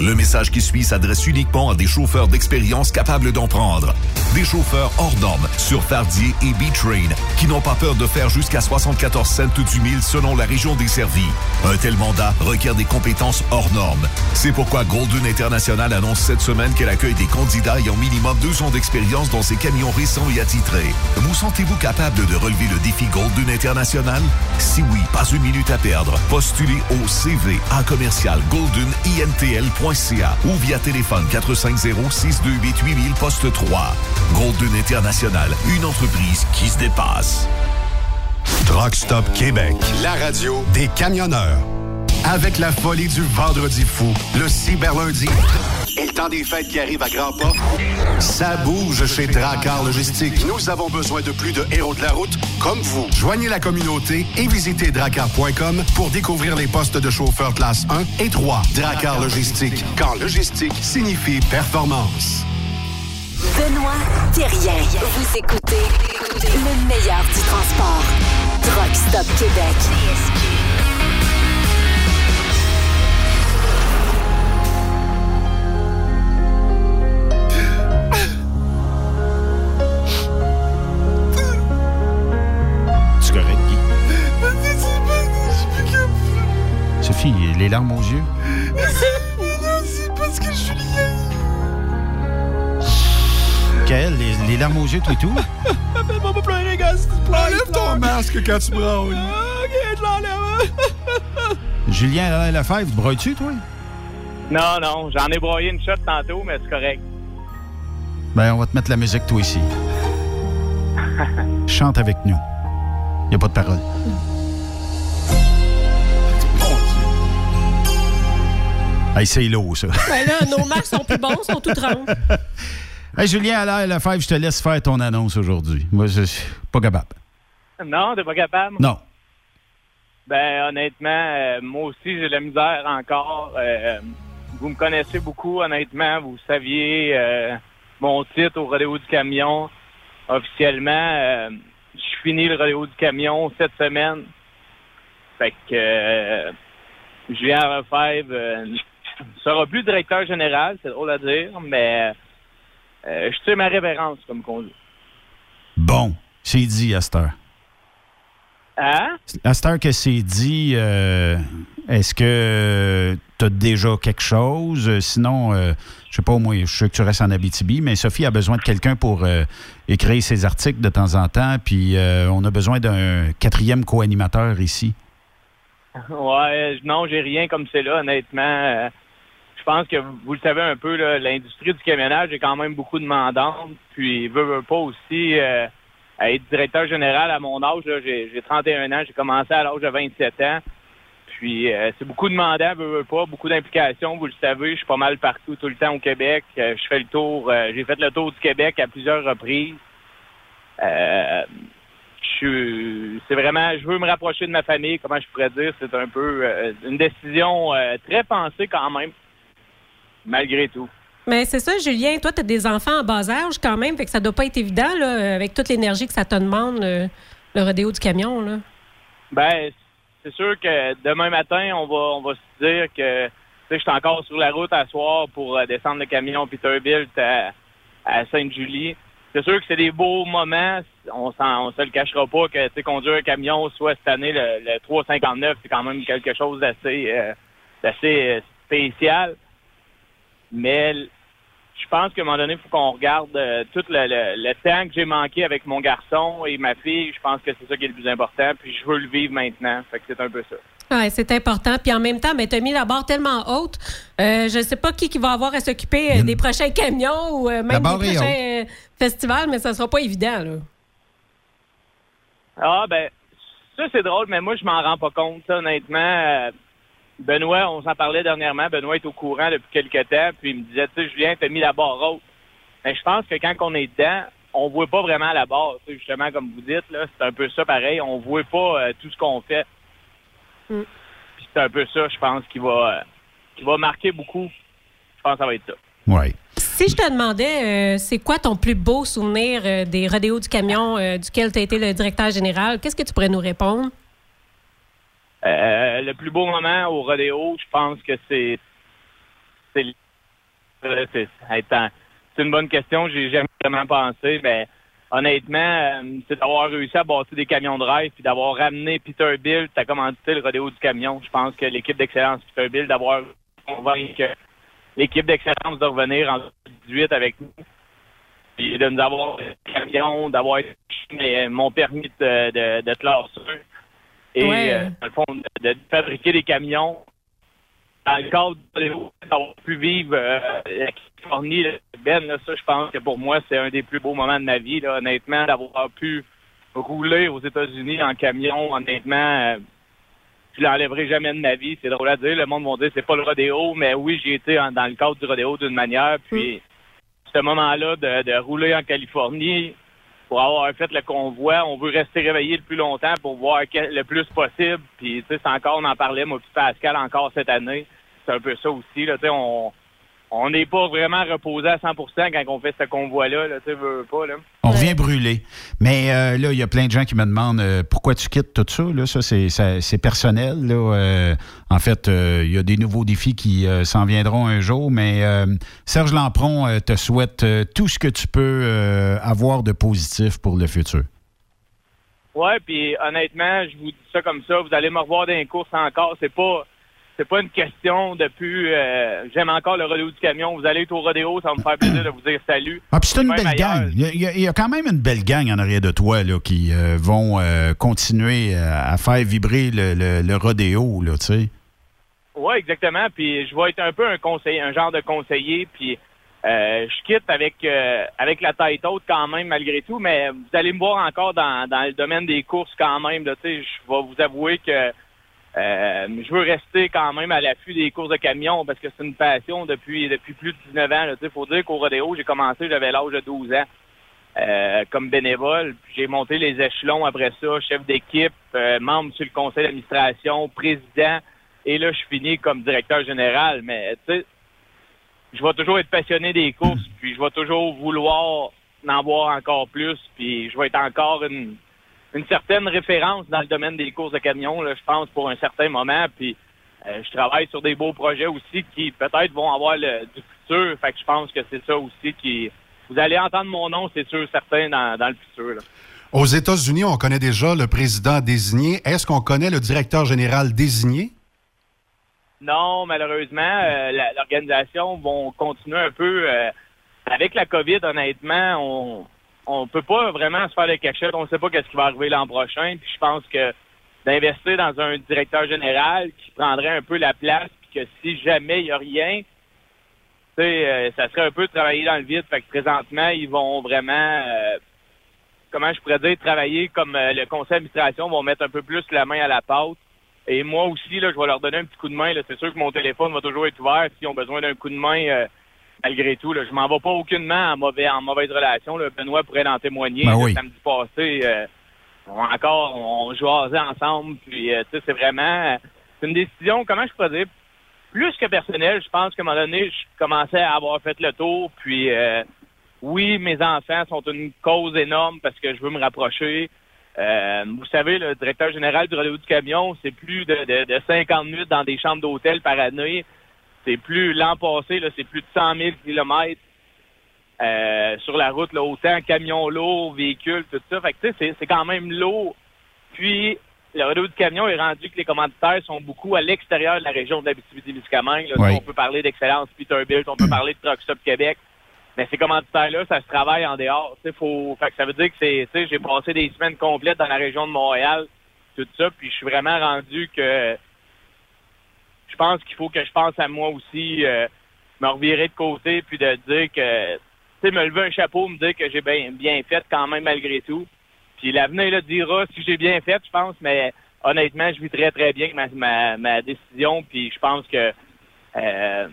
Le message qui suit s'adresse uniquement à des chauffeurs d'expérience capables d'en prendre. Des chauffeurs hors normes sur Fardier et B-Train qui n'ont pas peur de faire jusqu'à 74 cents du mille selon la région desservie. Un tel mandat requiert des compétences hors normes. C'est pourquoi Golden International annonce cette semaine qu'elle accueille des candidats ayant minimum deux ans d'expérience dans ses camions récents et attitrés. Vous sentez-vous capable de relever le défi Golden International? Si oui, pas une minute à perdre. Postulez au CV à commercial ou via téléphone 450-628-8000 poste 3. Golden International, une entreprise qui se dépasse. Truck Stop Québec, la radio des camionneurs. Avec la folie du vendredi fou, le cyberlundi et le temps des fêtes qui arrive à grands pas, ça bouge chez Dracar Logistique. Nous avons besoin de plus de héros de la route comme vous. Joignez la communauté et visitez dracar.com pour découvrir les postes de chauffeur classe 1 et 3. Dracar Logistique, quand logistique signifie performance. Benoît Thérien. Vous écoutez le meilleur du transport. Truck Stop Québec. Les larmes aux yeux. C'est parce que? Les, les larmes aux yeux, tout et tout? Fais-moi pas pleurer, gars. Enlève ton masque quand tu brailles. Ok, je l'enlève. Julien Alain Lefebvre, broyes-tu, toi? Non, non, j'en ai broyé une shot tantôt, mais c'est correct. Ben, on va te mettre la musique, toi, ici. Chante avec nous. Il a pas de parole. Hey, c'est lourd, ça. Ben là, nos marques sont plus bons, sont toutes rondes. Hey, Julien Allaire Lefebvre, je te laisse faire ton annonce aujourd'hui. Moi, je suis pas capable. Non, t'es pas capable? Non. Ben, honnêtement, euh, moi aussi, j'ai de la misère encore. Euh, vous me connaissez beaucoup, honnêtement. Vous saviez euh, mon titre au rodéo du camion. Officiellement, euh, je finis le rodéo du camion cette semaine. Fait que euh, Julien Lefebvre euh, sera plus directeur général, c'est drôle à dire, mais euh, je tire ma révérence, comme qu'on dit. Bon, c'est dit à cette heure. Hein? À cette heure que c'est dit, euh, est-ce que tu as déjà quelque chose? Euh, Sinon, euh, je sais pas, moi, je sais que tu restes en Abitibi, mais Sophie a besoin de quelqu'un pour euh, écrire ses articles de temps en temps, puis on a besoin d'un quatrième co-animateur ici. Ouais, non, j'ai rien comme c'est là, honnêtement. Je pense que vous le savez un peu, l'industrie du camionnage est quand même beaucoup demandante. Puis, veut, veut pas aussi euh, être directeur général à mon âge. J'ai j'ai 31 ans, j'ai commencé à l'âge de 27 ans. Puis, euh, c'est beaucoup demandant, veut, veut pas, beaucoup d'implications. Vous le savez, je suis pas mal partout, tout le temps au Québec. Euh, je fais le tour, euh, j'ai fait le tour du Québec à plusieurs reprises. C'est vraiment, je veux me rapprocher de ma famille, comment je pourrais dire, c'est un peu une décision très pensée quand même, malgré tout. Mais c'est ça, Julien, toi, tu as des enfants en bas âge quand même, fait que ça doit pas être évident, là, avec toute l'énergie que ça te demande, le, le rodéo du camion. Là. Ben, c'est sûr que demain matin, on va, on va se dire que, tu sais, je suis encore sur la route à soir pour euh, descendre le camion Peterbilt à, à Sainte-Julie. C'est sûr que c'est des beaux moments. On on se le cachera pas que, tu sais, conduire un camion, soit cette année, le, le 359, c'est quand même quelque chose d'assez, euh, d'assez euh, spécial. Mais je pense qu'à un moment donné, il faut qu'on regarde euh, tout le, le- le temps que j'ai manqué avec mon garçon et ma fille. Je pense que c'est ça qui est le plus important. Puis je veux le vivre maintenant. Fait que c'est un peu ça. Ouais, c'est important. Puis en même temps, tu as mis la barre tellement haute. Euh, je sais pas qui, qui va avoir à s'occuper euh, des prochains camions ou euh, même des prochains euh, festivals, mais ça sera pas évident. Là. Ah ben, ça c'est drôle, mais moi je m'en rends pas compte, ça, honnêtement. Benoît, on s'en parlait dernièrement, Benoît est au courant depuis quelques temps, puis il me disait, tu sais, Julien, t'as mis la barre haute. Mais je pense que quand on est dedans, on voit pas vraiment la barre, justement, comme vous dites, là, c'est un peu ça pareil, on voit pas euh, tout ce qu'on fait. Mm. Puis c'est un peu ça, je pense, qui va, euh, qui va marquer beaucoup. Je pense que ça va être ça. Oui. Si je te demandais, euh, c'est quoi ton plus beau souvenir euh, des rodéos du camion euh, duquel tu as été le directeur général, qu'est-ce que tu pourrais nous répondre? Euh, le plus beau moment au rodéo, je pense que c'est c'est une bonne question. J'ai jamais vraiment pensé, mais honnêtement, euh, c'est d'avoir réussi à bâtir des camions de rêve puis d'avoir ramené Peterbilt à commanditer le rodéo du camion. Je pense que l'équipe d'excellence Peterbilt d'avoir convaincu l'équipe d'excellence de revenir en 2018 avec nous puis de nous avoir des camions, d'avoir euh, mon permis de, de, de classeur et Ouais. euh, dans le fond de, de fabriquer des camions dans le cadre du rodéo, d'avoir pu vivre euh, la Californie, Ben, là, ça, je pense que pour moi, c'est un des plus beaux moments de ma vie, là, honnêtement, d'avoir pu rouler aux États-Unis en camion, honnêtement, euh, je l'enlèverai jamais de ma vie. C'est drôle à dire, le monde va dire c'est pas le rodéo, mais oui, j'ai été en- dans le cadre du rodéo d'une manière, puis ce moment-là de, de rouler en Californie, pour avoir fait le convoi, on veut rester réveillé le plus longtemps pour voir le plus possible. Puis, tu sais, c'est encore, on en parlait, moi puis Pascal, encore cette année. C'est un peu ça aussi, là, tu sais, on on n'est pas vraiment reposé à 100% quand on fait ce convoi-là, là, tu veux, pas, là. On revient brûler. Mais euh, là, il y a plein de gens qui me demandent euh, pourquoi tu quittes tout ça. Là, ça, c'est, personnel. Là. Euh, en fait, euh, il y a des nouveaux défis qui euh, s'en viendront un jour. Mais euh, Serge Lampron te souhaite tout ce que tu peux euh, avoir de positif pour le futur. Ouais, puis honnêtement, je vous dis ça comme ça, vous allez me revoir dans les courses encore. C'est pas c'est pas une question de plus euh, j'aime encore le rodéo du camion. Vous allez être au rodéo, ça va me faire plaisir de vous dire salut. Ah, puis c'est une belle ailleurs. gang. Il y, a, il y quand même une belle gang en arrière de toi là, qui euh, vont euh, continuer à faire vibrer le, le, le rodéo, tu sais. Oui, exactement. Puis je vais être un peu un conseiller, un genre de conseiller. Puis je quitte avec avec la tête haute quand même malgré tout. Mais vous allez me voir encore dans, dans le domaine des courses quand même. Tu sais, je vais vous avouer que euh, je veux rester quand même à l'affût des courses de camion parce que c'est une passion depuis depuis plus de 19 ans. Il faut dire qu'au rodéo, j'ai commencé, j'avais l'âge de 12 ans. euh, comme bénévole. J'ai monté les échelons après ça, chef d'équipe, euh, membre sur le conseil d'administration, président. Et là, je finis comme directeur général. Mais tu sais, je vais toujours être passionné des courses, puis je vais toujours vouloir en voir encore plus, puis je vais être encore une, une certaine référence dans le domaine des courses de camions, là, je pense, pour un certain moment. Puis euh, je travaille sur des beaux projets aussi qui peut-être vont avoir le, du futur. Fait que je pense que c'est ça aussi qui. Vous allez entendre mon nom, c'est sûr, certain, dans, dans le futur. là. Aux États-Unis, on connaît déjà le président désigné. Est-ce qu'on connaît le directeur général désigné? Non, malheureusement, euh, l'organisation vont continuer un peu euh, avec la COVID. Honnêtement, on on peut pas vraiment se faire des cachettes. On ne sait pas qu'est-ce qui va arriver l'an prochain. Puis je pense que d'investir dans un directeur général qui prendrait un peu la place, puis que si jamais il y a rien, euh, ça serait un peu travailler dans le vide. Fait que présentement, ils vont vraiment, euh, comment je pourrais dire, travailler comme euh, le conseil d'administration vont mettre un peu plus la main à la pâte. Et moi aussi, là, je vais leur donner un petit coup de main. C'est sûr que mon téléphone va toujours être ouvert s'ils ont besoin d'un coup de main euh, malgré tout. Là. Je m'en vais pas aucunement en, mauvais, en mauvaise relation. Là. Benoît pourrait en témoigner. Ben Le oui. samedi passé, euh, on- encore, on jouait ensemble. Puis, euh, tu sais, c'est vraiment... C'est une décision, comment je pourrais dire, plus que personnelle. Je pense qu'à un moment donné, je commençais à avoir fait le tour. Puis, euh, oui, mes enfants sont une cause énorme parce que je veux me rapprocher. Euh, vous savez, le directeur général du rodéo du camion, c'est plus de, de, de 50 minutes dans des chambres d'hôtel par année. C'est plus, l'an passé, là, c'est plus de 100 000 kilomètres euh, sur la route, là, autant camions lourds, véhicules, tout ça. Fait que, tu sais, c'est- c'est quand même lourd. Puis, le rodéo du camion est rendu que les commanditaires sont beaucoup à l'extérieur de la région de l'Abitibi-Témiscamingue. Oui. On peut parler d'Excellence Peterbilt, on peut parler de Truck Stop Québec. Mais ces commanditaires-là, ça se travaille en dehors. Faut, fait que ça veut dire que c'est, j'ai passé des semaines complètes dans la région de Montréal, tout ça, puis je suis vraiment rendu que je pense qu'il faut que je pense à moi aussi, euh, me revirer de côté, puis de dire que, tu sais, me lever un chapeau, me dire que j'ai bien, bien fait quand même malgré tout. Puis l'avenir là, dira si j'ai bien fait, je pense, mais honnêtement, je vis très très bien avec ma, ma, ma décision, puis je pense que euh,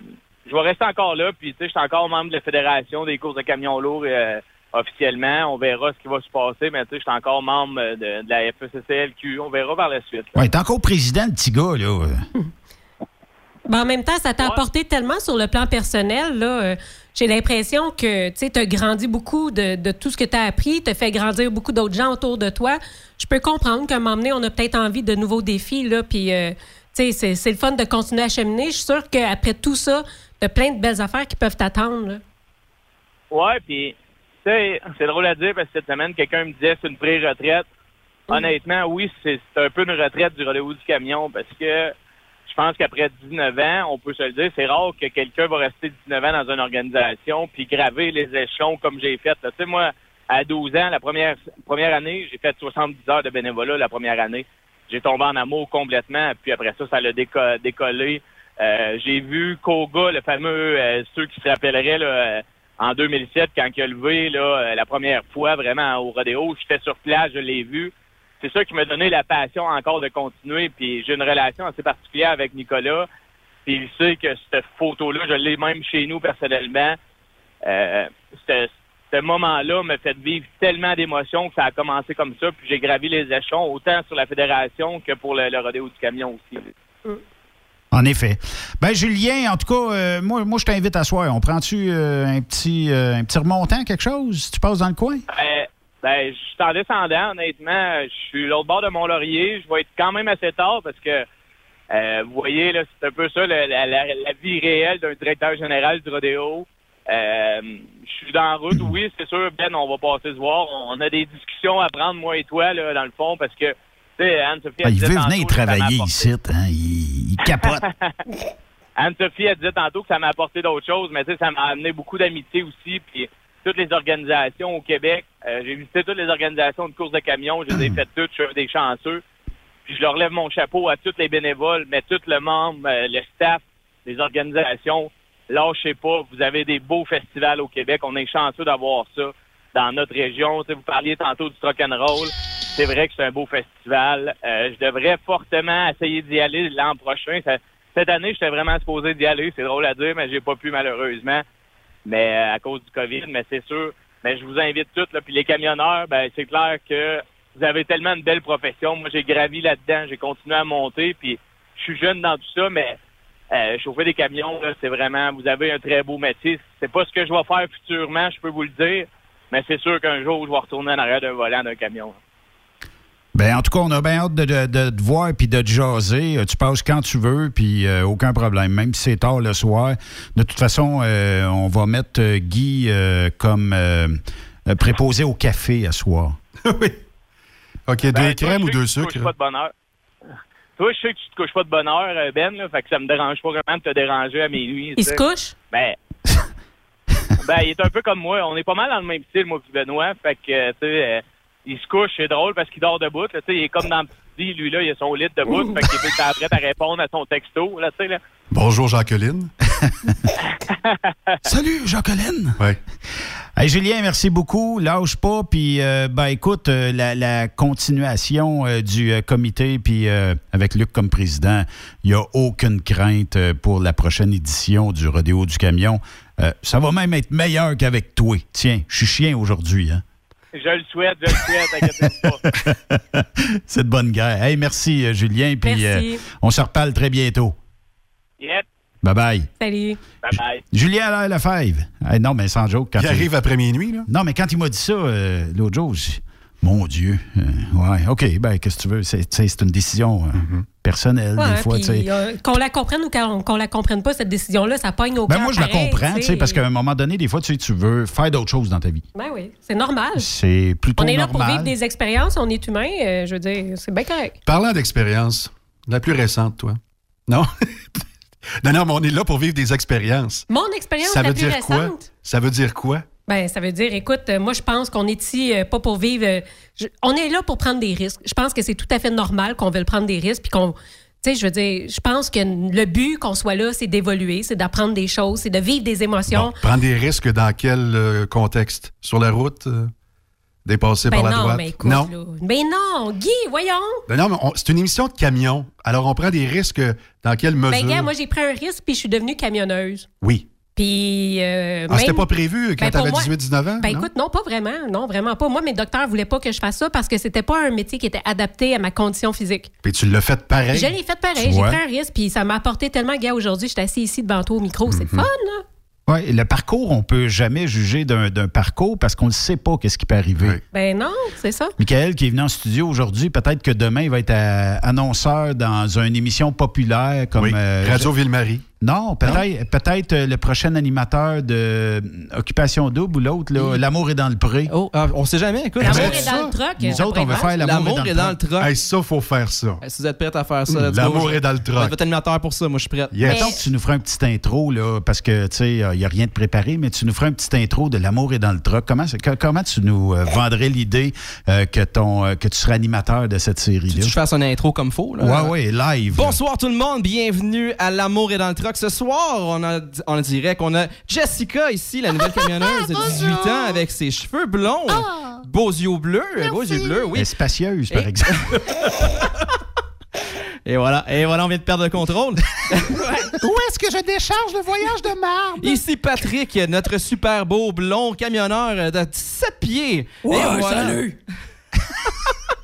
je vais rester encore là, puis tu sais, je suis encore membre de la Fédération des courses de camions lourds euh, officiellement. On verra ce qui va se passer, mais tu sais, je suis encore membre de, de la FECCLQ. On verra par la suite. là. Ouais, t'es encore président, le petit gars, là. Ben, en même temps, ça t'a apporté tellement sur le plan personnel. Là, euh, j'ai l'impression que tu as grandi beaucoup de, de tout ce que tu as appris, tu as fait grandir beaucoup d'autres gens autour de toi. Je peux comprendre qu'à un moment donné, on a peut-être envie de nouveaux défis. Là, puis, euh, tu sais, c'est, c'est le fun de continuer à cheminer. Je suis sûre qu'après tout ça, de plein de belles affaires qui peuvent t'attendre. Ouais, puis tu sais, c'est drôle à dire parce que cette semaine, quelqu'un me disait c'est une pré-retraite. Honnêtement, oui, c'est c'est un peu une retraite du rodéo du camion parce que je pense qu'après 19 ans, on peut se le dire, c'est rare que quelqu'un va rester 19 ans dans une organisation puis graver les échelons comme j'ai fait. Tu sais, moi, à 12 ans, la première première année, j'ai fait 70 heures de bénévolat la première année. J'ai tombé en amour complètement, puis après ça, ça l'a déco- décollé. Euh, j'ai vu Koga, le fameux, euh, ceux qui se rappelleraient là, euh, en 2007, quand il a levé là, euh, la première fois vraiment au rodéo, j'étais sur place, je l'ai vu. C'est ça qui m'a donné la passion encore de continuer. Puis j'ai une relation assez particulière avec Nicolas. Puis il sait que cette photo-là, je l'ai même chez nous personnellement. Euh, ce, moment-là m'a fait vivre tellement d'émotions que ça a commencé comme ça. Puis j'ai gravi les échelons autant sur la fédération que pour le, le rodéo du camion aussi. En effet. Ben Julien, en tout cas, euh, moi, moi je t'invite à soir. On prend-tu euh, un petit euh, un petit remontant, quelque chose? Tu passes dans le coin? Ben, ben, je suis en descendant, honnêtement. Je suis l'autre bord de Mont-Laurier. Je vais être quand même assez tard parce que, euh, vous voyez, là, c'est un peu ça, la, la- la- la vie réelle d'un directeur général du rodéo. Euh, je suis dans la route, oui, c'est sûr, Ben, on va passer se voir. On a des discussions à prendre, moi et toi, là, dans le fond, parce que, tu sais, Anne-Sophie... Elle il veut tantôt venir m'a travailler ici. Hein? Il, il capote. Anne-Sophie, elle disait tantôt que ça m'a apporté d'autres choses, mais tu sais, ça m'a amené beaucoup d'amitié aussi. Puis toutes les organisations au Québec, euh, j'ai visité toutes les organisations de course de camions, je les ai faites toutes, je suis des chanceux. Puis je leur lève mon chapeau à tous les bénévoles, mais tout le membre, euh, le staff, les organisations. Lâchez pas, vous avez des beaux festivals au Québec. On est chanceux d'avoir ça dans notre région. Vous parliez tantôt du Rock and Roll. C'est vrai que c'est un beau festival. Euh, je devrais fortement essayer d'y aller l'an prochain. Cette année, j'étais vraiment supposé d'y aller. C'est drôle à dire, mais j'ai pas pu malheureusement. Mais euh, à cause du COVID, mais c'est sûr. Mais je vous invite tous. Là, puis les camionneurs, ben c'est clair que vous avez tellement une belle profession. Moi, j'ai gravi là-dedans, j'ai continué à monter, puis je suis jeune dans tout ça, mais euh, chauffer des camions, là, c'est vraiment, vous avez un très beau métier. C'est pas ce que je vais faire futurement, je peux vous le dire, mais c'est sûr qu'un jour, je vais retourner en arrière d'un volant d'un camion. Ben, en tout cas, on a bien hâte de, de- de te voir puis de te jaser. Euh, Tu passes quand tu veux, puis euh, aucun problème. Même si c'est tard le soir. De toute façon, euh, on va mettre Guy euh, comme préposé au café à soir. OK, deux Ben, crèmes ou deux que tu te couches sucres? pas de bonne heure. Toi, je sais que tu te couches pas de bonne heure, Ben, là, fait que ça me dérange pas vraiment de te déranger à minuit. Il se couche? Ben, ben, il est un peu comme moi. On est pas mal dans le même style, moi puis Benoît. Fait que, tu sais, il se couche, c'est drôle parce qu'il dort debout. là, Tu sais, il est comme dans le petit lit, lui, là, il a son lit debout. fait qu'il est tout le temps prêt à répondre à son texto, là, là. Bonjour, Jacqueline. Salut, Jacqueline. Ouais. Hey, Julien, merci beaucoup. Lâche pas. Puis, euh, ben, écoute, euh, la, la continuation euh, du euh, comité, puis euh, avec Luc comme président, il n'y a aucune crainte euh, pour la prochaine édition du Rodéo du Camion. Euh, ça va même être meilleur qu'avec toi. Tiens, je suis chien aujourd'hui. Hein? Je le souhaite, je le souhaite, pas. C'est de bonne guerre. Hey, merci, euh, Julien. Puis, Merci. euh, on se reparle très bientôt. Yep, Bye bye. Salut. bye-bye. Julien Allaire Lefebvre. Hey, non, mais sans joke. Quand Il arrive après minuit, là. Non, mais quand il m'a dit ça euh, l'autre jour, dit, mon Dieu. euh, ouais, OK, ben, qu'est-ce que tu veux? C'est, une décision euh, Mm-hmm. personnelle, Ouais, des fois. puis, tu sais. euh, qu'on la comprenne ou qu'on qu'on la comprenne pas, cette décision-là, ça pogne au Ben, cœur moi, je la comprends, tu sais, parce qu'à un moment donné, des fois, tu sais, tu veux faire d'autres choses dans ta vie. Ben oui, c'est normal. C'est plutôt On est là pour normal. vivre des expériences, on est humain, euh, je veux dire, c'est bien correct. Parlant d'expérience, la plus récente, toi. Non? non, non, mais on est là pour vivre des expériences. Mon expérience Ça la veut plus dire quoi? récente? Ça veut dire quoi? Ben, ça veut dire, écoute, euh, moi, je pense qu'on est ici euh, pas pour vivre. euh, je- on est là pour prendre des risques. Je pense que c'est tout à fait normal qu'on veuille prendre des risques, puis qu'on. Tu sais, je veux dire, je pense que le but qu'on soit là, c'est d'évoluer, c'est d'apprendre des choses, c'est de vivre des émotions. Prendre des risques dans quel euh, contexte? Sur la route? dépasser ben par la non, droite? mais écoute, non. là. Ben non, Guy, voyons. Ben non, mais c'est une émission de camion. Alors, on prend des risques dans quelle mesure? Ben, gars, moi, j'ai pris un risque, puis je suis devenue camionneuse. Oui. Puis. euh, Ah, c'était pas prévu quand Ben, t'avais moi- 18-19 ans? Ben non? écoute, non, pas vraiment. Non, vraiment pas. Moi, mes docteurs voulaient pas que je fasse ça parce que c'était pas un métier qui était adapté à ma condition physique. Puis tu l'as fait pareil. Je l'ai fait pareil. J'ai pris un risque, puis ça m'a apporté tellement, gars, aujourd'hui, je suis assis ici devant toi au micro. C'est Mhm. fun, là. Ouais, le parcours, on peut jamais juger d'un, parcours parce qu'on ne sait pas qu'est-ce qui peut arriver. Ben non, c'est ça. Michael, qui est venu en studio aujourd'hui, peut-être que demain, il va être euh, annonceur dans une émission populaire comme Oui, euh, Radio Ville-Marie. Non, peut-être peut-être euh, le prochain animateur de euh, Occupation Double ou l'autre, là, L'amour est dans le pré. Oh, ah, on sait jamais, écoute. L'amour est dans le troc. Nous autres, on veut faire L'amour est dans le troc. troc. Hey, ça, faut faire ça. Si vous êtes prêts à faire ça, go. L'amour est dans le troc. Je vais être animateur pour ça, moi je suis prêt. Yes. Mettons que tu nous feras un petit intro, là, parce que, tu sais, il n'y a rien de préparé, mais tu nous feras un petit intro de L'amour est dans le troc. Comment, comment tu nous euh, vendrais l'idée euh, que, ton, euh, que tu serais animateur de cette Tu veux série-là? que je fasse un intro comme faux? Là? Ouais, ouais, live. Bonsoir tout le monde, bienvenue à L'amour est dans le truck. Ce soir, on a on dirait qu'on a Jessica ici, la nouvelle camionneuse de 18 ans avec ses cheveux blonds, beaux yeux bleus, beaux yeux bleus, oui. est spacieuse, par Et- exemple. Et voilà, et voilà, on vient de perdre le contrôle. Où est-ce que je décharge le voyage de marbre? Ici Patrick, notre super beau blond camionneur de 17 pieds. Ouais, Et voilà. salut.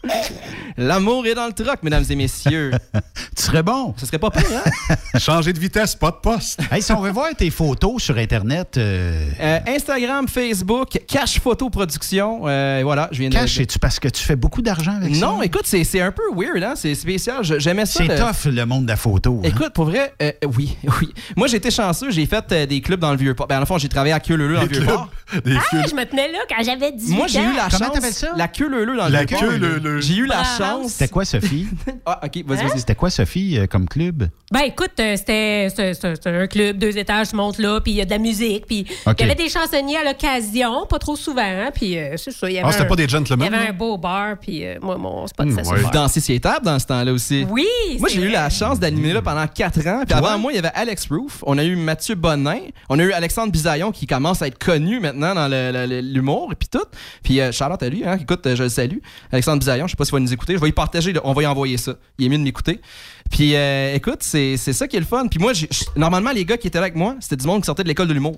L'amour est dans le truck, mesdames et messieurs. Tu serais bon. Ce serait pas pire, hein? Changer de vitesse, pas de poste. Hey, si on veut voir tes photos sur Internet, euh, Euh, Instagram, Facebook, Cash Photo Production. Euh, voilà, je viens de. cash, c'est-tu parce que tu fais beaucoup d'argent avec ça? Non, écoute, c'est c'est un peu weird, hein? C'est spécial. J'aimais ça. C'est le- tough, le monde de la photo. hein? Écoute, pour vrai, euh, oui, oui. Moi, j'ai été chanceux. J'ai fait euh, des clubs dans le Vieux-Port. Ben, en fond, j'ai travaillé à Queue Leu dans le Vieux-Port. Ah, je me tenais là quand j'avais 18 Moi, j'ai eu la Comment chance. t'appelles ça? La Queue Leu dans le La Vieux-Port. queue, J'ai eu la chance. C'était quoi, Sophie? Ah, ok, vas-y, Hein? vas-y. C'était quoi, Sophie, euh, comme club? Ben écoute, euh, c'était c'est- c'est- c'est un club, deux étages, tu montes là, puis il y a de la musique, puis il y avait des chansonniers à l'occasion, pas trop souvent, hein, puis euh, c'est ça. il y avait Ah, c'était un- pas des Il y gentlemen? avait là? un beau bar, puis euh, moi, mon spot, Hmm, c'était ouais. Vous dansez sur les tables dans ce temps-là aussi. Oui, Moi, c'est j'ai eu vrai. la chance d'animer là pendant 4 ans. Puis avant moi, il y avait Alex Roof. On a eu Mathieu Bonin. On a eu Alexandre Bisaillon qui commence à être connu maintenant dans le- le- le- l'humour et puis tout. Puis euh, Charlotte à lui, hein. Écoute, euh, je le salue. Alexandre Bisaillon, je sais pas s'il va nous écouter. Je vais y partager. On va y envoyer ça. Il est mieux de m'écouter. Puis euh, écoute, c'est ça qui est le fun. Puis moi, normalement, les gars qui étaient là avec moi, c'était du monde qui sortait de l'école de l'humour.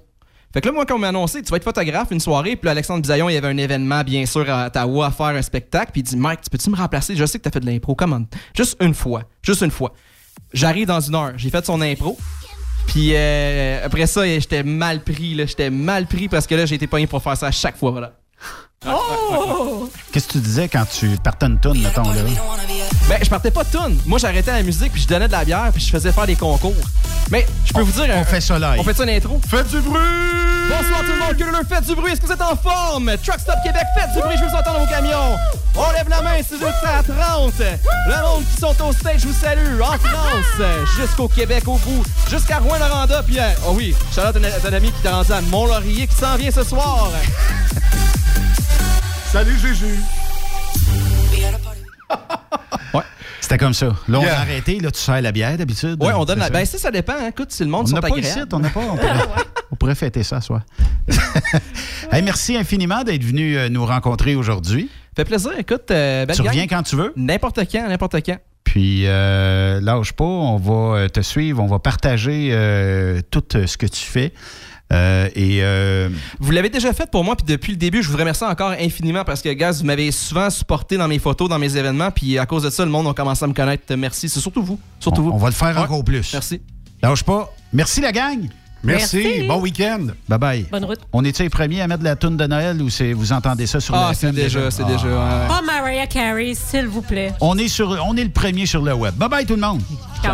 Fait que là, moi, quand on m'a annoncé, tu vas être photographe une soirée, puis Alexandre Bisaillon, il y avait un événement, bien sûr, à Ottawa à faire un spectacle, puis il dit Mike, tu peux-tu me remplacer? Je sais que t'as fait de l'impro, comment Juste une fois. Juste une fois. J'arrive dans une heure, j'ai fait son impro. Puis euh, après ça, j'étais mal pris, là. J'étais mal pris parce que là, j'ai été pogné pour faire ça à chaque fois, voilà. Oh! Qu'est-ce que tu disais quand tu partais une toune, mettons, là? Ben, je partais pas de tune. Moi, j'arrêtais la musique, puis je donnais de la bière, puis je faisais faire des concours. Mais je peux vous dire. On fait ça live. On fait ça une intro. Faites du bruit! Bonsoir tout le monde, que le faites du bruit. Est-ce que vous êtes en forme? Truck Stop Québec, faites du bruit, je veux vous entendre vos camions. On lève la main si vous êtes à 30. Le monde qui sont au stage, je vous salue. En France, jusqu'au Québec, au bout, jusqu'à Rouen-Noranda. Puis, euh, oh oui, Charlotte, un, un ami qui t'a rendu à Mont-Laurier qui s'en vient ce soir. Salut, Jésus! C'était comme ça. Là, on Yeah. a arrêté. Là, tu sers la bière d'habitude. Ouais, on donne la. Ben, ça? ça, dépend. hein. Écoute, si le monde On sont pas ici, on n'a pas. On pourrait, on pourrait fêter ça, soit. hey, merci infiniment d'être venu euh, nous rencontrer aujourd'hui. Fait plaisir. Écoute, euh, belle Tu gang. reviens quand tu veux. N'importe quand, n'importe quand. Puis, euh, lâche pas, on va euh, te suivre, on va partager euh, tout ce que tu fais. Euh, et euh, Vous l'avez déjà fait pour moi, puis depuis le début, je vous remercie encore infiniment parce que, gars, vous m'avez souvent supporté dans mes photos, dans mes événements, puis à cause de ça, le monde a commencé à me connaître. Merci. C'est surtout vous. Surtout on, vous. on va le faire Ouais. encore plus. Merci. Lâche pas. Merci la gang. Merci. Merci. Bon week-end. Bye bye. Bonne route. On est-tu les premiers à mettre la toune de Noël ou vous entendez ça sur Ah, la c'est FM déjà, c'est déjà. ouais. Pas Mariah Carey, s'il vous plaît. On est sur on est le premier sur le web. Bye bye tout le monde. Ciao.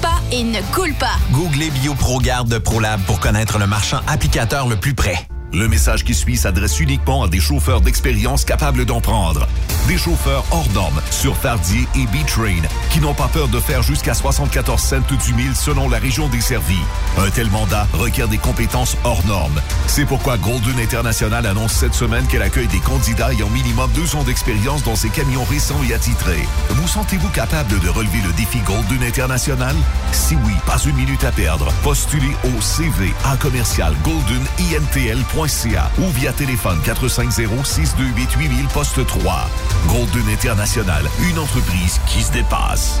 pas et ne coule pas. Googlez BioProGarde de ProLab pour connaître le marchand applicateur le plus près. Le message qui suit s'adresse uniquement à des chauffeurs d'expérience capables d'en prendre. Des chauffeurs hors normes sur Fardier et B-Train qui n'ont pas peur de faire jusqu'à 74 cents du mille selon la région desservie. Un tel mandat requiert des compétences hors normes. C'est pourquoi Golden International annonce cette semaine qu'elle accueille des candidats ayant minimum deux ans d'expérience dans ses camions récents et attitrés. Vous sentez-vous capable de relever le défi Golden International? Si oui, pas une minute à perdre. Postulez au CV à commercial ou via téléphone 450-628-8000 poste 3. Golden International, une entreprise qui se dépasse.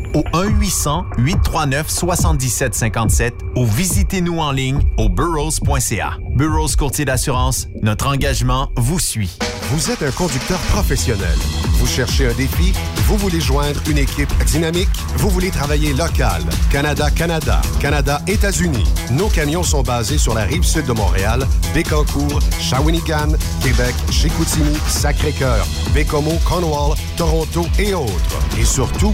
au 1-800-839-7757 ou visitez-nous en ligne au burrows.ca. Burroughs Courtier d'assurance, notre engagement vous suit. Vous êtes un conducteur professionnel. Vous cherchez un défi? Vous voulez joindre une équipe dynamique? Vous voulez travailler local? Canada-Canada, Canada-États-Unis. Nos camions sont basés sur la rive sud de Montréal, Bécancour, Shawinigan, Québec, Chicoutimi, Sacré-Cœur, Bécomo, Cornwall, Toronto et autres. Et surtout,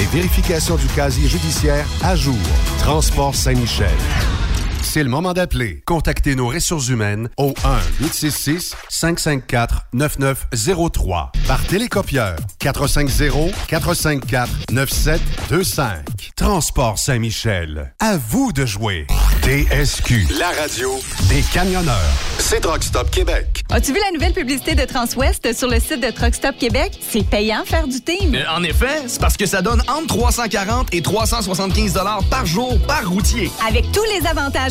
et vérification du casier judiciaire à jour. Transport Saint-Michel. C'est le moment d'appeler. Contactez nos ressources humaines au 1-866-554-9903 par télécopieur 450-454-9725. Transport Saint-Michel. À vous de jouer. TSQ. La radio des camionneurs. C'est Truck Stop Québec. As-tu vu la nouvelle publicité de Transwest sur le site de Truck Stop Québec? C'est payant faire du team. Euh, en effet, c'est parce que ça donne entre 340 et 375 dollars par jour par routier. Avec tous les avantages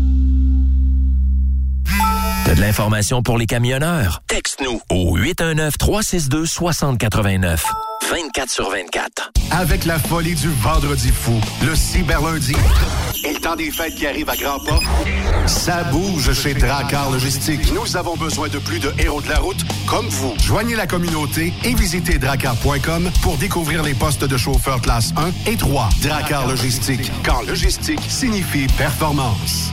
T'as de l'information pour les camionneurs? Texte-nous au 819-362-6089. 24 sur 24. Avec la folie du vendredi fou, le cyberlundi et le temps des fêtes qui arrive à grands pas, ça bouge chez Dracar Logistique. Nous avons besoin de plus de héros de la route comme vous. Joignez la communauté et visitez dracar.com pour découvrir les postes de chauffeur classe 1 et 3. Dracar Logistique, quand logistique signifie performance.